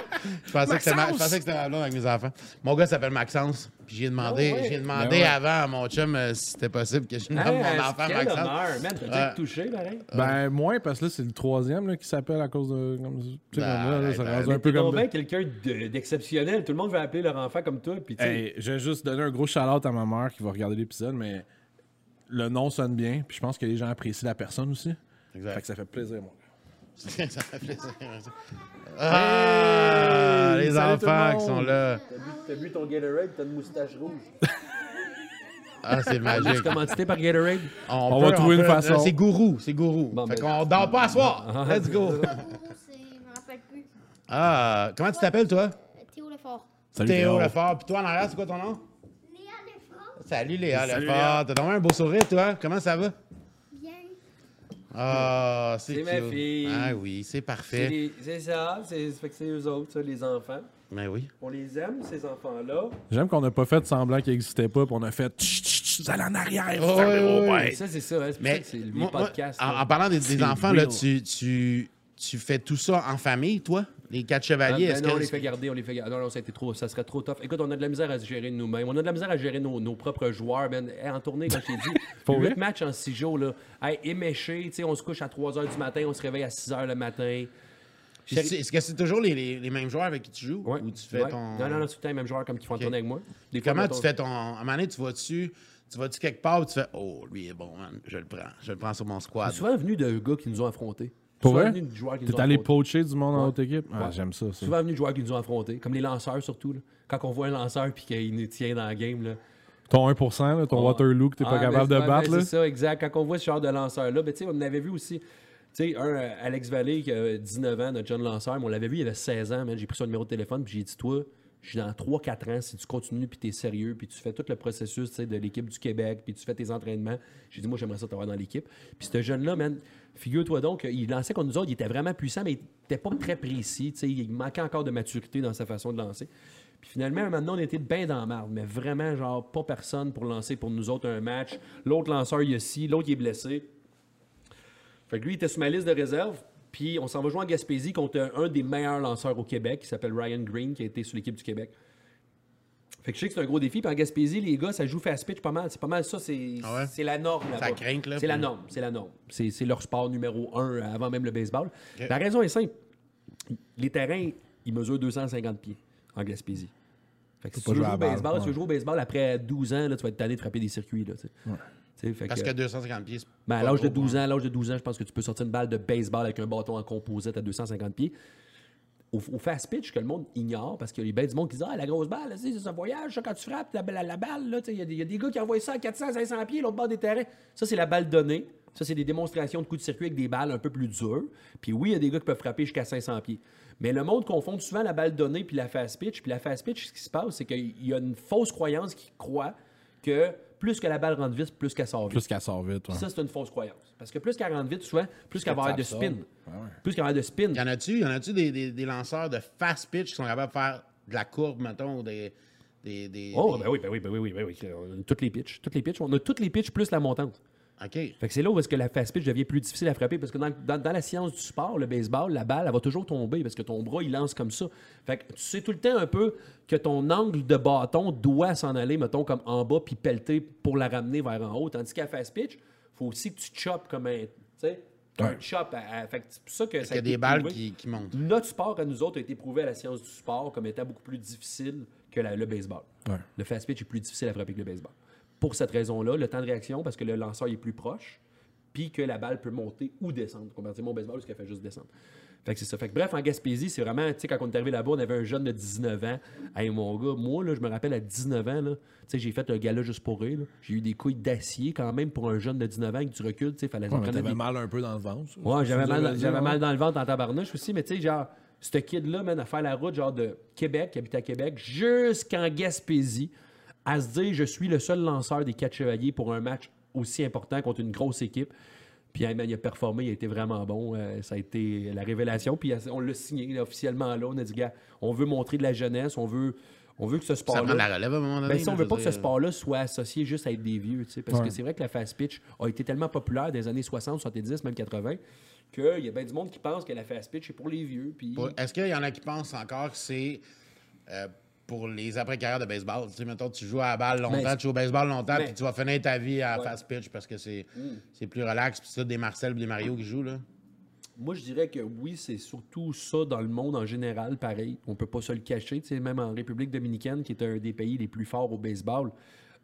Je pensais, que c'était ma, je pensais que c'était ma blonde avec mes enfants. Mon gars s'appelle Maxence. Puis j'ai demandé, Ah j'ai demandé Ben ouais. avant à mon chum euh, si c'était possible que je nomme Hey, mon enfant quel Maxence. honneur, man. T'as Ouais. été touché, pareil. Ben, moins, parce que là, c'est le troisième là, qui s'appelle à cause de. Comme, tu sais, Ben, comme là, là, ça ben, rend un peu t'es comme. bien quelqu'un de- d'exceptionnel. Tout le monde veut appeler leur enfant comme toi. Puis, tu sais, Hey, je vais juste donner un gros shout-out à ma mère qui va regarder l'épisode, mais le nom sonne bien, puis je pense que les gens apprécient la personne aussi. Exact. Fait que ça fait plaisir, moi. ça fait plaisir. Ah, les enfants qui sont là. T'as bu, bu ton Gatorade, t'as une moustache rouge. Ah, c'est magique. Commandité par Gatorade? On va trouver une façon. C'est gourou, c'est gourou. Bon, fait ben- qu'on dort pas à soir. Let's go. Ah, comment tu t'appelles, toi? Théo Lefort. Salut, Théo Théo. Lefort. Puis toi, en arrière, c'est quoi ton nom? Salut, Léa Salut, Lefort. T'as vraiment un beau sourire, toi. Comment ça va? Bien. Ah, c'est C'est ma cute. fille. Ah oui, c'est C'est parfait. les- c'est ça, c'est fait que c'est eux autres, ça, les enfants. Ben oui. On les aime, ces enfants-là. J'aime qu'on n'a pas fait semblant qu'il n'existait pas, puis on a fait chut, chut, chut, vous allez en arrière, Oh, fermez oui, vos. Ça, c'est ça, hein, c'est pour ça Mais que c'est les moi- moi, podcasts. en, là. en parlant des, des C'est enfants, là, real. tu, tu, tu fais tout ça en famille, toi? Les quatre Ah, chevaliers? ben est-ce non, que- on les fait garder, on les fait garder. Non, non, ça, a été trop, ça serait trop tough. Écoute, on a de la misère à se gérer nous-mêmes. On a de la misère à gérer nos, nos propres joueurs, man. Hey, en tournée, comme je t'ai dit, Pour 8 vrai? matchs en 6 jours, là. Hey, éméché, tu sais, on se couche à 3 h du matin, on se réveille à 6 h le matin. C'est- Est-ce que c'est toujours les, les- les mêmes joueurs avec qui tu joues? Ouais. Ou tu fais Ouais. ton... Non, non, non, c'est tout le temps les mêmes joueurs comme qui font tourner avec moi. Des fois, Comment mettons- tu fais ton... À un moment donné, tu vas-tu... Tu vas-tu quelque part où tu fais « Oh, lui est bon, man. Je le prends. Je le prends sur mon C'est squad. souvent venu de gars qui nous ont affrontés. Pour vrai? T'es allé poacher du monde dans Ouais. notre équipe? Ah, Ouais. j'aime ça. ça. Souvent venu de joueurs qui nous ont affrontés, comme les lanceurs surtout. là. Quand on voit un lanceur puis qu'il nous tient dans la game, là. Ton 1%, là, ton Ah. Waterloo que t'es pas Ah, capable de battre, là. C'est ça, exact. Quand on voit ce genre de lanceur-là, ben, on avait vu aussi. Tu sais, un, euh, Alex Vallée, qui a 19 ans, notre jeune lanceur, mais on l'avait vu, il avait 16 ans. J'ai pris son numéro de téléphone, puis j'ai dit, toi, je suis dans 3-4 ans, si tu continues, puis tu es sérieux, puis tu fais tout le processus de l'équipe du Québec, puis tu fais tes entraînements. J'ai dit, moi, j'aimerais ça t'avoir dans l'équipe. Puis ce jeune-là, man, figure-toi donc, il lançait contre nous autres, il était vraiment puissant, mais il était pas très précis. Il manquait encore de maturité dans sa façon de lancer. Puis finalement, maintenant, on était bien dans la marde, mais vraiment, genre, pas personne pour lancer pour nous autres un match. L'autre lanceur, il est ici, l'autre, est blessé. Fait que lui, il était sur ma liste de réserve. Puis on s'en va jouer en Gaspésie contre un des meilleurs lanceurs au Québec, qui s'appelle Ryan Green, qui a été sur l'équipe du Québec. Fait que je sais que c'est un gros défi. Puis en Gaspésie, les gars, ça joue fast pitch pas mal. C'est pas mal ça. C'est Ah ouais? c'est la norme là-bas. Ça là, C'est la norme. C'est la norme. C'est c'est leur sport numéro un euh, avant même le baseball. La raison est simple. Les terrains, ils mesurent 250 pieds en Gaspésie. Fait que si tu à au baseball, si tu jouer au baseball, après 12 ans, là, tu vas être tanné de frapper des circuits. Là, fait Parce que- que 250 pieds, c'est ben, à pas l'âge de gros, 12 hein. ans, à l'âge de 12 ans, je pense que tu peux sortir une balle de baseball avec un bâton en composite à 250 pieds. Au, fast pitch, que le monde ignore, parce qu'il y a bien du monde qui dit Ah, la grosse balle, c'est un voyage, ça, quand tu frappes la, la- la balle, il y, y a des gars qui envoient ça à 400, 500 pieds, l'autre bord des terrains. Ça, c'est la balle donnée. Ça, c'est des démonstrations de coups de circuit avec des balles un peu plus dures. Puis oui, il y a des gars qui peuvent frapper jusqu'à 500 pieds. Mais le monde confond souvent la balle donnée puis la fast pitch. Puis la fast pitch, ce qui se passe, c'est qu'il y a une fausse croyance qui croit que plus que la balle rentre vite, plus qu'elle sort vite. Plus qu'elle sort vite. ouais. Ça, c'est une fausse croyance. Parce que plus qu'elle rentre vite, souvent, plus qu'elle va avoir de spin. Ouais. Plus qu'elle va avoir de spin. Y en a-tu? Y en a-tu des, des, des lanceurs de fast pitch qui sont capables de faire de la courbe, mettons, ou des. des, des Oh, des- ben oui, ben oui, ben oui, ben oui, ben oui. On a toutes les pitches. Toutes les pitches. On a toutes les pitches plus la montante. OK. Fait que c'est là où est-ce que la fast pitch devient plus difficile à frapper parce que dans, dans- dans la science du sport, le baseball, la balle, elle va toujours tomber parce que ton bras, il lance comme ça. Fait que tu sais tout le temps un peu que ton angle de bâton doit s'en aller, mettons, comme en bas puis pelleter pour la ramener vers en haut. Tandis qu'à fast pitch, faut aussi que tu choppes comme un. Tu sais, un Ouais. chop. à- à- fait que c'est pour ça que Parce ça qu'il y a des balles qui, qui montent. Notre sport à nous autres a été prouvé à la science du sport comme étant beaucoup plus difficile que la- le baseball. Ouais. Le fast pitch est plus difficile à frapper que le baseball. Pour cette raison-là, le temps de réaction, parce que le lanceur est plus proche, puis que la balle peut monter ou descendre. Comparativement au baseball, parce qu'elle fait juste descendre. Fait que c'est ça. Fait que bref, en Gaspésie, c'est vraiment, tu sais, quand on est arrivé là-bas, on avait un jeune de 19 ans. Hey, mon gars, moi, là, je me rappelle à 19 ans, tu sais, j'ai fait un gala juste pour rire. J'ai eu des couilles d'acier quand même pour un jeune de 19 ans avec du recul, tu sais, fallait Ouais, des- mal un peu dans le ventre. ça. Ouais, j'avais mal, j'avais hein. mal dans le ventre en tabarnouche aussi, mais tu sais, genre, ce kid-là, man, à faire la route, genre de Québec, qui habite à Québec, jusqu'en Gaspésie, à se dire, je suis le seul lanceur des quatre chevaliers pour un match aussi important contre une grosse équipe. Puis, man, il a performé, il a été vraiment bon. euh, ça a été la révélation. Puis, on l'a signé là, officiellement là. On a dit, gars, on veut montrer de la jeunesse, on veut, on veut que ce Ça prend sport-là. la relève à un moment donné. Ben, si on veut pas que ce sport-là soit associé juste à être des vieux, tu sais, parce Ouais. que c'est vrai que la fast pitch a été tellement populaire des années 60, 70, même 80, qu'il y a bien du monde qui pense que la fast pitch est pour les vieux. Puis... Est-ce qu'il y en a qui pensent encore que c'est euh, pour les après-carrières de baseball? Tu sais, mettons, tu joues à la balle longtemps, tu joues au baseball longtemps, puis tu vas finir ta vie à Ouais. Mm. fast pitch parce que c'est c'est plus relax. Puis c'est des Marcel des Mario qui jouent, là. Moi, je dirais que oui, c'est surtout ça dans le monde en général, pareil. On peut pas se le cacher. Tu sais, même en République dominicaine, qui est un des pays les plus forts au baseball,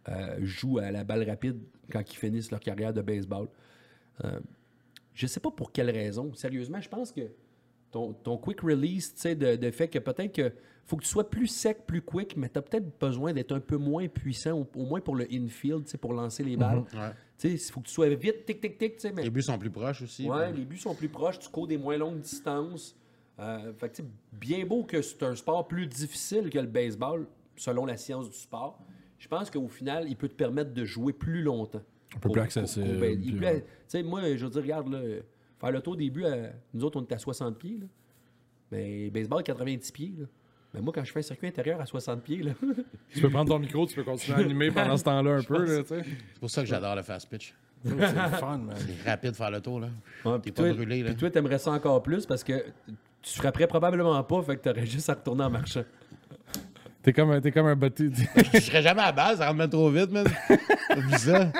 euh, jouent à la balle rapide quand ils finissent leur carrière de baseball. Euh, je sais pas pour quelle raison. Sérieusement, je pense que ton, ton quick release, tu sais, de, de fait que peut-être que faut que tu sois plus sec, plus quick, mais tu as peut-être besoin d'être un peu moins puissant, au, au moins pour le infield, tu sais, pour lancer les balles. Ouais. Tu sais, il faut que tu sois vite, tic, tic, tic, tu sais, mais Les buts sont plus proches aussi. Ouais, les buts sont plus proches, tu cours des moins longues distances. Euh, fait que, tu sais, bien beau que c'est un sport plus difficile que le baseball, selon la science du sport, je pense qu'au final, il peut te permettre de jouer plus longtemps. Un peu Au- plus au- au accessible, il ouais. Tu sais, moi, je veux dire, regarde, là, faire le tour des buts, à- nous autres, on était à 60 pieds. Là. Mais baseball, 90 pieds. Là. Mais moi, quand je fais un circuit intérieur à 60 pieds, là, Tu peux prendre ton micro, tu peux continuer à animer pendant ce temps-là un peu. C'est pour ça que j'adore le fast pitch. C'est fun, man. C'est rapide de faire le tour, là. Ouais, T'es pas toi- brûlé, là. Puis toi, t'aimerais ça encore plus parce que tu frapperais probablement pas, fait que t'aurais juste à retourner en marchant. T'es comme, un- t'es comme un botté. Je serais jamais à la balle, ça rentre trop vite, man. Ça?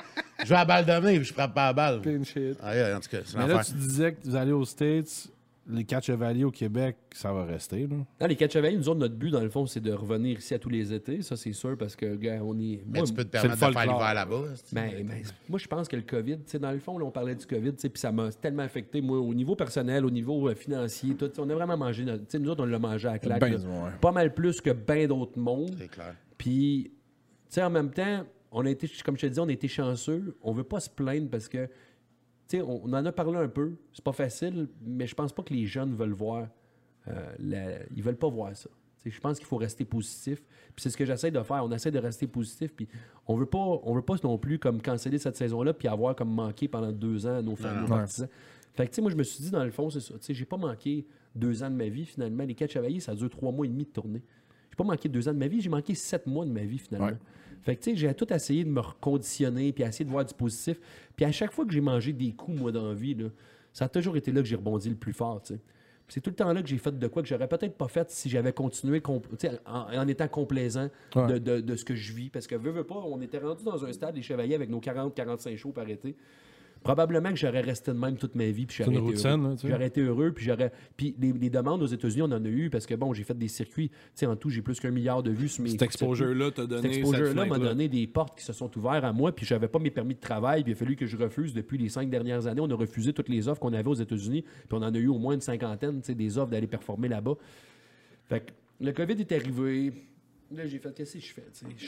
Je vais à la balle demain, puis je frappe pas à la balle. Clean shit. Ah, yeah, en tout cas, c'est Mais là, tu disais que vous allez aux States, les quatre chevaliers au Québec, ça va rester, là. Dans les quatre chevaliers, nous autres, notre but, dans le fond, c'est de revenir ici à tous les étés. Ça, c'est sûr, parce que, gars, on est. Mais moi, tu peux te permettre le de faire folklore. l'hiver là-bas. c'est- ben, ben, moi, je pense que le COVID, tu sais, dans le fond, là, on parlait du COVID, tu sais, puis ça m'a tellement affecté, moi, au niveau personnel, au niveau euh, financier, tout. tu sais, On a vraiment mangé, notre- tu sais, nous autres, on l'a mangé à la claque. Ben, là. ouais. Pas mal plus que bien d'autres mondes. C'est clair. Puis, tu sais, en même temps, on a été, comme je te dis, on a été chanceux. On veut pas se plaindre parce que, tu sais, on, on en a parlé un peu. C'est pas facile, mais je pense pas que les jeunes veulent voir. euh, la- ils veulent pas voir ça. Je pense qu'il faut rester positif. Puis c'est ce que j'essaie de faire. On essaie de rester positif. Puis on veut pas, on veut pas non plus comme canceller cette saison-là puis avoir comme manqué pendant deux ans à nos familles, nos partisans. Fait que, tu sais, moi, je me suis dit, dans le fond, c'est ça. Tu sais, j'ai pas manqué deux ans de ma vie, finalement. Les quatre chevaliers, ça dure trois mois et demi de tournée. J'ai pas manqué deux ans de ma vie, j'ai manqué sept mois de ma vie, finalement. Ouais. Fait que, tu sais, j'ai tout essayé de me reconditionner, puis essayer de voir du positif. Puis à chaque fois que j'ai mangé des coups, moi, dans la vie, là, ça a toujours été là que j'ai rebondi le plus fort, tu sais. Puis c'est tout le temps là que j'ai fait de quoi que j'aurais peut-être pas fait si j'avais continué en, en étant complaisant Ouais. de, de- de ce que je vis. Parce que, veux, veux pas, on était rendu dans un stade des chevaliers avec nos 40-45 shows par été. Probablement que j'aurais resté de même toute ma vie. Puis j'aurais été routine, heureux. là, sais. J'aurais été heureux. Puis j'aurais. Puis les, les demandes aux États-Unis, on en a eu parce que bon, j'ai fait des circuits. Tu sais, en tout, j'ai plus qu'un milliard de vues sur mes. Cet exposure-là t'a Cet donné exposure-là cette m'a donné des portes qui se sont ouvertes à moi, puis j'avais pas mes permis de travail, puis il a fallu que je refuse depuis les cinq dernières années. On a refusé toutes les offres qu'on avait aux États-Unis, puis on en a eu au moins une cinquantaine, tu sais, des offres d'aller performer là-bas. Fait que le COVID est arrivé. Là, j'ai fait, qu'est-ce que je fais?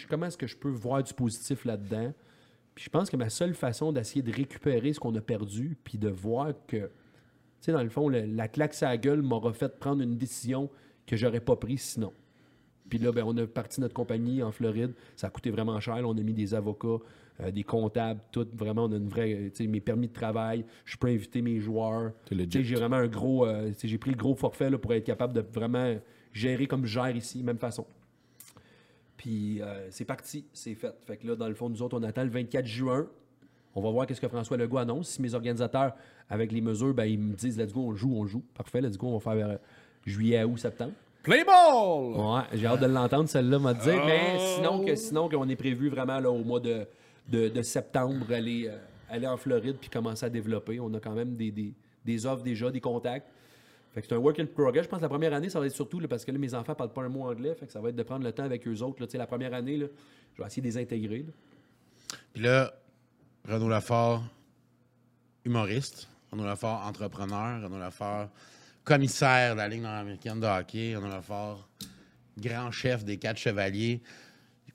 Comment est-ce que je peux voir du positif là-dedans? Puis je pense que ma seule façon d'essayer de récupérer ce qu'on a perdu, puis de voir que, tu sais, dans le fond, le- la claque sa gueule m'aura fait prendre une décision que j'aurais pas prise sinon. Puis là, ben, on a parti notre compagnie en Floride. Ça a coûté vraiment cher. là. On a mis des avocats, euh, des comptables, tout. Vraiment, on a une vraie. tu sais, mes permis de travail. Je peux inviter mes joueurs. J'ai vraiment un gros. euh, J'ai pris le gros forfait là, pour être capable de vraiment gérer comme je gère ici, même façon. Puis euh, c'est parti, c'est fait. Fait que là, dans le fond, nous autres, on attend le 24 juin. On va voir qu'est-ce que François Legault annonce. Si mes organisateurs, avec les mesures, ben, ils me disent, let's go, on joue, on joue. Parfait, let's go, on va faire euh, juillet, août, septembre. Play ball! Ouais, j'ai hâte de l'entendre, celle-là, m'a dit. Mais Oh! sinon, que, sinon qu'on est prévu vraiment là, au mois de, de, de septembre aller, euh, aller en Floride puis commencer à développer. On a quand même des, des, des offres déjà, des contacts. Fait que c'est un work in progress. Je pense que la première année, ça va être surtout parce que là, mes enfants parlent pas un mot anglais. Fait que ça va être de prendre le temps avec eux autres. La première année, je vais essayer de les intégrer. Puis là, Renaud Lafort, humoriste. Renaud Lafort, entrepreneur. Renaud Lafort, commissaire de la Ligue nord-américaine de hockey. Renaud Lafort, grand chef des quatre chevaliers.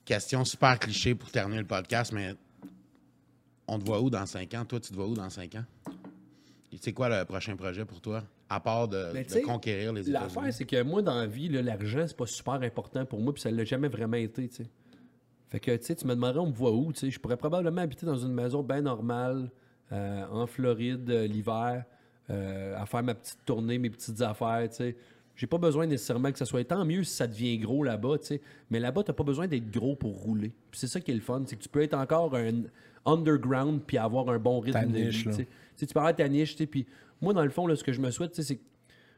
Question super cliché pour terminer le podcast, mais on te voit où dans cinq ans? Toi, tu te vois où dans cinq ans? C'est quoi le prochain projet pour toi? À part de, de conquérir les L'affaire, États-Unis. c'est que moi, dans la vie, l'argent, c'est pas super important pour moi, puis ça l'a jamais vraiment été, tu sais. Fait que, tu sais, tu me demanderais, on me voit où, tu sais? Je pourrais probablement habiter dans une maison bien normale, euh, en Floride, euh, l'hiver, euh, à faire ma petite tournée, mes petites affaires, tu sais. J'ai pas besoin nécessairement que ça soit tant mieux si ça devient gros là-bas, tu sais. Mais là-bas, t'as pas besoin d'être gros pour rouler. Puis c'est ça qui est le fun, c'est que tu peux être encore un underground puis avoir un bon rythme Ta de niche, vie, tu sais. Tu sais, tu peux avoir ta niche, tu sais. Puis moi, dans le fond, là, ce que je me souhaite, c'est que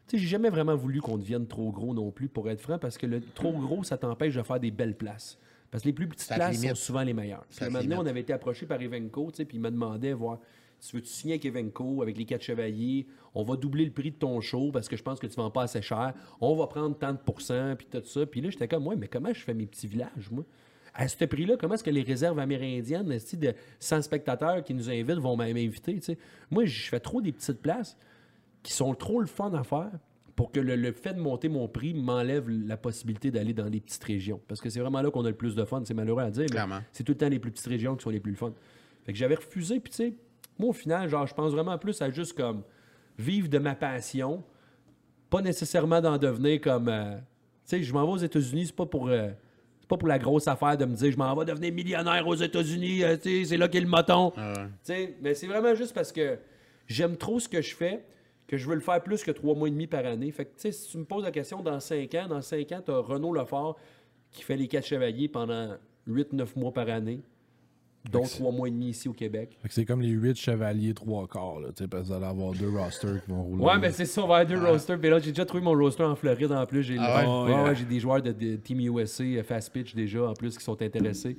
sais, j'ai jamais vraiment voulu qu'on devienne trop gros non plus, pour être franc, parce que le trop gros, ça t'empêche de faire des belles places. Parce que les plus petites Ça places limite. sont souvent les meilleures. Puis limite. on avait été approché par Evenco, tu sais, puis il me demandait, voir, tu veux-tu signer avec Evenco, avec les quatre chevaliers, on va doubler le prix de ton show parce que je pense que tu vends pas assez cher, on va prendre tant de pourcents, puis tout ça. Puis là, j'étais comme, ouais, mais comment je fais mes petits villages, moi? À ce prix-là, comment est-ce que les réserves amérindiennes, de 100 spectateurs qui nous invitent vont m'inviter, tu sais? Moi, je fais trop des petites places qui sont trop le fun à faire pour que le, le fait de monter mon prix m'enlève la possibilité d'aller dans les petites régions. Parce que c'est vraiment là qu'on a le plus de fun. C'est malheureux à dire, mais c'est tout le temps les plus petites régions qui sont les plus fun. Fait que j'avais refusé, puis tu sais, moi au final, genre, je pense vraiment plus à juste comme vivre de ma passion, pas nécessairement d'en devenir comme. euh, tu sais, je m'en vais aux États-Unis, c'est pas pour. euh, c'est pas pour la grosse affaire de me dire je m'en vais devenir millionnaire aux États-Unis, euh, c'est là qu'est le moton. Sais, mais c'est vraiment juste parce que j'aime trop ce que je fais que je veux le faire plus que trois mois et demi par année. Fait que, si tu me poses la question dans cinq ans, dans cinq ans, tu as Renaud Lefort qui fait les quatre chevaliers pendant 8-9 mois par année, dont trois mois et demi ici au Québec. C'est comme les 8 chevaliers, 3 quarts, là, tu sais, parce que vous allez avoir deux rosters qui vont rouler. Ouais, mais c'est ça, on va avoir deux rosters. Puis là, j'ai déjà trouvé mon roster en Floride en plus. J'ai Ah ouais? ouais? ouais, j'ai des joueurs de, de Team USA, euh, Fast Pitch déjà en plus qui sont intéressés.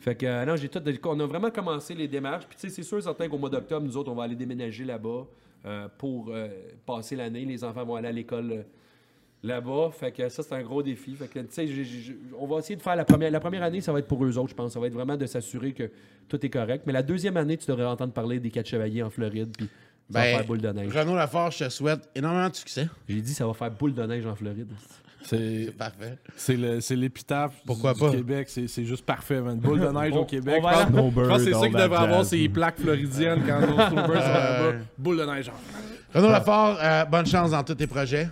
Fait que euh, non, j'ai tout. On a vraiment commencé les démarches. Puis tu sais, c'est sûr, certain qu'au mois d'octobre, nous autres, on va aller déménager là-bas euh, pour euh, passer l'année. Les enfants vont aller à l'école. Là-bas, fait que ça c'est un gros défi. Fait que on va essayer de faire la première. La première année, ça va être pour eux autres, je pense. Ça va être vraiment de s'assurer que tout est correct. Mais la deuxième année, tu devrais entendre parler des quatre chevaliers en Floride, puis ça va Ben, faire boule de neige. Renaud Lafort, je te souhaite énormément de succès. J'ai dit ça va faire boule de neige en Floride. C'est Parfait. c'est le- c'est l'épitaphe Pourquoi du, pas? Québec. C'est c'est juste parfait, man. Boule de neige au Québec. on va Je pense que c'est ça qu'il all devrait that avoir, ces plaques floridiennes quand nos Troopers sont là-bas. Boule de neige. Renaud Lafort, euh, bonne chance dans tous tes projets.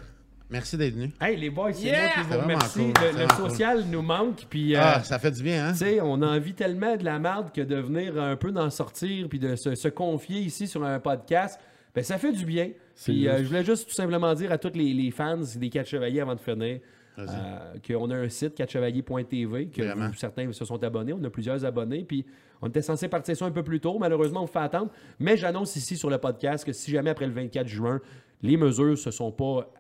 Merci d'être venu. Hey les boys, c'est Yeah! moi qui vous remercie. cool, Le, cool. social nous manque, puis euh, Ah, ça fait du bien, hein? tu sais, on a envie tellement de la merde que de venir un peu d'en sortir puis de se, se confier ici sur un podcast, ben ça fait du bien. Puis euh, je voulais juste tout simplement dire à tous les, les fans des Quatre Chevaliers avant de finir euh, qu'on a un site, quatrechevaliers.tv, que vous- certains se sont abonnés. On a plusieurs abonnés. Puis on était censé partir ça un peu plus tôt. Malheureusement, on fait attendre. Mais j'annonce ici sur le podcast que si jamais après le 24 juin, les mesures se sont pas,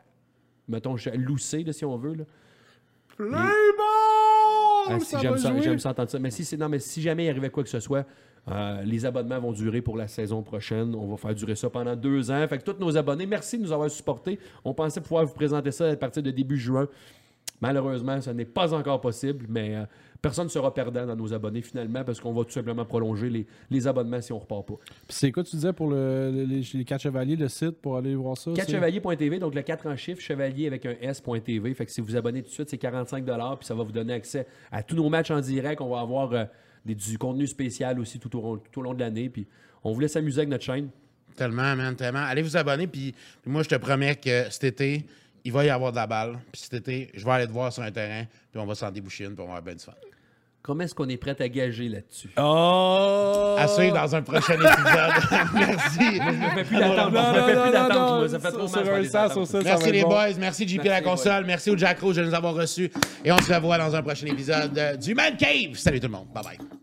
mettons, loussées, là, si on veut. Là. Ah, si, j'aime ça, j'aime ça entendre ça. Mais si, c'est- non, mais si jamais il arrivait quoi que ce soit, euh, les abonnements vont durer pour la saison prochaine. On va faire durer ça pendant deux ans. Fait que tous nos abonnés, merci de nous avoir supportés. On pensait pouvoir vous présenter ça à partir de début juin. Malheureusement, ce n'est pas encore possible, mais euh, personne ne sera perdant dans nos abonnés finalement parce qu'on va tout simplement prolonger les, les abonnements si on repart pas. Puis c'est quoi tu disais pour le, le- les, les 4 chevaliers, le site, pour aller voir ça? 4 c'est- chevaliers.tv, donc le 4 en chiffre, chevalier avec un S.tv. Fait que si vous vous abonnez tout de suite, c'est 45 puis ça va vous donner accès à tous nos matchs en direct. On va avoir euh, des- du contenu spécial aussi tout au, long- tout au long de l'année. Puis on voulait s'amuser avec notre chaîne. Tellement, man, tellement. Allez vous abonner, puis puis moi, je te promets que cet été, il va y avoir de la balle. Puis cet été, je vais aller te voir sur un terrain, puis on va s'en déboucher une, puis on va avoir bien du fun. Comment est-ce qu'on est prêt à gager là-dessus? Oh! À suivre dans un prochain épisode. Merci. Je me fais plus d'attente. Non, Je me fais plus d'attente. Ça fait trop mal. Merci les bon. boys, merci JP la console, merci au Jack Rose de nous avoir reçus. Et on se revoit dans un prochain épisode euh, du Man Cave. Salut tout le monde. Bye bye.